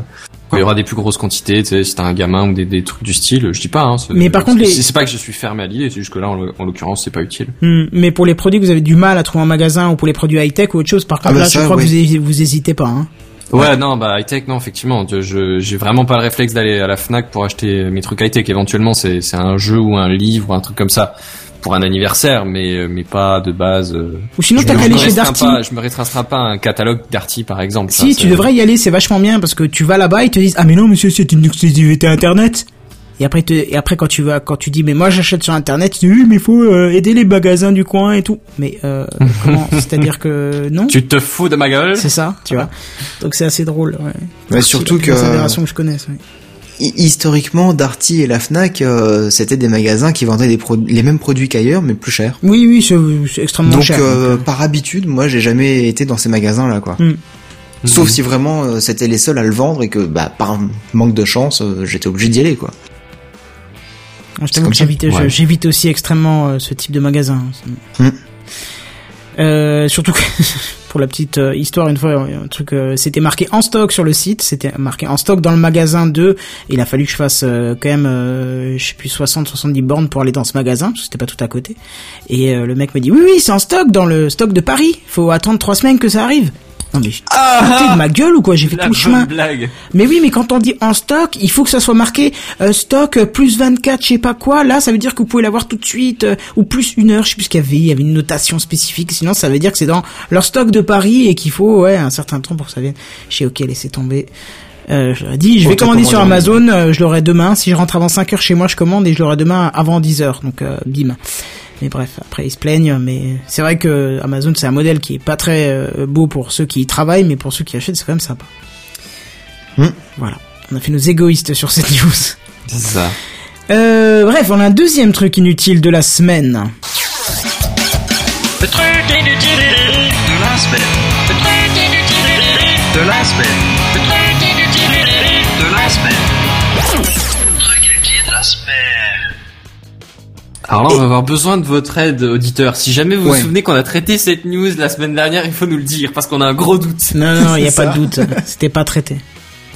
Speaker 3: quand il y aura des plus grosses quantités, tu sais, si t'as un gamin ou des, des trucs du style, je dis pas hein.
Speaker 1: Mais par contre, les-
Speaker 3: c'est c'est pas que je suis fermé à l'idée, c'est juste que là en, en l'occurrence c'est pas utile.
Speaker 1: Hmm. Mais pour les produits que vous avez du mal à trouver en magasin ou pour les produits high tech ou autre chose, par contre
Speaker 5: bah
Speaker 1: là,
Speaker 5: ça,
Speaker 1: je crois que vous, vous hésitez pas. Hein.
Speaker 3: Ouais, non, bah high tech, non, effectivement, je- je j'ai vraiment pas le réflexe d'aller à la Fnac pour acheter mes trucs high tech. Éventuellement, c'est c'est un jeu ou un livre ou un truc comme ça pour un anniversaire, mais euh, mais pas de base. euh,
Speaker 1: Ou sinon,
Speaker 3: je
Speaker 1: t'as
Speaker 3: me-
Speaker 1: qu'à aller chez Darty.
Speaker 3: pas- je me restreindrai pas un catalogue Darty par exemple.
Speaker 1: Si,
Speaker 3: Ça,
Speaker 1: tu
Speaker 3: c'est-
Speaker 1: devrais y aller, c'est vachement bien parce que tu vas là-bas, ils te disent ah mais non monsieur c'est une exclusivité internet. Et après, te- et après quand tu vas, quand tu dis mais moi j'achète sur internet, tu dis oui mais il faut euh, aider les magasins du coin et tout. Mais euh, comment? C'est-à-dire que non?
Speaker 3: Tu te fous de ma gueule?
Speaker 1: C'est ça, tu vois. Donc c'est assez drôle. Ouais.
Speaker 5: Mais surtout
Speaker 1: la
Speaker 5: que-
Speaker 1: grosse aberration que je connaisse. ouais.
Speaker 5: Hi- Historiquement, Darty et la Fnac, euh, c'était des magasins qui vendaient des les mêmes produits qu'ailleurs, mais plus chers.
Speaker 1: Oui oui, c'est extrêmement
Speaker 5: Donc,
Speaker 1: cher.
Speaker 5: euh,
Speaker 1: donc, euh,
Speaker 5: par habitude, moi, j'ai jamais été dans ces magasins-là, quoi.
Speaker 1: Hmm.
Speaker 5: Sauf si vraiment euh, c'était les seuls à le vendre et que, bah, par manque de chance, euh, j'étais obligé d'y aller, quoi. ça.
Speaker 1: j'évite,
Speaker 3: Ouais.
Speaker 1: aussi extrêmement euh, ce type de magasin.
Speaker 5: Hmm.
Speaker 1: Euh, surtout que pour la petite euh, histoire, une fois, un truc, euh, c'était marqué en stock sur le site, c'était marqué en stock dans le magasin 2. Il a fallu que je fasse euh, quand même, je sais plus 60-70 bornes pour aller dans ce magasin, parce que c'était pas tout à côté. Et le mec me dit oui oui c'est en stock dans le stock de Paris. Faut attendre trois semaines que ça arrive. Non mais ah, de ma gueule ou quoi? J'ai fait tout le chemin.
Speaker 3: blague.
Speaker 1: Mais oui, mais quand on dit en stock, il faut que ça soit marqué euh, stock plus 24, je sais pas quoi. Là, ça veut dire que vous pouvez l'avoir tout de suite euh, ou plus une heure. Je sais plus ce qu'il y avait. Il y avait une notation spécifique. Sinon, ça veut dire que c'est dans leur stock de Paris et qu'il faut ouais un certain temps pour que ça vienne. J'ai ok, laissez tomber. Euh, je leur ai dit, je vais commander sur Amazon. euh, je l'aurai demain. Si je rentre avant 5 heures chez moi, je commande et je l'aurai demain avant 10 heures. Donc euh, bim. Mais bref, après ils se plaignent, mais c'est vrai que Amazon c'est un modèle qui est pas très euh, beau pour ceux qui y travaillent, mais pour ceux qui achètent c'est quand même sympa.
Speaker 5: Hmm.
Speaker 1: Voilà, on a fait nos égoïstes sur cette news.
Speaker 3: C'est ça.
Speaker 1: Euh, bref, on a un deuxième truc inutile de la semaine.
Speaker 7: Le truc inutile de la semaine. Le truc inutile de la semaine.
Speaker 3: Alors là, on va avoir besoin de votre aide, auditeur. Si jamais vous
Speaker 5: Ouais.
Speaker 3: vous souvenez qu'on a traité cette news la semaine dernière, il faut nous le dire parce qu'on a un gros doute.
Speaker 1: Non, non, il y a pas de doute. C'était pas traité.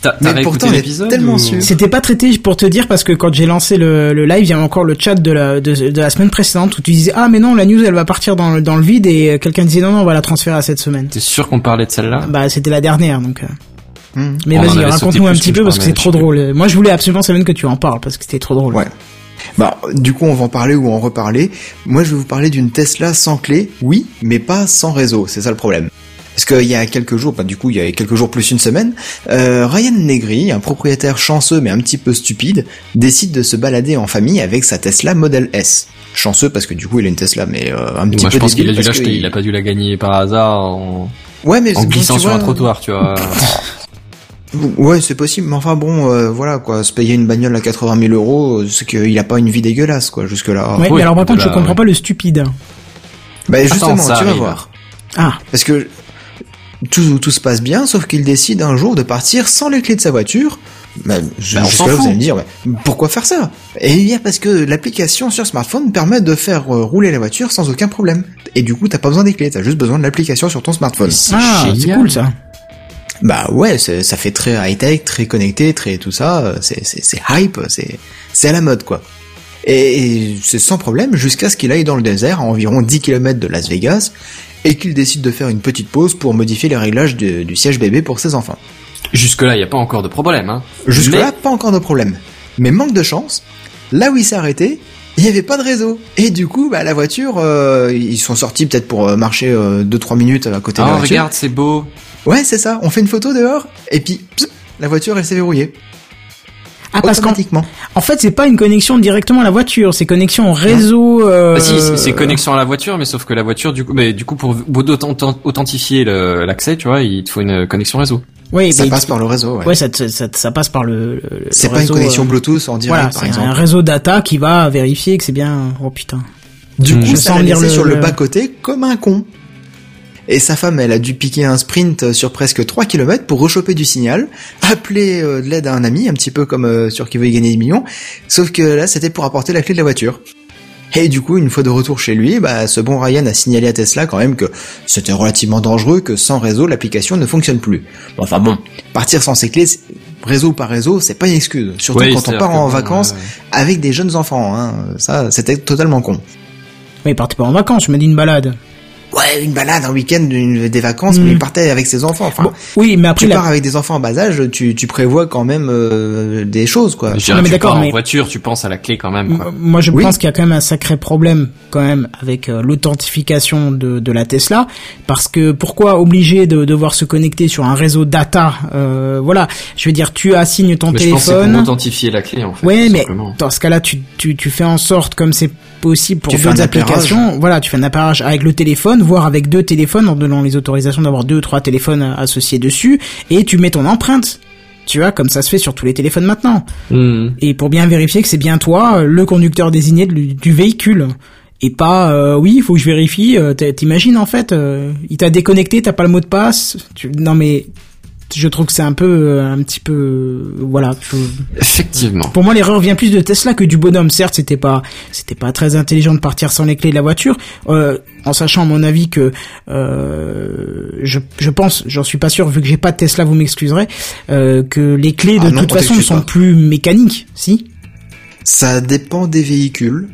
Speaker 3: T'as
Speaker 5: Mais
Speaker 3: t'as
Speaker 5: pourtant,
Speaker 3: l'épisode
Speaker 5: tellement
Speaker 3: ou-
Speaker 5: sûr.
Speaker 1: C'était pas traité pour te dire parce que quand j'ai lancé le, le live, il y a encore le chat de la, de, de la semaine précédente où tu disais ah mais non la news elle va partir dans, le- dans le vide et quelqu'un disait non non on va la transférer à cette semaine.
Speaker 3: T'es sûr qu'on parlait de celle-là?
Speaker 1: Bah c'était la dernière donc. euh.
Speaker 5: Hmm.
Speaker 1: Mais
Speaker 3: On
Speaker 1: vas-y
Speaker 3: avait
Speaker 1: raconte-nous un petit peu parce que c'est trop drôle. Moi je voulais absolument Semaine que tu en parles parce que c'était trop drôle.
Speaker 5: Ouais. Bah, du coup, on va en parler ou en reparler. Moi, je vais vous parler d'une Tesla sans clé, oui, mais pas sans réseau. C'est ça le problème. Parce qu'il y a quelques jours, bah, du coup, il y a quelques jours plus une semaine, euh, Ryan Negri, un propriétaire chanceux mais un petit peu stupide, décide de se balader en famille avec sa Tesla Model S. Chanceux parce que du coup, il a une Tesla, mais euh, un petit
Speaker 3: Moi,
Speaker 5: peu
Speaker 3: je pense qu'il a dû l'acheter. Il a pas dû la gagner par hasard en,
Speaker 5: Ouais, mais
Speaker 3: en
Speaker 5: bon,
Speaker 3: glissant
Speaker 5: tu
Speaker 3: sur un trottoir, tu vois.
Speaker 5: Ouais, c'est possible, mais enfin bon, euh, voilà quoi, se payer une bagnole à 80 000 euros, c'est qu'il a pas une vie dégueulasse quoi, jusque là.
Speaker 1: Ouais,
Speaker 3: oui,
Speaker 1: mais alors par contre je comprends
Speaker 3: ouais.
Speaker 1: pas le stupide.
Speaker 5: Bah justement, tu vas voir.
Speaker 1: Ah
Speaker 5: Parce que tout, tout se passe bien, sauf qu'il décide un jour de partir sans les clés de sa voiture. Bah, je-
Speaker 3: Bah,
Speaker 5: jusque là, vous allez me dire, mais pourquoi faire ça? Et bien parce que l'application sur smartphone permet de faire euh, rouler la voiture sans aucun problème. Et du coup, t'as pas besoin des clés, t'as juste besoin de l'application sur ton smartphone.
Speaker 1: ah c'est cool ça.
Speaker 5: Bah ouais, ça fait très high-tech, très connecté, très tout ça, c'est hype, c'est c'est à la mode quoi. Et, et c'est sans problème jusqu'à ce qu'il aille dans le désert à environ 10 km de Las Vegas et qu'il décide de faire une petite pause pour modifier les réglages de- du siège bébé pour ses enfants.
Speaker 3: Jusque là, il y a pas encore de problème, hein.
Speaker 5: Jusque
Speaker 3: Mais-
Speaker 5: là, pas encore de problème. Mais manque de chance, là où il s'est arrêté, il n'y avait pas de réseau. Et du coup, bah, la voiture, euh, ils sont sortis peut-être pour euh, marcher 2-3 minutes à côté de la
Speaker 3: Oh,
Speaker 5: voiture.
Speaker 3: regarde, c'est beau.
Speaker 5: Ouais, c'est ça. On fait une photo dehors, et puis pss, la voiture, elle s'est verrouillée.
Speaker 1: Ah parce qu'en
Speaker 5: automatiquement.
Speaker 1: en fait c'est pas une connexion directement à la voiture, c'est connexion au réseau. Euh...
Speaker 3: Bah si, c'est- connexion à la voiture, mais sauf que la voiture, du coup, mais du coup, pour authent- authentifier l'accès, tu vois, il te faut une connexion réseau.
Speaker 1: Oui,
Speaker 5: Ça
Speaker 1: mais-
Speaker 5: passe par le réseau, ouais.
Speaker 1: Ouais, ça, te- ça, te- ça passe par le. le- le
Speaker 5: c'est pas
Speaker 1: réseau,
Speaker 5: une connexion
Speaker 1: euh,
Speaker 5: Bluetooth en direct,
Speaker 1: Voilà,
Speaker 5: par
Speaker 1: c'est
Speaker 5: exemple.
Speaker 1: un réseau data qui va vérifier que c'est bien. Oh putain.
Speaker 5: Du
Speaker 3: Mm.
Speaker 5: coup,
Speaker 1: Je
Speaker 5: ça
Speaker 1: sens
Speaker 5: l'a
Speaker 1: venir
Speaker 5: laissé
Speaker 1: le-
Speaker 5: sur le
Speaker 1: le-
Speaker 5: bas-côté comme un con. Et sa femme, elle a dû piquer un sprint sur presque 3 km pour rechoper du signal, appeler euh, de l'aide à un ami, un petit peu comme euh, sur qui veut y gagner des millions, sauf que là, c'était pour apporter la clé de la voiture. Et du coup, une fois de retour chez lui, bah, ce bon Ryan a signalé à Tesla quand même que c'était relativement dangereux, que sans réseau, l'application ne fonctionne plus. Bon, enfin bon, partir sans ses clés, réseau par réseau, c'est pas une excuse. Surtout
Speaker 3: Oui,
Speaker 5: quand on part en
Speaker 3: bon,
Speaker 5: vacances avec des jeunes enfants. Hein. Ça, c'était totalement con.
Speaker 1: Mais partez pas en vacances, je me dis une balade.
Speaker 5: Ouais, une balade, un week-end, une- des vacances,
Speaker 1: Mm.
Speaker 5: mais il partait avec ses enfants. Enfin,
Speaker 1: Bon, oui, mais après
Speaker 5: tu
Speaker 1: la-
Speaker 5: pars avec des enfants en bas âge, tu, tu prévois quand même euh, des choses, quoi.
Speaker 3: Je dirais,
Speaker 1: mais
Speaker 3: tu
Speaker 1: d'accord,
Speaker 3: pars en
Speaker 1: mais-
Speaker 3: voiture, tu penses à la clé quand même. Quoi.
Speaker 1: Moi, je
Speaker 5: Oui.
Speaker 1: pense qu'il y a quand même un sacré problème quand même avec euh, l'authentification de, de la Tesla, parce que pourquoi obligé de devoir se connecter sur un réseau data euh, Voilà, je veux dire, tu assignes ton
Speaker 3: Mais je pense que
Speaker 1: téléphone.
Speaker 3: pour authentifier la clé en fait.
Speaker 1: Ouais, mais
Speaker 3: simplement.
Speaker 1: dans ce cas-là, tu, tu, tu fais en sorte, comme c'est possible pour
Speaker 5: Tu fais
Speaker 1: d'autres
Speaker 5: un appairage.
Speaker 1: applications, voilà, tu fais un appareillage avec le téléphone, voire avec deux téléphones, en donnant les autorisations d'avoir deux ou trois téléphones associés dessus, et tu mets ton empreinte. Tu vois, comme ça se fait sur tous les téléphones maintenant.
Speaker 3: Hmm.
Speaker 1: Et pour bien vérifier que c'est bien toi, euh, le conducteur désigné du, du véhicule. Et pas, euh, oui, il faut que je vérifie. euh, T'imagines en fait, euh, il t'a déconnecté, t'as pas le mot de passe. Tu... Non mais, je trouve que c'est un peu, euh, un petit peu, euh, voilà. je-
Speaker 3: Effectivement.
Speaker 1: Pour moi, l'erreur vient plus de Tesla que du bonhomme. Certes, c'était pas, c'était pas très intelligent de partir sans les clés de la voiture, euh, en sachant à mon avis que, euh, je, je pense, j'en suis pas sûr vu que j'ai pas de Tesla, vous m'excuserez, euh, que les clés de
Speaker 5: Ah non,
Speaker 1: toute
Speaker 5: on
Speaker 1: façon ne sont
Speaker 5: pas.
Speaker 1: plus mécaniques, si?
Speaker 5: Ça dépend des véhicules.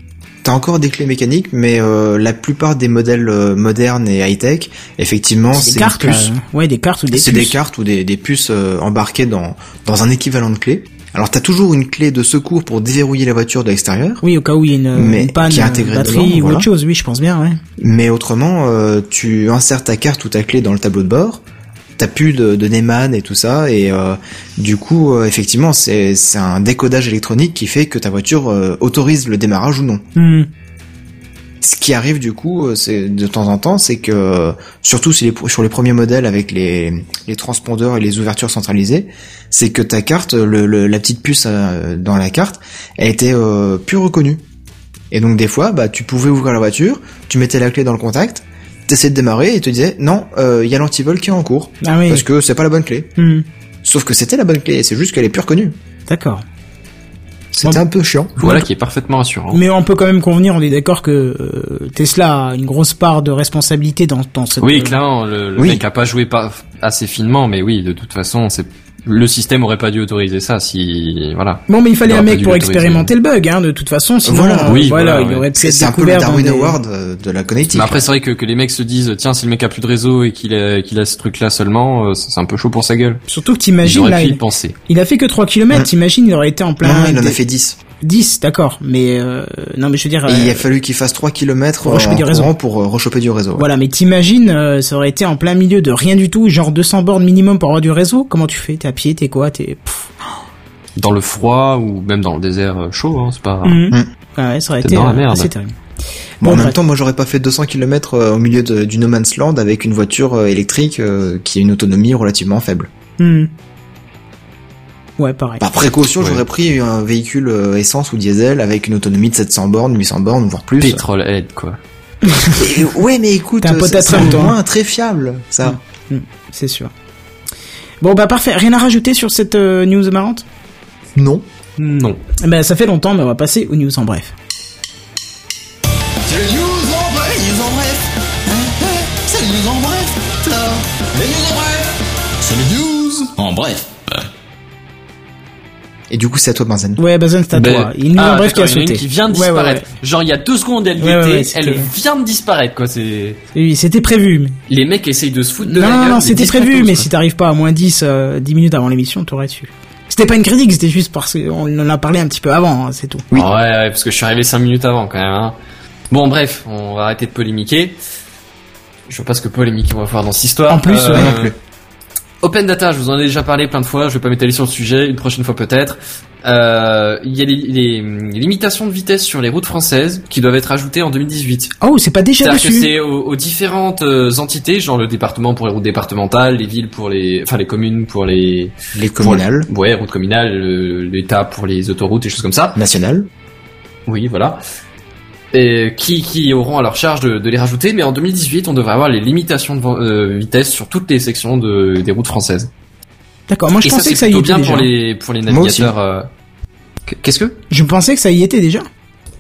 Speaker 5: T'as encore des clés mécaniques, mais euh, la plupart des modèles euh, modernes et high-tech, effectivement,
Speaker 1: C'est des cartes,
Speaker 5: puce.
Speaker 1: là. Ouais, des cartes ou des
Speaker 5: C'est
Speaker 1: puces.
Speaker 5: des cartes ou des, des puces euh, embarquées dans, dans un équivalent de clé. Alors t'as toujours une clé de secours pour déverrouiller la voiture de l'extérieur,
Speaker 1: Oui, au cas où il y a une,
Speaker 5: Mais
Speaker 1: une panne,
Speaker 5: qui est
Speaker 1: euh,
Speaker 5: intégrée
Speaker 1: batterie
Speaker 5: dedans,
Speaker 1: ou
Speaker 5: voilà.
Speaker 1: autre chose. Oui, je pense bien, ouais.
Speaker 5: mais autrement, euh, tu insères ta carte ou ta clé dans le tableau de bord, t'as plus de, de Neyman et tout ça, et euh, du coup, euh, effectivement, c'est c'est un décodage électronique qui fait que ta voiture euh, autorise le démarrage ou non.
Speaker 1: Hmm.
Speaker 5: Ce qui arrive du coup, euh, c'est de temps en temps, c'est que surtout sur les, sur les premiers modèles avec les, les transpondeurs et les ouvertures centralisées, c'est que ta carte, le, le- la petite puce euh, dans la carte, elle était euh, plus reconnue. Et donc des fois, bah tu pouvais ouvrir la voiture, tu mettais la clé dans le contact, t'essayais de démarrer et te disait non, euh, il y a l'antivol qui est en cours
Speaker 1: Ah oui.
Speaker 5: parce que c'est pas la bonne clé.
Speaker 1: Hmm.
Speaker 5: Sauf que c'était la bonne clé, c'est juste qu'elle est plus reconnue.
Speaker 1: D'accord.
Speaker 5: C'était
Speaker 1: Bon.
Speaker 5: un peu chiant.
Speaker 3: Voilà qui est parfaitement rassurant.
Speaker 1: Mais on peut quand même convenir, on est d'accord que euh, Tesla a une grosse part de responsabilité dans, dans cette...
Speaker 3: Oui,
Speaker 1: euh,
Speaker 3: clairement, le, le
Speaker 5: Oui.
Speaker 3: mec a pas joué pas assez finement, mais oui, de toute façon, c'est le système aurait pas dû autoriser ça si voilà.
Speaker 1: Bon, mais il fallait
Speaker 3: Il
Speaker 1: un mec pour expérimenter le bug, hein, de toute façon, sinon,
Speaker 5: Voilà.
Speaker 1: euh,
Speaker 3: Oui,
Speaker 1: voilà,
Speaker 3: voilà,
Speaker 1: il aurait pu
Speaker 5: C'est
Speaker 1: être
Speaker 5: c'est un peu le
Speaker 1: découvert
Speaker 5: Darwin
Speaker 1: des-
Speaker 5: Award euh, de la connectique.
Speaker 3: Mais après, c'est vrai que, que les mecs se disent, tiens, si le mec a plus de réseau et qu'il a, qu'il a ce truc-là seulement, euh, c'est un peu chaud pour sa gueule.
Speaker 1: Surtout que t'imagines, là,
Speaker 3: y
Speaker 1: il,
Speaker 3: penser.
Speaker 1: il a fait que 3 km,
Speaker 5: Hum.
Speaker 1: t'imagines, il aurait été en plein...
Speaker 5: Non, il en a fait 10.
Speaker 1: 10, d'accord, mais euh, non, mais je veux dire,
Speaker 5: il a fallu qu'il fasse 3 km
Speaker 1: Pour rechoper
Speaker 5: en
Speaker 1: du réseau.
Speaker 5: pour euh, rechoper du réseau.
Speaker 1: voilà, mais t'imagines, euh, ça aurait été en plein milieu de rien du tout, genre 200 bornes minimum pour avoir du réseau. Comment tu fais T'es à pied, t'es quoi T'es.
Speaker 3: Dans le froid ou même dans le désert euh, chaud, hein, c'est pas.
Speaker 1: Mhm.
Speaker 5: Mm.
Speaker 1: Ouais, ça aurait été
Speaker 3: dans la
Speaker 1: euh,
Speaker 3: merde.
Speaker 1: assez terrible.
Speaker 5: Bon,
Speaker 1: Bon,
Speaker 5: en même temps, moi j'aurais pas fait 200 km au milieu de- du No Man's Land avec une voiture euh, électrique euh, qui a une autonomie relativement faible.
Speaker 1: Ouais, pareil.
Speaker 5: Par précaution,
Speaker 3: Ouais.
Speaker 5: j'aurais pris un véhicule euh, essence ou diesel avec une autonomie de 700 bornes, 800 bornes, voire plus.
Speaker 3: Pétrole aide, quoi.
Speaker 5: Et- ouais, mais écoute,
Speaker 1: un
Speaker 5: c'est au
Speaker 1: toi,
Speaker 5: moins très fiable, ça.
Speaker 1: C'est sûr. Bon, bah parfait. Rien à rajouter sur cette euh, news marrante?
Speaker 5: Non.
Speaker 3: Non.
Speaker 1: Eh Ben, ça fait longtemps, mais on va passer aux news en bref.
Speaker 8: C'est les news en bref, les news en bref. Hein, hein, C'est les news en bref. Les news en bref. C'est les news en bref.
Speaker 5: Et du coup, c'est à toi, Benzen.
Speaker 1: Ouais, Bazan, c'est à
Speaker 3: Ben,
Speaker 1: toi. Une news
Speaker 3: ah,
Speaker 1: en bref qui a
Speaker 3: il
Speaker 1: sauté.
Speaker 3: une qui vient de
Speaker 1: Ouais, ouais,
Speaker 3: disparaître.
Speaker 1: ouais.
Speaker 3: Genre il y a deux secondes elle y
Speaker 1: Ouais, ouais,
Speaker 3: était, elle vient de disparaître quoi. C'est
Speaker 1: Oui, c'était prévu. mais-
Speaker 3: les mecs essayent de se foutre de
Speaker 1: Non,
Speaker 3: la
Speaker 1: non,
Speaker 3: gueule.
Speaker 1: non, c'était prévu, mais
Speaker 3: quoi.
Speaker 1: si t'arrives pas à moins 10, euh, 10 minutes avant l'émission, t'aurais su. C'était pas une critique, c'était juste parce qu'on en a parlé un petit peu avant, hein, c'est tout.
Speaker 5: Oui.
Speaker 3: Ouais, ouais, parce que je suis arrivé cinq minutes avant quand même. Hein. Bon bref, on va arrêter de polémiquer. Je vois pas ce que polémiquer on va faire dans cette histoire.
Speaker 1: En plus, ouais,
Speaker 5: non plus.
Speaker 3: Open Data, je vous en ai déjà parlé plein de fois, je vais pas m'étaler sur le sujet, une prochaine fois peut-être. Euh, il y a les, les- les limitations de vitesse sur les routes françaises qui doivent être ajoutées en 2018.
Speaker 1: Oh, c'est pas déjà
Speaker 3: C'est-à-dire que
Speaker 1: dessus.
Speaker 3: c'est aux, aux différentes euh, entités, genre le département pour les routes départementales, les villes pour les, enfin les communes pour les,
Speaker 5: Les
Speaker 3: pour
Speaker 5: communales,
Speaker 3: les- ouais, routes communales, le- l'État pour les autoroutes et choses comme ça.
Speaker 5: nationales.
Speaker 3: Oui, voilà. Et qui, qui auront à leur charge de, de les rajouter, mais en 2018, on devrait avoir les limitations de euh, vitesse sur toutes les sections de, des routes françaises.
Speaker 1: D'accord, moi je
Speaker 3: et
Speaker 1: pensais que ça y était
Speaker 3: bien
Speaker 1: déjà.
Speaker 3: pour les, pour les navigateurs. euh, qu- Qu'est-ce que?
Speaker 1: Je pensais que ça y était déjà.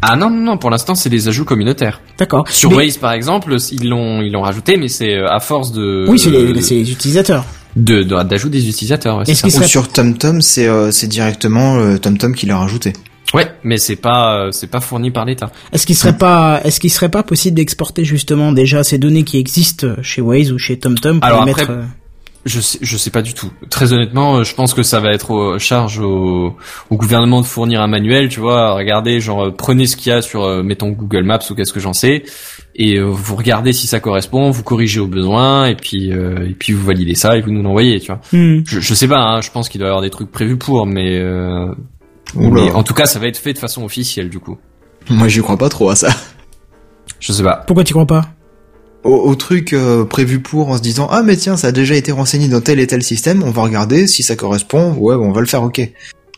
Speaker 3: Ah non, non, non, pour l'instant, c'est des ajouts communautaires.
Speaker 1: D'accord.
Speaker 3: Sur
Speaker 1: Mais-
Speaker 3: Waze, par exemple, ils l'ont, ils l'ont rajouté, mais c'est euh, à force de...
Speaker 1: Oui, c'est les, utilisateurs.
Speaker 3: de, de- d'ajout des utilisateurs. ouais,
Speaker 1: Est-ce
Speaker 5: Ou
Speaker 1: serait-
Speaker 5: sur TomTom, c'est euh, c'est directement euh, TomTom qui l'a rajouté.
Speaker 3: Ouais, mais c'est pas euh, c'est pas fourni par l'État.
Speaker 1: Est-ce qu'il serait pas, est-ce qu'il serait pas possible d'exporter justement déjà ces données qui existent chez Waze ou chez TomTom pour
Speaker 3: Alors
Speaker 1: les
Speaker 3: après,
Speaker 1: mettre euh,
Speaker 3: Je sais, je sais pas du tout. Très honnêtement, euh, je pense que ça va être au charge au, au gouvernement de fournir un manuel, tu vois. Regardez, genre prenez ce qu'il y a sur, mettons Google Maps ou qu'est-ce que j'en sais, et vous regardez si ça correspond, vous corrigez au besoin, et puis euh, et puis vous validez ça et vous nous l'envoyez, tu vois.
Speaker 1: hmm.
Speaker 3: Je, je sais pas, hein, je pense qu'il doit y avoir des trucs prévus pour, mais, euh,
Speaker 5: Oula.
Speaker 3: mais en tout cas, ça va être fait de façon officielle du coup.
Speaker 5: Moi, j'y crois pas trop à ça.
Speaker 3: Je sais pas.
Speaker 1: Pourquoi tu crois pas
Speaker 5: Au, au truc euh, prévu pour, en se disant ah mais tiens, ça a déjà été renseigné dans tel et tel système, on va regarder si ça correspond. Ouais, bon, on va le faire, ok.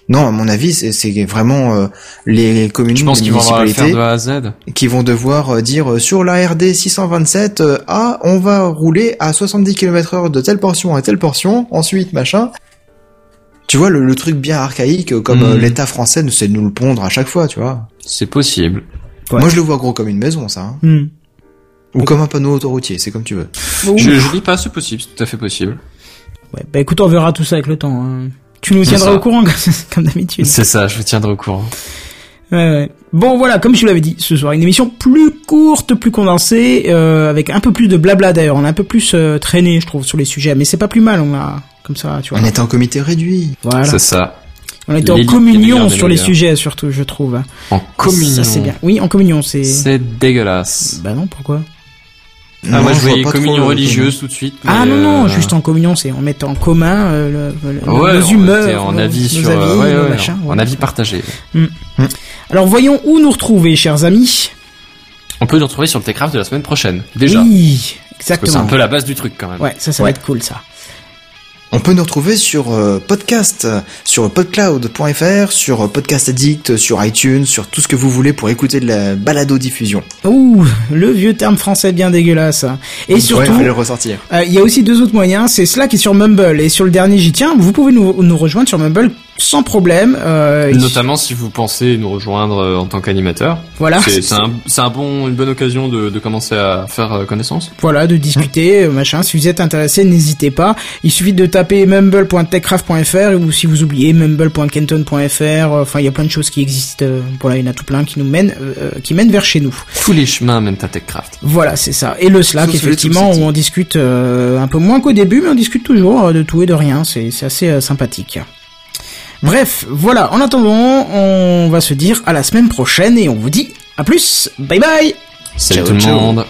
Speaker 5: Non, à mon avis, c'est vraiment euh, les communes,
Speaker 3: Je pense
Speaker 5: les
Speaker 3: vont
Speaker 5: municipalités
Speaker 3: de A à Z.
Speaker 5: qui vont devoir euh, dire sur la RD 627, euh, ah, on va rouler à 70 km heure de telle portion à telle portion, ensuite machin. Tu vois, le, le truc bien archaïque, comme
Speaker 3: Mm.
Speaker 5: euh, l'État français essaie de nous le pondre à chaque fois, tu vois.
Speaker 3: C'est possible.
Speaker 1: Ouais.
Speaker 5: Moi, je le vois gros comme une maison, ça. hein.
Speaker 1: Hmm.
Speaker 5: Ou comme un panneau autoroutier, c'est comme tu veux.
Speaker 3: Je, je dis pas, c'est possible, c'est tout à fait possible.
Speaker 1: Ouais, bah écoute, on verra tout ça avec le temps. hein. Tu nous
Speaker 3: C'est
Speaker 1: tiendras au courant comme d'habitude.
Speaker 3: C'est ça, je vous tiendrai au courant.
Speaker 1: Ouais, ouais. Bon voilà, comme je vous l'avais dit, ce soir une émission plus courte, plus condensée, euh, avec un peu plus de blabla d'ailleurs. On a un peu plus euh, traîné, je trouve, sur les sujets, mais c'est pas plus mal. On a comme ça, tu vois.
Speaker 5: On était en comité réduit.
Speaker 1: Voilà.
Speaker 3: C'est ça.
Speaker 1: On était en communion sur les sujets surtout, je trouve.
Speaker 3: En communion.
Speaker 1: Ça c'est bien. Oui, en communion, c'est.
Speaker 3: C'est dégueulasse.
Speaker 1: Bah non, pourquoi?
Speaker 3: Ah, moi je voyais communion religieuse tout de suite.
Speaker 1: Ah non non,
Speaker 3: euh,
Speaker 1: juste en communion, c'est on met en commun euh, le, le-
Speaker 3: Ouais,
Speaker 1: nos
Speaker 3: on
Speaker 1: humeurs,
Speaker 3: en
Speaker 1: nos,
Speaker 3: avis
Speaker 1: nos
Speaker 3: sur,
Speaker 1: avis,
Speaker 3: euh, ouais,
Speaker 1: nos
Speaker 3: ouais,
Speaker 1: machins,
Speaker 3: en
Speaker 1: voilà.
Speaker 3: avis partagé.
Speaker 1: Alors voyons où nous retrouver, chers amis.
Speaker 3: On peut nous retrouver sur le Techcraft de la semaine prochaine. Déjà.
Speaker 1: Oui,
Speaker 3: que c'est
Speaker 1: exactement.
Speaker 3: un peu la base du truc quand même.
Speaker 1: Ouais, ça, ça va être cool ça.
Speaker 5: On peut nous retrouver sur euh, podcast, sur podcloud.fr, sur euh, Podcast Addict, sur iTunes, sur tout ce que vous voulez pour écouter de la balado-diffusion.
Speaker 1: Ouh, le vieux terme français bien dégueulasse. Et
Speaker 5: Ouais,
Speaker 1: surtout,
Speaker 5: fallait le ressortir.
Speaker 1: euh, il y a aussi deux autres moyens, c'est Slack et sur Mumble. Et sur le dernier, j'y tiens, vous pouvez nous, nous rejoindre sur Mumble sans problème. Euh,
Speaker 3: Notamment si vous pensez nous rejoindre euh, en tant qu'animateur.
Speaker 1: voilà,
Speaker 3: C'est c'est un, un bon, une bonne occasion de, de commencer à faire euh, connaissance.
Speaker 1: voilà, de discuter, euh, machin. Si vous êtes intéressé, n'hésitez pas. Il suffit de taper mumble.techcraft.fr ou si vous oubliez mumble.kenton.fr. euh, Enfin, il y a plein de choses qui existent. euh, Voilà, il y en a tout plein qui nous mènent, euh, qui mènent vers chez nous.
Speaker 3: Tous les chemins mènent à Techcraft.
Speaker 1: Voilà, c'est ça. Et le Slack,
Speaker 5: Sauf
Speaker 1: effectivement, où on discute euh, un peu moins qu'au début, mais on discute toujours euh, de tout et de rien. C'est c'est assez euh, sympathique. Bref, voilà. En attendant, on va se dire à la semaine prochaine et on vous dit à plus. Bye bye.
Speaker 3: Salut
Speaker 5: Ciao,
Speaker 3: tout le
Speaker 5: ciao.
Speaker 3: monde.